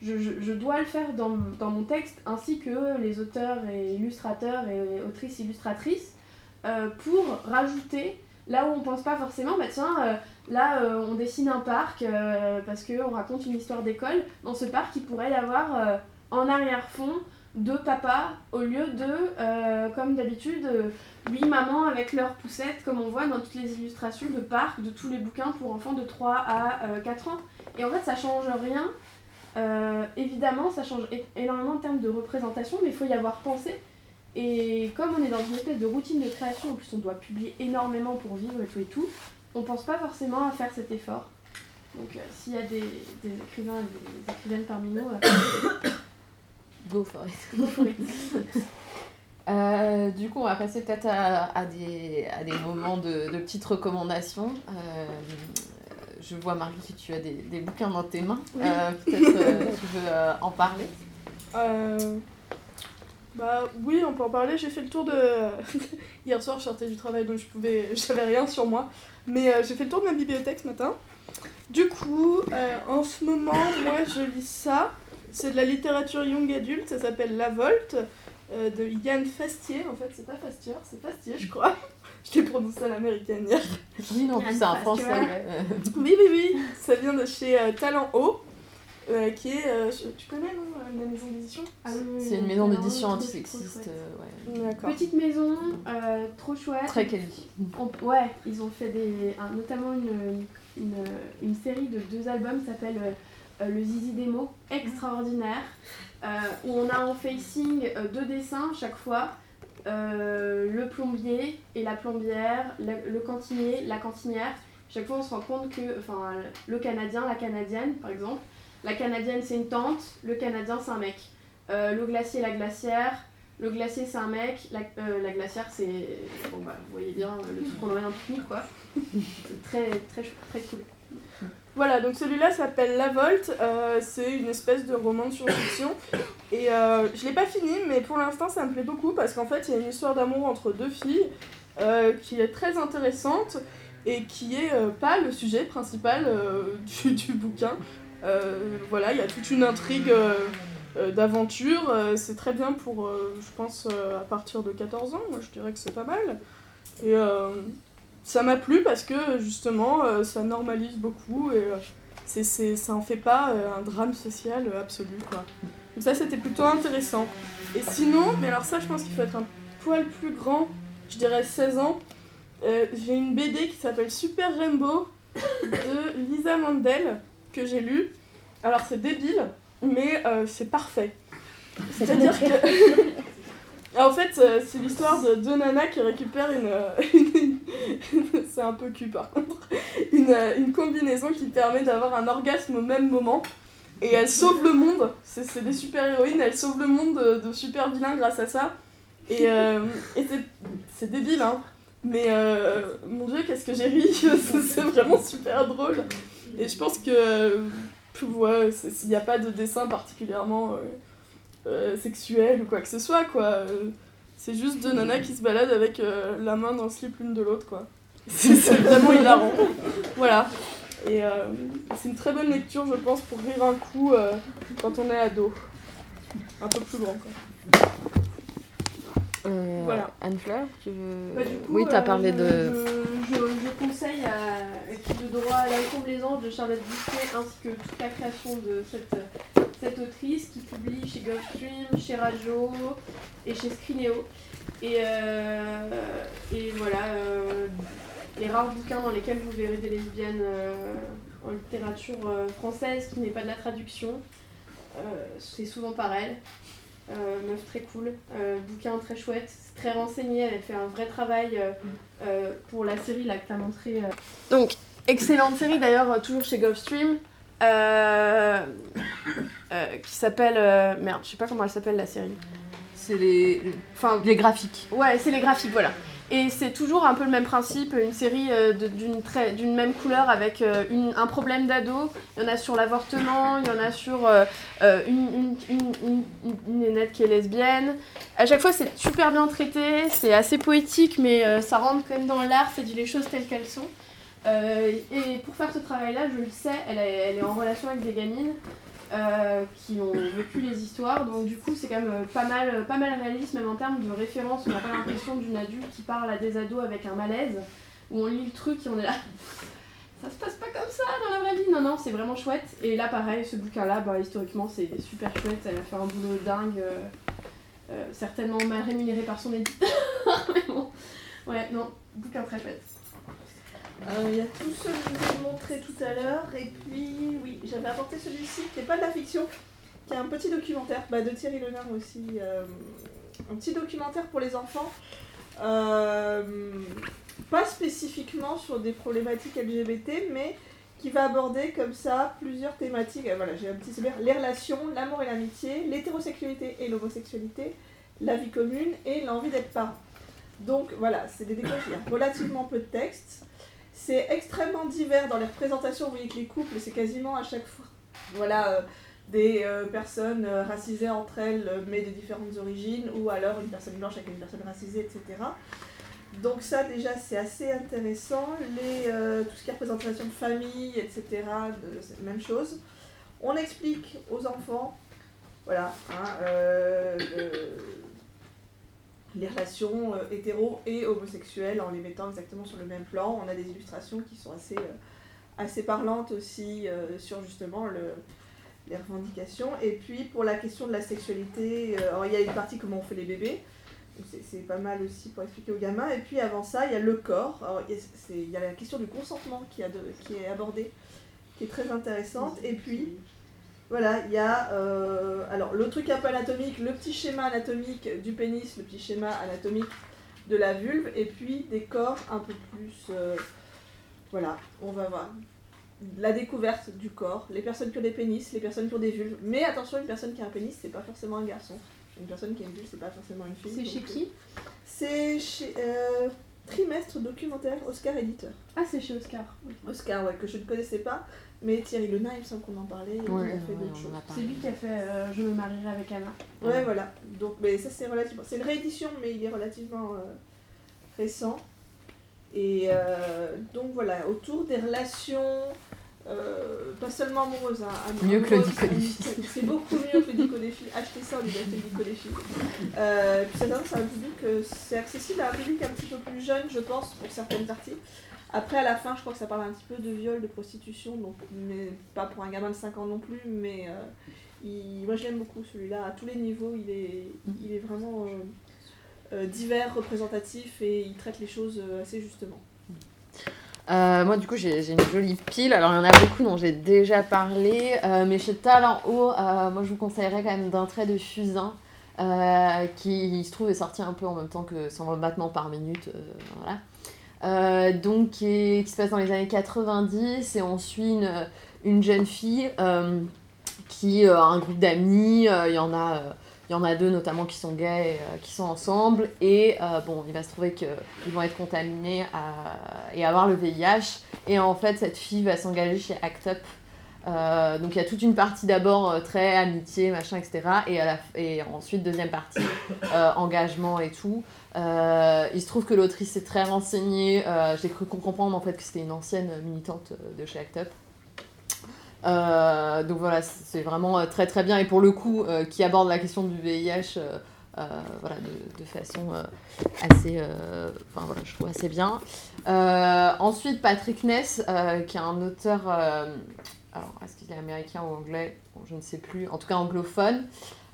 je, je- dois le faire dans, dans mon texte, ainsi que les auteurs et illustrateurs et autrices illustratrices, euh, pour rajouter là où on pense pas forcément, bah tiens, euh, là euh, on dessine un parc parce qu'on raconte une histoire d'école. Dans ce parc, il pourrait y avoir en arrière-fond deux papas au lieu de, comme d'habitude, huit mamans avec leurs poussettes, comme on voit dans toutes les illustrations de parcs, de tous les bouquins pour enfants de 3 à euh, 4 ans. Et en fait, ça change rien. Euh, évidemment, ça change énormément en termes de représentation, mais il faut y avoir pensé. Et comme on est dans une espèce de routine de création, en plus on doit publier énormément pour vivre et tout et tout, on pense pas forcément à faire cet effort. Donc euh, s'il y a des, des écrivains et des écrivaines parmi nous, euh, Go for it. go for it. Euh, du coup, on va passer peut-être à, à des, à des moments de, de petites recommandations. Euh, je vois Marie que tu as des, des bouquins dans tes mains. Euh, Peut-être tu veux en parler? Bah oui, on peut en parler. J'ai fait le tour de. Hier soir, je sortais du travail donc je pouvais. J'avais rien sur moi. Mais j'ai fait le tour de ma bibliothèque ce matin. Du coup, en ce moment, moi je lis ça. C'est de la littérature young adulte. Ça s'appelle La Volte euh, de Yann Fastier. En fait, c'est pas Fastier, c'est Fastier, je crois. Je l'ai prononcé à l'américaine hier. Oui, non, c'est un français. Oui, oui, oui. Ça vient de chez euh, Talent Haut. euh, qui est. euh, tu connais, non La maison d'édition? Ah oui, C'est une maison d'édition antisexiste. euh, ouais. Petite maison, euh, trop chouette. Très quali. On- ouais, ils ont fait des, un- notamment une, une, une série de deux albums qui s'appelle Le Zizi Demo, extraordinaire, où on a en facing euh, deux dessins chaque fois. euh, le plombier et la plombière, le, le cantinier, la cantinière. Chaque fois, on se rend compte que, enfin, le Canadien, la Canadienne, par exemple, la Canadienne c'est une tante, le Canadien c'est un mec. Euh, le glacier, la glacière, le glacier c'est un mec, la, euh, la glacière c'est. Bon bah vous voyez bien euh, le truc qu'on aurait le pique-nique quoi. Très, très, très cool. Voilà, donc celui-là s'appelle La Volte. euh, c'est une espèce de roman de science-fiction. Et euh, je l'ai pas fini, mais pour l'instant ça me plaît beaucoup parce qu'en fait il y a une histoire d'amour entre deux filles euh, qui est très intéressante et qui est euh, pas le sujet principal du, bouquin. Voilà, il y a toute une intrigue d'aventure. c'est très bien pour, je pense, à partir de 14 ans. Moi je dirais que c'est pas mal. Et ça m'a plu parce que justement euh, ça normalise beaucoup et euh, c'est, c'est, ça en fait pas euh, un drame social absolu quoi. Donc ça c'était plutôt intéressant. Et sinon, mais alors ça je pense qu'il faut être un poil plus grand, je dirais 16 ans. J'ai une BD qui s'appelle Super Rainbow de Lisa Mandel que j'ai lu. Alors c'est débile, mais c'est parfait. C'est-à-dire que en fait, euh, c'est l'histoire de deux nanas qui récupèrent une. euh, c'est un peu cul par contre. Une, euh, une combinaison qui permet d'avoir un orgasme au même moment. Et elles sauvent le monde. C'est des super-héroïnes, elles sauvent le monde de, de super vilains grâce à ça. Et, et c'est- débile, hein. Mais mon dieu, qu'est-ce que j'ai ri. C'est vraiment super drôle. Et je pense que. euh, ouais, s'il n'y a pas de dessin particulièrement. Euh, sexuel ou quoi que ce soit quoi. Euh, c'est juste deux nanas qui se baladent avec euh, la main dans le slip l'une de l'autre quoi. C'est vraiment hilarant. Voilà. Et euh, c'est une très bonne lecture je pense pour rire un coup euh, quand on est ado. Un peu plus grand quoi. Euh, Voilà. Anne-Fleur, tu veux... Bah, coup, oui, tu as euh, parlé de... Je, je, je conseille à Équipe de droit les anges de Charlotte Boucher ainsi que toute la création de cette, cette autrice qui publie chez Gulfstream, chez Rajo et chez Scrineo. Et, euh, et voilà, euh, les rares bouquins dans lesquels vous verrez des lesbiennes euh, en littérature française qui n'est pas de la traduction, c'est souvent par elle. Meuf très cool, bouquin très chouette, très renseigné, elle fait un vrai travail pour la série là que t'as montré. Donc, excellente série d'ailleurs, toujours chez Gulfstream, euh, euh, qui s'appelle. euh, merde, je sais pas comment elle s'appelle la série. C'est les... Enfin, les graphiques. Ouais, c'est les graphiques, voilà. Et c'est toujours un peu le même principe, une série euh, de- d'une très- d'une même couleur avec euh, une- un problème d'ado. Il y en a sur l'avortement, il y en a sur euh, euh, une, une, une, une, une- une nénette qui est lesbienne. À chaque fois, c'est super bien traité, c'est assez poétique, mais euh, ça rentre quand même dans l'art, ça dit les choses telles qu'elles sont. Euh, et pour faire ce travail-là, je le sais, elle est, en relation avec des gamines euh, qui ont vécu les histoires. Donc du coup, c'est quand même euh, pas mal, pas mal réaliste, même en termes de référence. On n'a pas l'impression d'une adulte qui parle à des ados avec un malaise, où on lit le truc et on est là. Ça se passe pas comme ça dans la vraie vie. Non, non, c'est vraiment chouette. Et là, pareil, ce bouquin-là, bah, historiquement, c'est super chouette. Elle a fait un boulot dingue. certainement mal rémunéré par son éditeur. Mais bon. Ouais, non, bouquin très chouette. Euh, Il y a tous ceux que je vous ai montrés tout à l'heure, et puis oui, j'avais apporté celui-ci qui n'est pas de la fiction, qui est un petit documentaire bah, de Thierry Lenard aussi, euh, un petit documentaire pour les enfants, euh, pas spécifiquement sur des problématiques LGBT, mais qui va aborder comme ça plusieurs thématiques. Voilà, j'ai un petit sommaire les relations, l'amour et l'amitié, l'hétérosexualité et l'homosexualité, la vie commune et l'envie d'être parent. Donc voilà, c'est des décors, il y a relativement peu de texte. C'est extrêmement divers dans les représentations. Vous voyez que les couples, c'est quasiment à chaque fois. Voilà, euh, des euh, personnes euh, racisées entre elles, mais de différentes origines, ou alors une personne blanche avec une personne racisée, etc. Donc ça déjà c'est assez intéressant. Tout ce qui est représentation de famille, etc. de- même chose. On explique aux enfants, voilà, hein, les relations euh, hétéro et homosexuelles en les mettant exactement sur le même plan. On a des illustrations qui sont assez, euh, assez parlantes aussi euh, sur justement le, les revendications. Et puis pour la question de la sexualité, euh, il y a une partie comment on fait les bébés. C'est- pas mal aussi pour expliquer aux gamins. Et puis avant ça, il y a le corps. Il y a- la question du consentement qui, a qui est abordée, qui est très intéressante. Et puis, voilà, il y a euh, alors le truc un peu anatomique, le petit schéma anatomique du pénis, le petit schéma anatomique de la vulve, et puis des corps un peu plus. euh, voilà, on va voir. La découverte du corps, les personnes qui ont des pénis, les personnes qui ont des vulves. Mais attention, une personne qui a un pénis, c'est pas forcément un garçon. Une personne qui a une vulve, c'est pas forcément une fille. C'est chez qui? C'est chez euh, Trimestre documentaire Oscar Éditeur. Ah, c'est chez Oscar. Oscar, ouais, que je ne connaissais pas, mais Thierry Lenain, il me semble qu'on en parlait, il a fait ouais, d'autres choses. en C'est lui qui a fait euh, Je me marierai avec Anna. Ouais, Ouais. voilà. Donc, mais ça, c'est relativement. C'est une réédition, mais il est relativement euh, récent. Et euh, donc, voilà, autour des relations, euh, pas seulement amoureuses. hein, Mieux que le Dicodéfi. C'est beaucoup mieux que le Dicodéfi. Achetez ça au lieu d'acheter le Dicodéfi. Euh, puis, c'est c'est un public, euh, c'est accessible à un public un petit peu plus jeune, je pense, pour certaines parties. Après, à la fin, je crois que ça parle un petit peu de viol, de prostitution, donc, mais pas pour un gamin de 5 ans non plus, mais euh, il- moi je l'aime beaucoup celui-là, à tous les niveaux, il est, il est vraiment euh, euh, divers, représentatif et il traite les choses assez justement. Euh, moi, du coup, j'ai une jolie pile. Alors, il y en a beaucoup dont j'ai déjà parlé. Euh, mais chez Talent Haut, euh, moi, je vous conseillerais quand même d'un trait de Fusain. qui il se trouve est sorti un peu en même temps que 120 battements par minute. voilà. Euh, donc, qui, se passe dans les années 90. Et on suit une, une jeune fille euh, qui euh, a un groupe d'amis. Il y en a. deux notamment qui sont gays, qui sont ensemble, et bon, il va se trouver qu'ils vont être contaminés et avoir le VIH. Et en fait, cette fille va s'engager chez ACT UP. Donc il y a toute une partie d'abord très amitié, machin, etc. Et, ensuite, deuxième partie, engagement et tout. Euh, il se trouve que l'autrice est très renseignée. Euh, J'ai cru comprendre en fait que c'était une ancienne militante euh, de chez ACT UP. Donc voilà, c'est vraiment très très bien et pour le coup, qui aborde la question du VIH voilà, de, façon assez, enfin voilà, je trouve assez bien. Ensuite, Patrick Ness, qui est un auteur, alors est-ce qu'il est américain ou anglais? Je ne sais plus, en tout cas anglophone.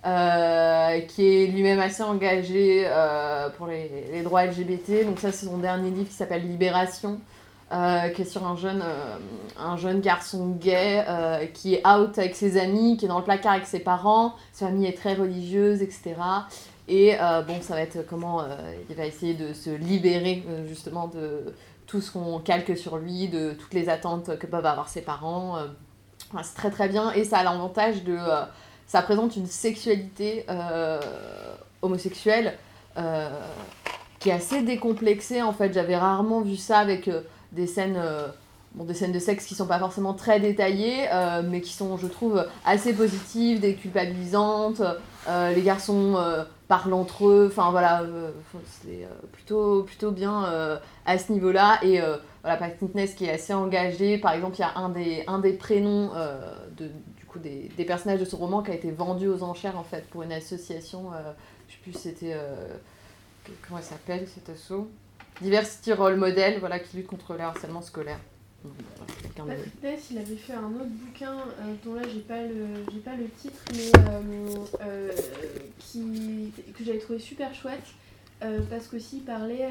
Euh, qui est lui-même assez engagé euh, pour les, droits LGBT. Donc ça, c'est son dernier livre qui s'appelle Libération, euh, qui est sur un jeune, un jeune garçon gay qui est out avec ses amis, qui est dans le placard avec ses parents. Sa famille est très religieuse, etc. Et bon, ça va être comment il va essayer de se libérer justement de tout ce qu'on calque sur lui, de toutes les attentes que peuvent avoir ses parents. C'est très très bien et ça a l'avantage de... ça présente une sexualité euh, homosexuelle euh, qui est assez décomplexée en fait. J'avais rarement vu ça avec euh, des scènes... Bon, des scènes de sexe qui sont pas forcément très détaillées, mais qui sont, je trouve, assez positives, déculpabilisantes. Les garçons parlent entre eux, enfin voilà, c'est plutôt, plutôt bien à ce niveau-là. Et voilà, Patrick Ness qui est assez engagé. Par exemple, il y a un des, un des prénoms de, coup, des, des personnages de ce roman qui a été vendu aux enchères en fait pour une association. euh, je sais plus, c'était. euh, comment elle s'appelle cet asso Diversity Role Model, voilà, qui lutte contre le harcèlement scolaire. Patrick il avait fait un autre bouquin euh, dont là j'ai pas le j'ai pas le titre mais euh, euh, qui que j'avais trouvé super chouette parce qu'aussi il parlait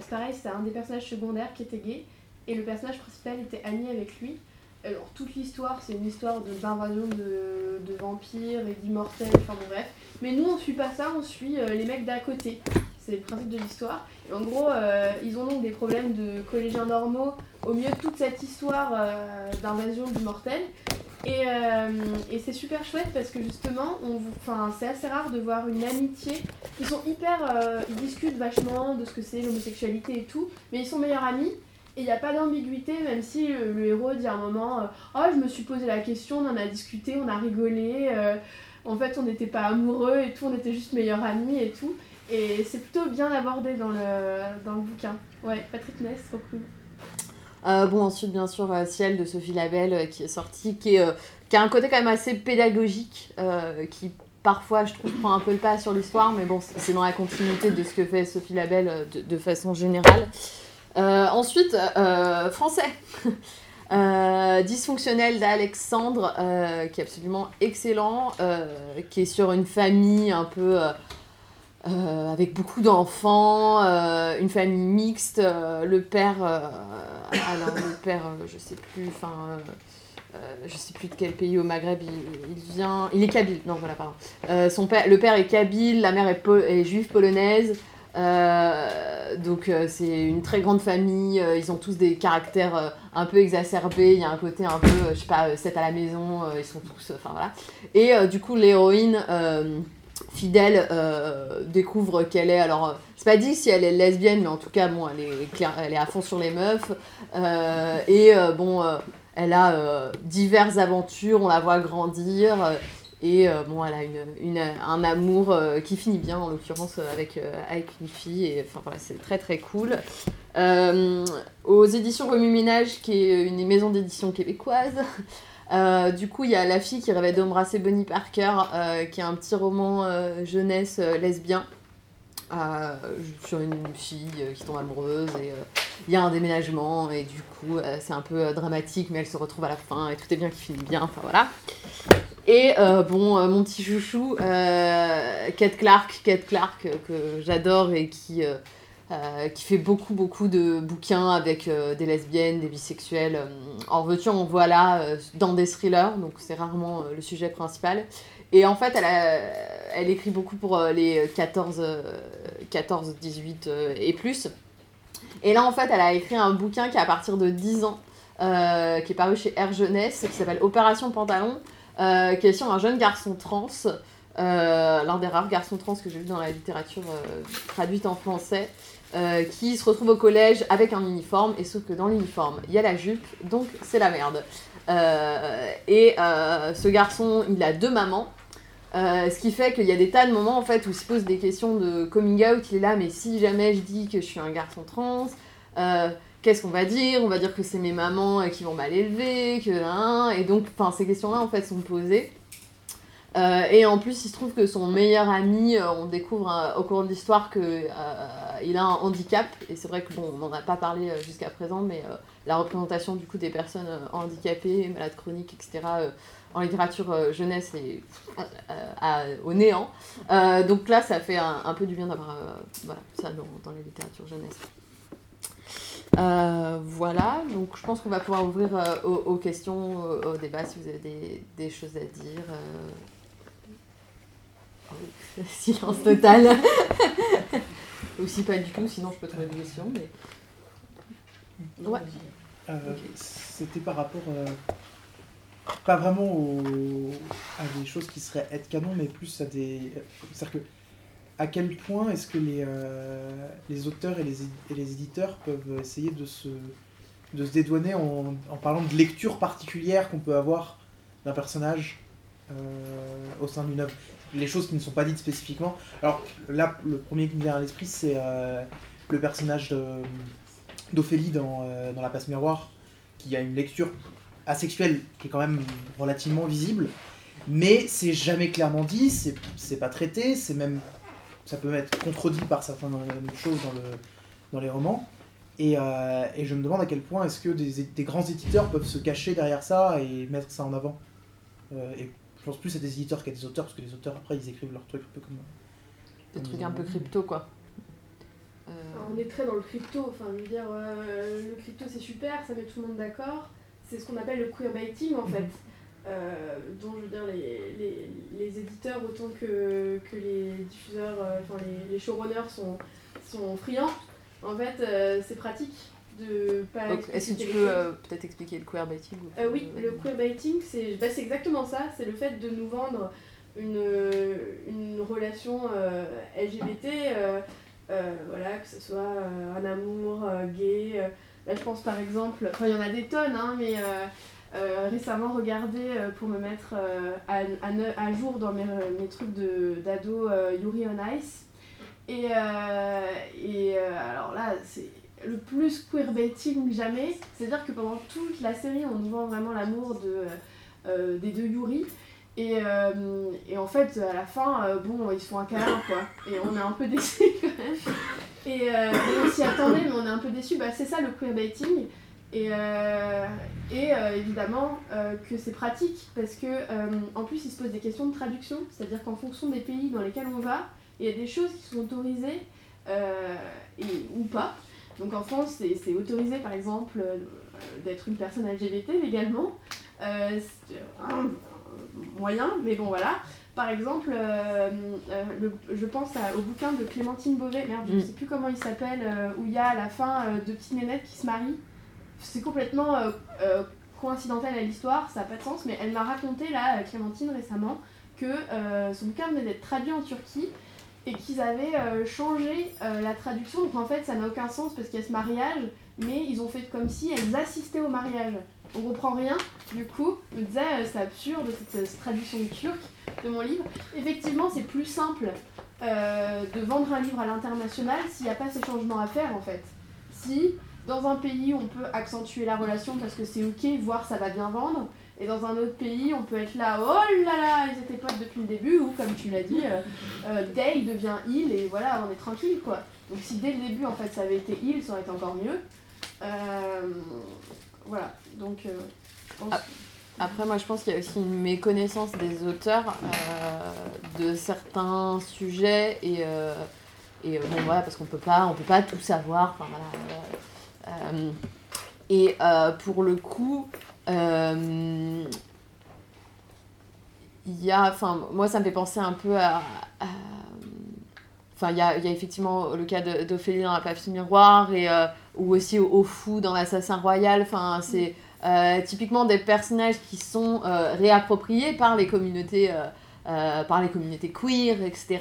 c'est pareil c'était un des personnages secondaires qui était gay et le personnage principal était ami avec lui alors toute l'histoire c'est une histoire d'invasion de, de vampires et d'immortels enfin bref mais nous on suit pas ça on suit euh, les mecs d'à côté c'est le principe de l'histoire et en gros euh, ils ont donc des problèmes de collégiens normaux au milieu de toute cette histoire euh, d'invasion du mortel. Et, euh, et c'est super chouette parce que justement, on, c'est assez rare de voir une amitié. Ils sont hyper. ils discutent vachement de ce que c'est l'homosexualité et tout, mais ils sont meilleurs amis. Et il n'y a pas d'ambiguïté, même si le, héros dit à un moment euh, Oh, je me suis posé la question, on en a discuté, on a rigolé. euh, en fait, on n'était pas amoureux et tout, on était juste meilleurs amis et tout. Et c'est plutôt bien abordé dans le, bouquin. Ouais, Patrick Ness, trop cool. Euh, bon, ensuite, bien sûr, Ciel de Sophie Labelle qui est sorti, qui, a un côté quand même assez pédagogique, qui parfois, je trouve, prend un peu le pas sur l'histoire, mais bon, c'est dans la continuité de ce que fait Sophie Labelle de façon générale. Euh, ensuite, euh, français. Euh, dysfonctionnel d'Alexandre, euh, qui est absolument excellent, euh, qui est sur une famille un peu avec beaucoup d'enfants, une famille mixte. le père, alors le père, je sais plus, enfin, je sais plus de quel pays au Maghreb il, il vient. Il est kabyle, non voilà pardon. Son père, le père est kabyle, la mère est, po- est juive polonaise. Euh, donc euh, c'est une très grande famille, euh, ils ont tous des caractères un peu exacerbés, il y a un côté un peu, je sais pas, 7 à la maison, ils sont tous, enfin voilà. Et du coup l'héroïne fidèle découvre qu'elle est, alors c'est pas dit si elle est lesbienne, mais en tout cas bon, elle est, claire, elle est à fond sur les meufs. Et bon, elle a diverses aventures, on la voit grandir. Et euh, bon, elle a une, une- un amour euh, qui finit bien, en l'occurrence, euh, avec, avec une fille. Et enfin voilà, c'est très très cool. Aux éditions Remue Ménage, qui est une maison d'édition québécoise. du coup, il y a La fille qui rêvait d'embrasser Bonnie Parker, qui est un petit roman jeunesse lesbien. Euh, sur une fille euh, qui tombe amoureuse et euh, il y a un déménagement et du coup c'est un peu dramatique mais elle se retrouve à la fin et tout est bien qui finit bien enfin voilà et bon mon petit chouchou Kate Clark Kate Clark que j'adore et qui qui fait beaucoup beaucoup de bouquins avec des lesbiennes, des bisexuels. en veux-tu, en voilà, dans des thrillers, donc c'est rarement le sujet principal. Et en fait, elle, écrit beaucoup pour euh, les 14, euh, 14 18 euh, et plus. Et là, en fait, elle a écrit un bouquin qui est à partir de 10 ans, euh, qui est paru chez Air Jeunesse, qui s'appelle Opération Pantalon, euh, qui est sur un jeune garçon trans, l'un des rares garçons trans que j'ai vu dans la littérature traduite en français, qui se retrouve au collège avec un uniforme, et sauf que dans l'uniforme, il y a la jupe, donc c'est la merde. Et ce garçon, il a deux mamans. Euh, ce qui fait qu'il y a des tas de moments en fait où il se pose des questions de coming out. Il est là, mais si jamais je dis que je suis un garçon trans, euh, qu'est-ce qu'on va dire? On va dire que c'est mes mamans euh, qui vont mal élever, que hein, et donc, enfin, ces questions-là en fait sont posées. Euh, et en plus, il se trouve que son meilleur ami, euh, on découvre euh, au cours de l'histoire que euh, il a un handicap. Et c'est vrai que bon, on n'en a pas parlé jusqu'à présent, mais la représentation du coup des personnes handicapées, malades chroniques, etc. en littérature jeunesse est au néant. Donc là, ça fait un, peu du bien d'avoir ça dans, dans les littératures jeunesse. Voilà, donc je pense qu'on va pouvoir ouvrir aux, questions, au, débat si vous avez des, choses à dire. Silence total. Ou si pas du tout, sinon je peux trouver des questions. Mais... Ouais. Euh. C'était par rapport, euh, pas vraiment au- à des choses qui seraient être canon, mais plus à des. C'est-à-dire que, à quel point est-ce que les, euh, les auteurs et les, et les éditeurs peuvent essayer de se, de se dédouaner en, en parlant de lecture particulière qu'on peut avoir d'un personnage au sein d'une œuvre? Les choses qui ne sont pas dites spécifiquement. Alors là, le premier qui me vient à l'esprit, c'est euh, le personnage de- d'Ophélie dans, euh, dans La Passe Miroir, qui a une lecture asexuelle qui est quand même relativement visible, mais c'est jamais clairement dit, c'est pas traité, c'est même ça peut être contredit par certaines choses dans, le, dans les romans. Et, euh, je me demande à quel point est-ce que des, grands éditeurs peuvent se cacher derrière ça et mettre ça en avant. Euh, je pense plus à des éditeurs qu'à des auteurs, parce que les auteurs après ils écrivent leurs trucs un peu comme. Des trucs un peu crypto, quoi. Euh, on est très dans le crypto, enfin je veux dire, euh, le crypto c'est super, ça met tout le monde d'accord. C'est ce qu'on appelle le queerbaiting en fait. Euh, dont je veux dire les, les, les éditeurs autant que, que les diffuseurs, euh, enfin les, les showrunners sont, sont friands. En fait, euh, c'est pratique de Est-ce que tu peux euh, peut-être expliquer le queerbaiting ou- Euh, oui, le queerbaiting, c'est bah, c'est exactement ça. C'est le fait de nous vendre une, une relation euh, LGBT, euh, voilà, que ce soit un amour gay, là, je pense par exemple, enfin, il y en a des tonnes, hein, mais récemment regardé pour me mettre à, à, jour dans mes, mes trucs d'ado Yuri on Ice. Et, et alors là, c'est le plus queerbaiting jamais. C'est-à-dire que pendant toute la série, on nous vend vraiment l'amour de, des deux Yuri. Et, euh, et, en fait, à la fin, euh, bon, ils se font un câlin, quoi. Et on est un peu déçus quand même. Et, euh, on s'y attendait, mais on est un peu déçus. Bah, c'est ça le queerbaiting. Et, et évidemment que c'est pratique parce que en plus, il se pose des questions de traduction. C'est-à-dire qu'en fonction des pays dans lesquels on va, il y a des choses qui sont autorisées et, ou pas. Donc en France, c'est autorisé par exemple d'être une personne LGBT légalement moyen, mais bon voilà. Par exemple, euh, euh, je pense au bouquin de Clémentine Beauvais, merde, je ne mm. sais plus comment il s'appelle, euh, où il y a à la fin deux petites nénettes qui se marient. C'est complètement coïncidental à l'histoire, ça n'a pas de sens, mais elle m'a raconté, là, Clémentine, récemment, que son bouquin venait d'être traduit en Turquie et qu'ils avaient changé la traduction. Donc en fait, ça n'a aucun sens parce qu'il y a ce mariage, mais ils ont fait comme si elles assistaient au mariage on comprend rien. Du coup, je me disais, euh, c'est absurde cette, traduction turque de mon livre. Effectivement, c'est plus simple euh, de vendre un livre à l'international s'il n'y a pas ces changements à faire en fait. Si dans un pays on peut accentuer la relation parce que c'est ok, voir ça va bien vendre, et dans un autre pays on peut être là, oh là là, ils étaient potes depuis le début, ou comme tu l'as dit, euh, Day devient il et voilà, on est tranquille quoi. Donc si dès le début en fait ça avait été il, ça aurait été encore mieux. voilà. Donc, euh, Après, moi, je pense qu'il y a aussi une méconnaissance des auteurs euh, de certains sujets et, euh, et bon, voilà, parce qu'on peut pas, on peut pas tout savoir. Et pour le coup, il y a, enfin, moi, ça me fait penser un peu à, Enfin, il y a, y a, effectivement le cas d'Ophélie dans La Papille Miroir et, ou aussi au, Fou dans L'Assassin Royal. Enfin, c'est euh, typiquement des personnages qui sont euh, réappropriés par les communautés, euh, par les communautés queer, etc.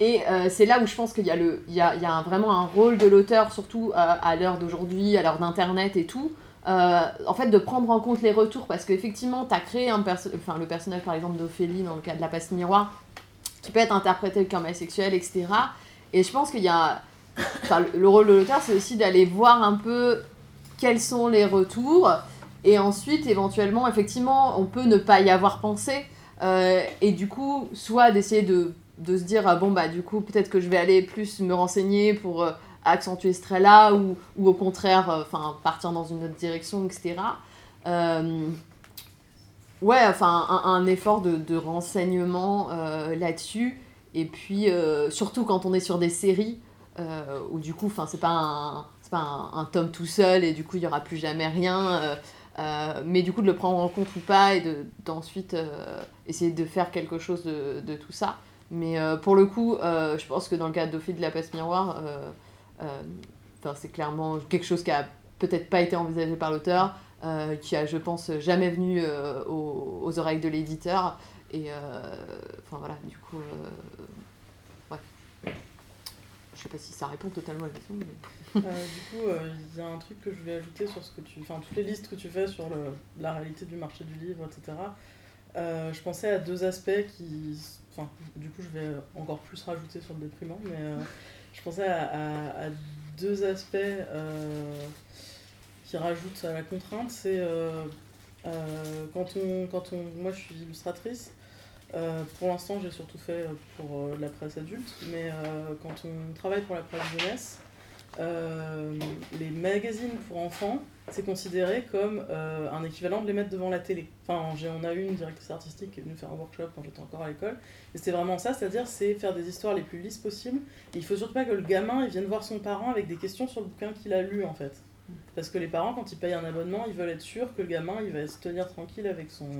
et c'est là où je pense qu'il y a, le, il y a, il y a vraiment un rôle de l'auteur, surtout à l'heure d'aujourd'hui, à l'heure d'Internet et tout, en fait, de prendre en compte les retours, parce qu'effectivement, tu as créé un enfin, le personnage, par exemple, d'Ophélie, dans le cas de la passe miroir, qui peut être interprété comme asexuel, etc. Et je pense qu'il y a... Enfin, le rôle de l'auteur, c'est aussi d'aller voir un peu quels sont les retours, et ensuite, éventuellement, effectivement, on peut ne pas y avoir pensé, euh, et du coup, soit d'essayer de, de, se dire, ah bon, bah du coup, peut-être que je vais aller plus me renseigner pour euh, accentuer ce trait-là, ou, ou, au contraire, euh, enfin, partir dans une autre direction, etc. ouais, enfin, un, effort de, de renseignement là-dessus, et puis, surtout quand on est sur des séries, où du coup, enfin, c'est pas un un, tome tout seul et du coup il n'y aura plus jamais rien. Euh, euh, mais du coup de le prendre en compte ou pas et d'ensuite euh, essayer de faire quelque chose de, de tout ça. Mais pour le coup, je pense que dans le cas d'Ophi de la passe miroir, c'est clairement quelque chose qui a peut-être pas été envisagé par l'auteur, qui a, je pense, jamais venu aux, oreilles de l'éditeur. Et enfin voilà, du coup, ouais. Je sais pas si ça répond totalement à la question. Euh, du coup, euh, il y a un truc que je voulais ajouter sur ce que tu, enfin toutes les listes que tu fais sur la réalité du marché du livre, etc. Euh, je pensais à deux aspects qui, enfin, du coup, je vais encore plus rajouter sur le déprimant, mais je pensais à, deux aspects qui rajoutent à la contrainte. C'est quand on, quand on, moi, je suis illustratrice. pour l'instant, j'ai surtout fait pour la presse adulte, mais quand on travaille pour la presse jeunesse, euh, les magazines pour enfants, c'est considéré comme euh, un équivalent de les mettre devant la télé. Enfin, on a eu une directrice artistique qui est venue faire un workshop quand j'étais encore à l'école, et c'était vraiment ça, c'est-à-dire c'est faire des histoires les plus lisses possibles. Et il faut surtout pas que le gamin il vienne voir son parent avec des questions sur le bouquin qu'il a lu en fait. Parce que les parents, quand ils payent un abonnement, ils veulent être sûrs que le gamin il va se tenir tranquille avec son,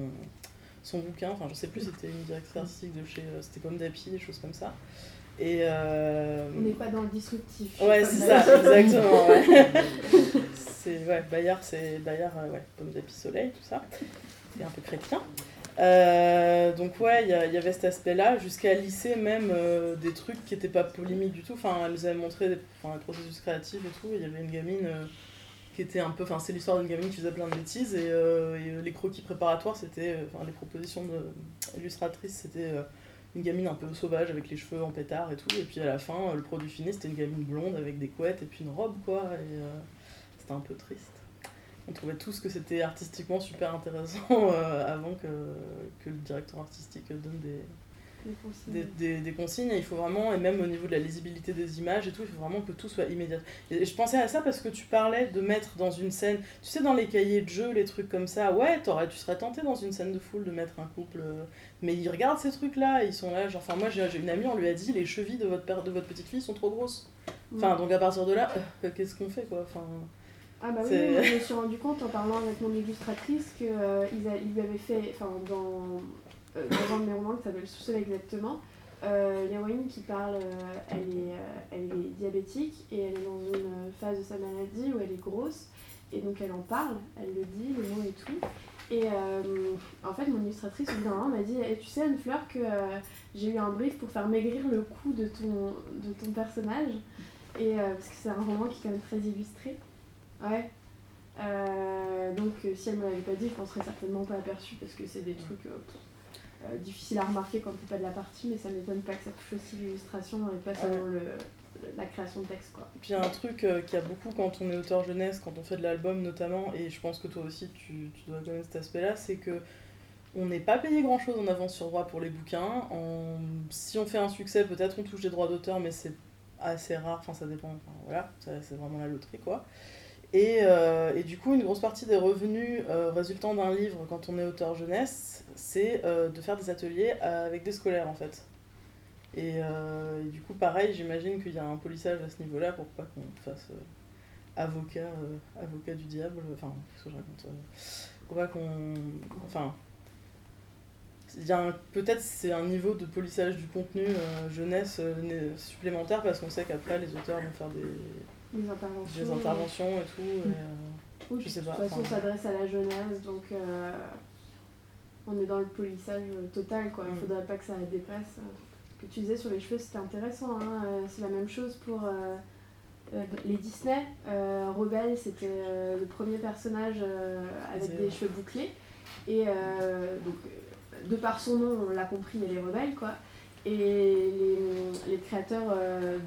son bouquin. Enfin, je sais plus, c'était une directrice artistique de chez. Euh, c'était comme Dapi, des choses comme ça. Et euh... On n'est pas dans le disruptif. Ouais, c'est ça, exactement. Ouais. c'est ouais, Bayard, c'est Bayard, euh, ouais, pomme d'épi soleil, tout ça. C'est un peu chrétien. Euh, donc ouais, il y, avait cet aspect-là, jusqu'à lisser même euh, des trucs qui n'étaient pas polémiques du tout. Enfin, elle nous avait montré des, enfin, processus créatif et tout. Il y avait une gamine qui était un peu... Enfin, c'est l'histoire d'une gamine qui faisait plein de bêtises. Et, et, les croquis préparatoires, c'était... Enfin, les propositions de illustratrices, c'était une gamine un peu sauvage avec les cheveux en pétard et tout. Et puis à la fin, le produit fini, c'était une gamine blonde avec des couettes et puis une robe, quoi. Et euh, c'était un peu triste. On trouvait tous que c'était artistiquement super intéressant euh, avant que, que le directeur artistique donne des. Des, des- des consignes. Et il faut vraiment, et même au niveau de la lisibilité des images et tout, il faut vraiment que tout soit immédiat. Et je pensais à ça parce que tu parlais de mettre dans une scène, tu sais, dans les cahiers de jeu, les trucs comme ça, ouais, t'aurais, tu serais tenté dans une scène de foule de mettre un couple. euh, mais ils regardent ces trucs-là, ils sont là, genre, enfin, moi j'ai une amie, on lui a dit, les chevilles de votre, père, de votre petite fille sont trop grosses. Enfin, donc à partir de là, euh, qu'est-ce qu'on fait, quoi enfin, Ah bah oui, je me suis rendu compte en parlant avec mon illustratrice que euh, ils, lui avaient fait, enfin dans, dans un de mes romans qui s'appelle Sous-sol exactement, euh, l'héroïne qui parle, euh, elle, est, euh, elle est diabétique et elle est dans une phase de sa maladie où elle est grosse et donc elle en parle, elle le dit, les mots et tout. Et euh, en fait, mon illustratrice, au bout d'un m'a dit Eh, Tu sais, Anne-Fleur, que euh, j'ai eu un brief pour faire maigrir le cou de ton, de ton personnage. Et, euh, parce que c'est un roman qui est quand même très illustré. Ouais. Euh, donc, euh, si elle me l'avait pas dit, je m'en serais certainement pas aperçue parce que c'est des trucs euh, euh, difficiles à remarquer quand t'es pas de la partie, mais ça m'étonne pas que ça touche aussi l'illustration et pas seulement le, la création de texte. Quoi. Et puis il y a un truc euh, qu'il y a beaucoup quand on est auteur jeunesse, quand on fait de l'album notamment, et je pense que toi aussi tu, tu dois connaître cet aspect-là, c'est que on n'est pas payé grand-chose en avance sur droit pour les bouquins. En- Si on fait un succès, peut-être on touche des droits d'auteur, mais c'est assez rare, enfin ça dépend, enfin, voilà, c'est vraiment la loterie quoi. Et, euh, et du coup, une grosse partie des revenus euh, résultant d'un livre quand on est auteur jeunesse, c'est euh, de faire des ateliers avec des scolaires en fait. Et, du coup, pareil, j'imagine qu'il y a un polissage à ce niveau-là pour pas qu'on fasse avocat, avocat du diable. Enfin, qu'est-ce que je raconte Pour pas qu'on. Enfin. Peut-être c'est un niveau de polissage du contenu jeunesse supplémentaire parce qu'on sait qu'après les auteurs vont faire des, Les interventions. des interventions et tout. et, euh, Oui, Je de toute façon, on s'adresse à la jeunesse, donc euh, on est dans le polissage euh, total. Quoi. Il Mm. faudrait pas que ça dépasse. euh. Ce que tu disais sur les cheveux, c'était intéressant. hein. Euh, C'est la même chose pour euh, euh, les Disney. Euh, Rebelle, c'était euh, le premier personnage euh, avec des cheveux bouclés. Et euh, donc, euh, de par son nom, on l'a compris, elle est rebelle, quoi. Et les, les créateurs euh,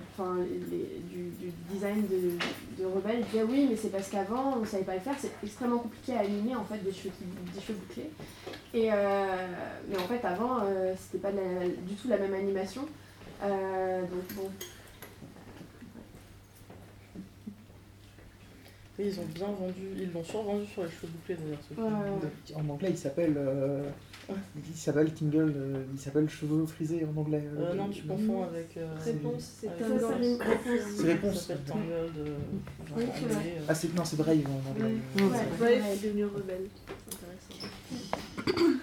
les- du, du design de, de Rebelle disaient oui, mais c'est parce qu'avant, on ne savait pas le faire, c'est extrêmement compliqué à animer en fait des cheveux, qui- des cheveux bouclés. Et, euh, mais en fait, avant, euh, c'était pas la- du tout la même animation. Euh, donc bon, ils ont bien vendu, ils l'ont survendu sur les cheveux bouclés d'ailleurs. Ouais, ouais. En anglais, il s'appelle. Euh, il s'appelle Tingle, euh, il s'appelle cheveux frisés en anglais. Euh, non, tu confonds avec. euh, Réponse, c'est rime- C'est réponse. s'appelle Tangle de. Euh. Ah, c'est, non, c'est Brave en anglais. Euh, Ouais, il est devenu rebelle. C'est intéressant.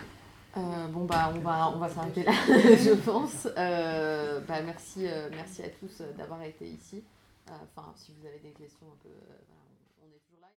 Euh, bon bah on va on va s'arrêter là je pense. Euh, bah, merci euh, merci à tous euh, d'avoir été ici. Euh, Enfin si vous avez des questions un peu euh,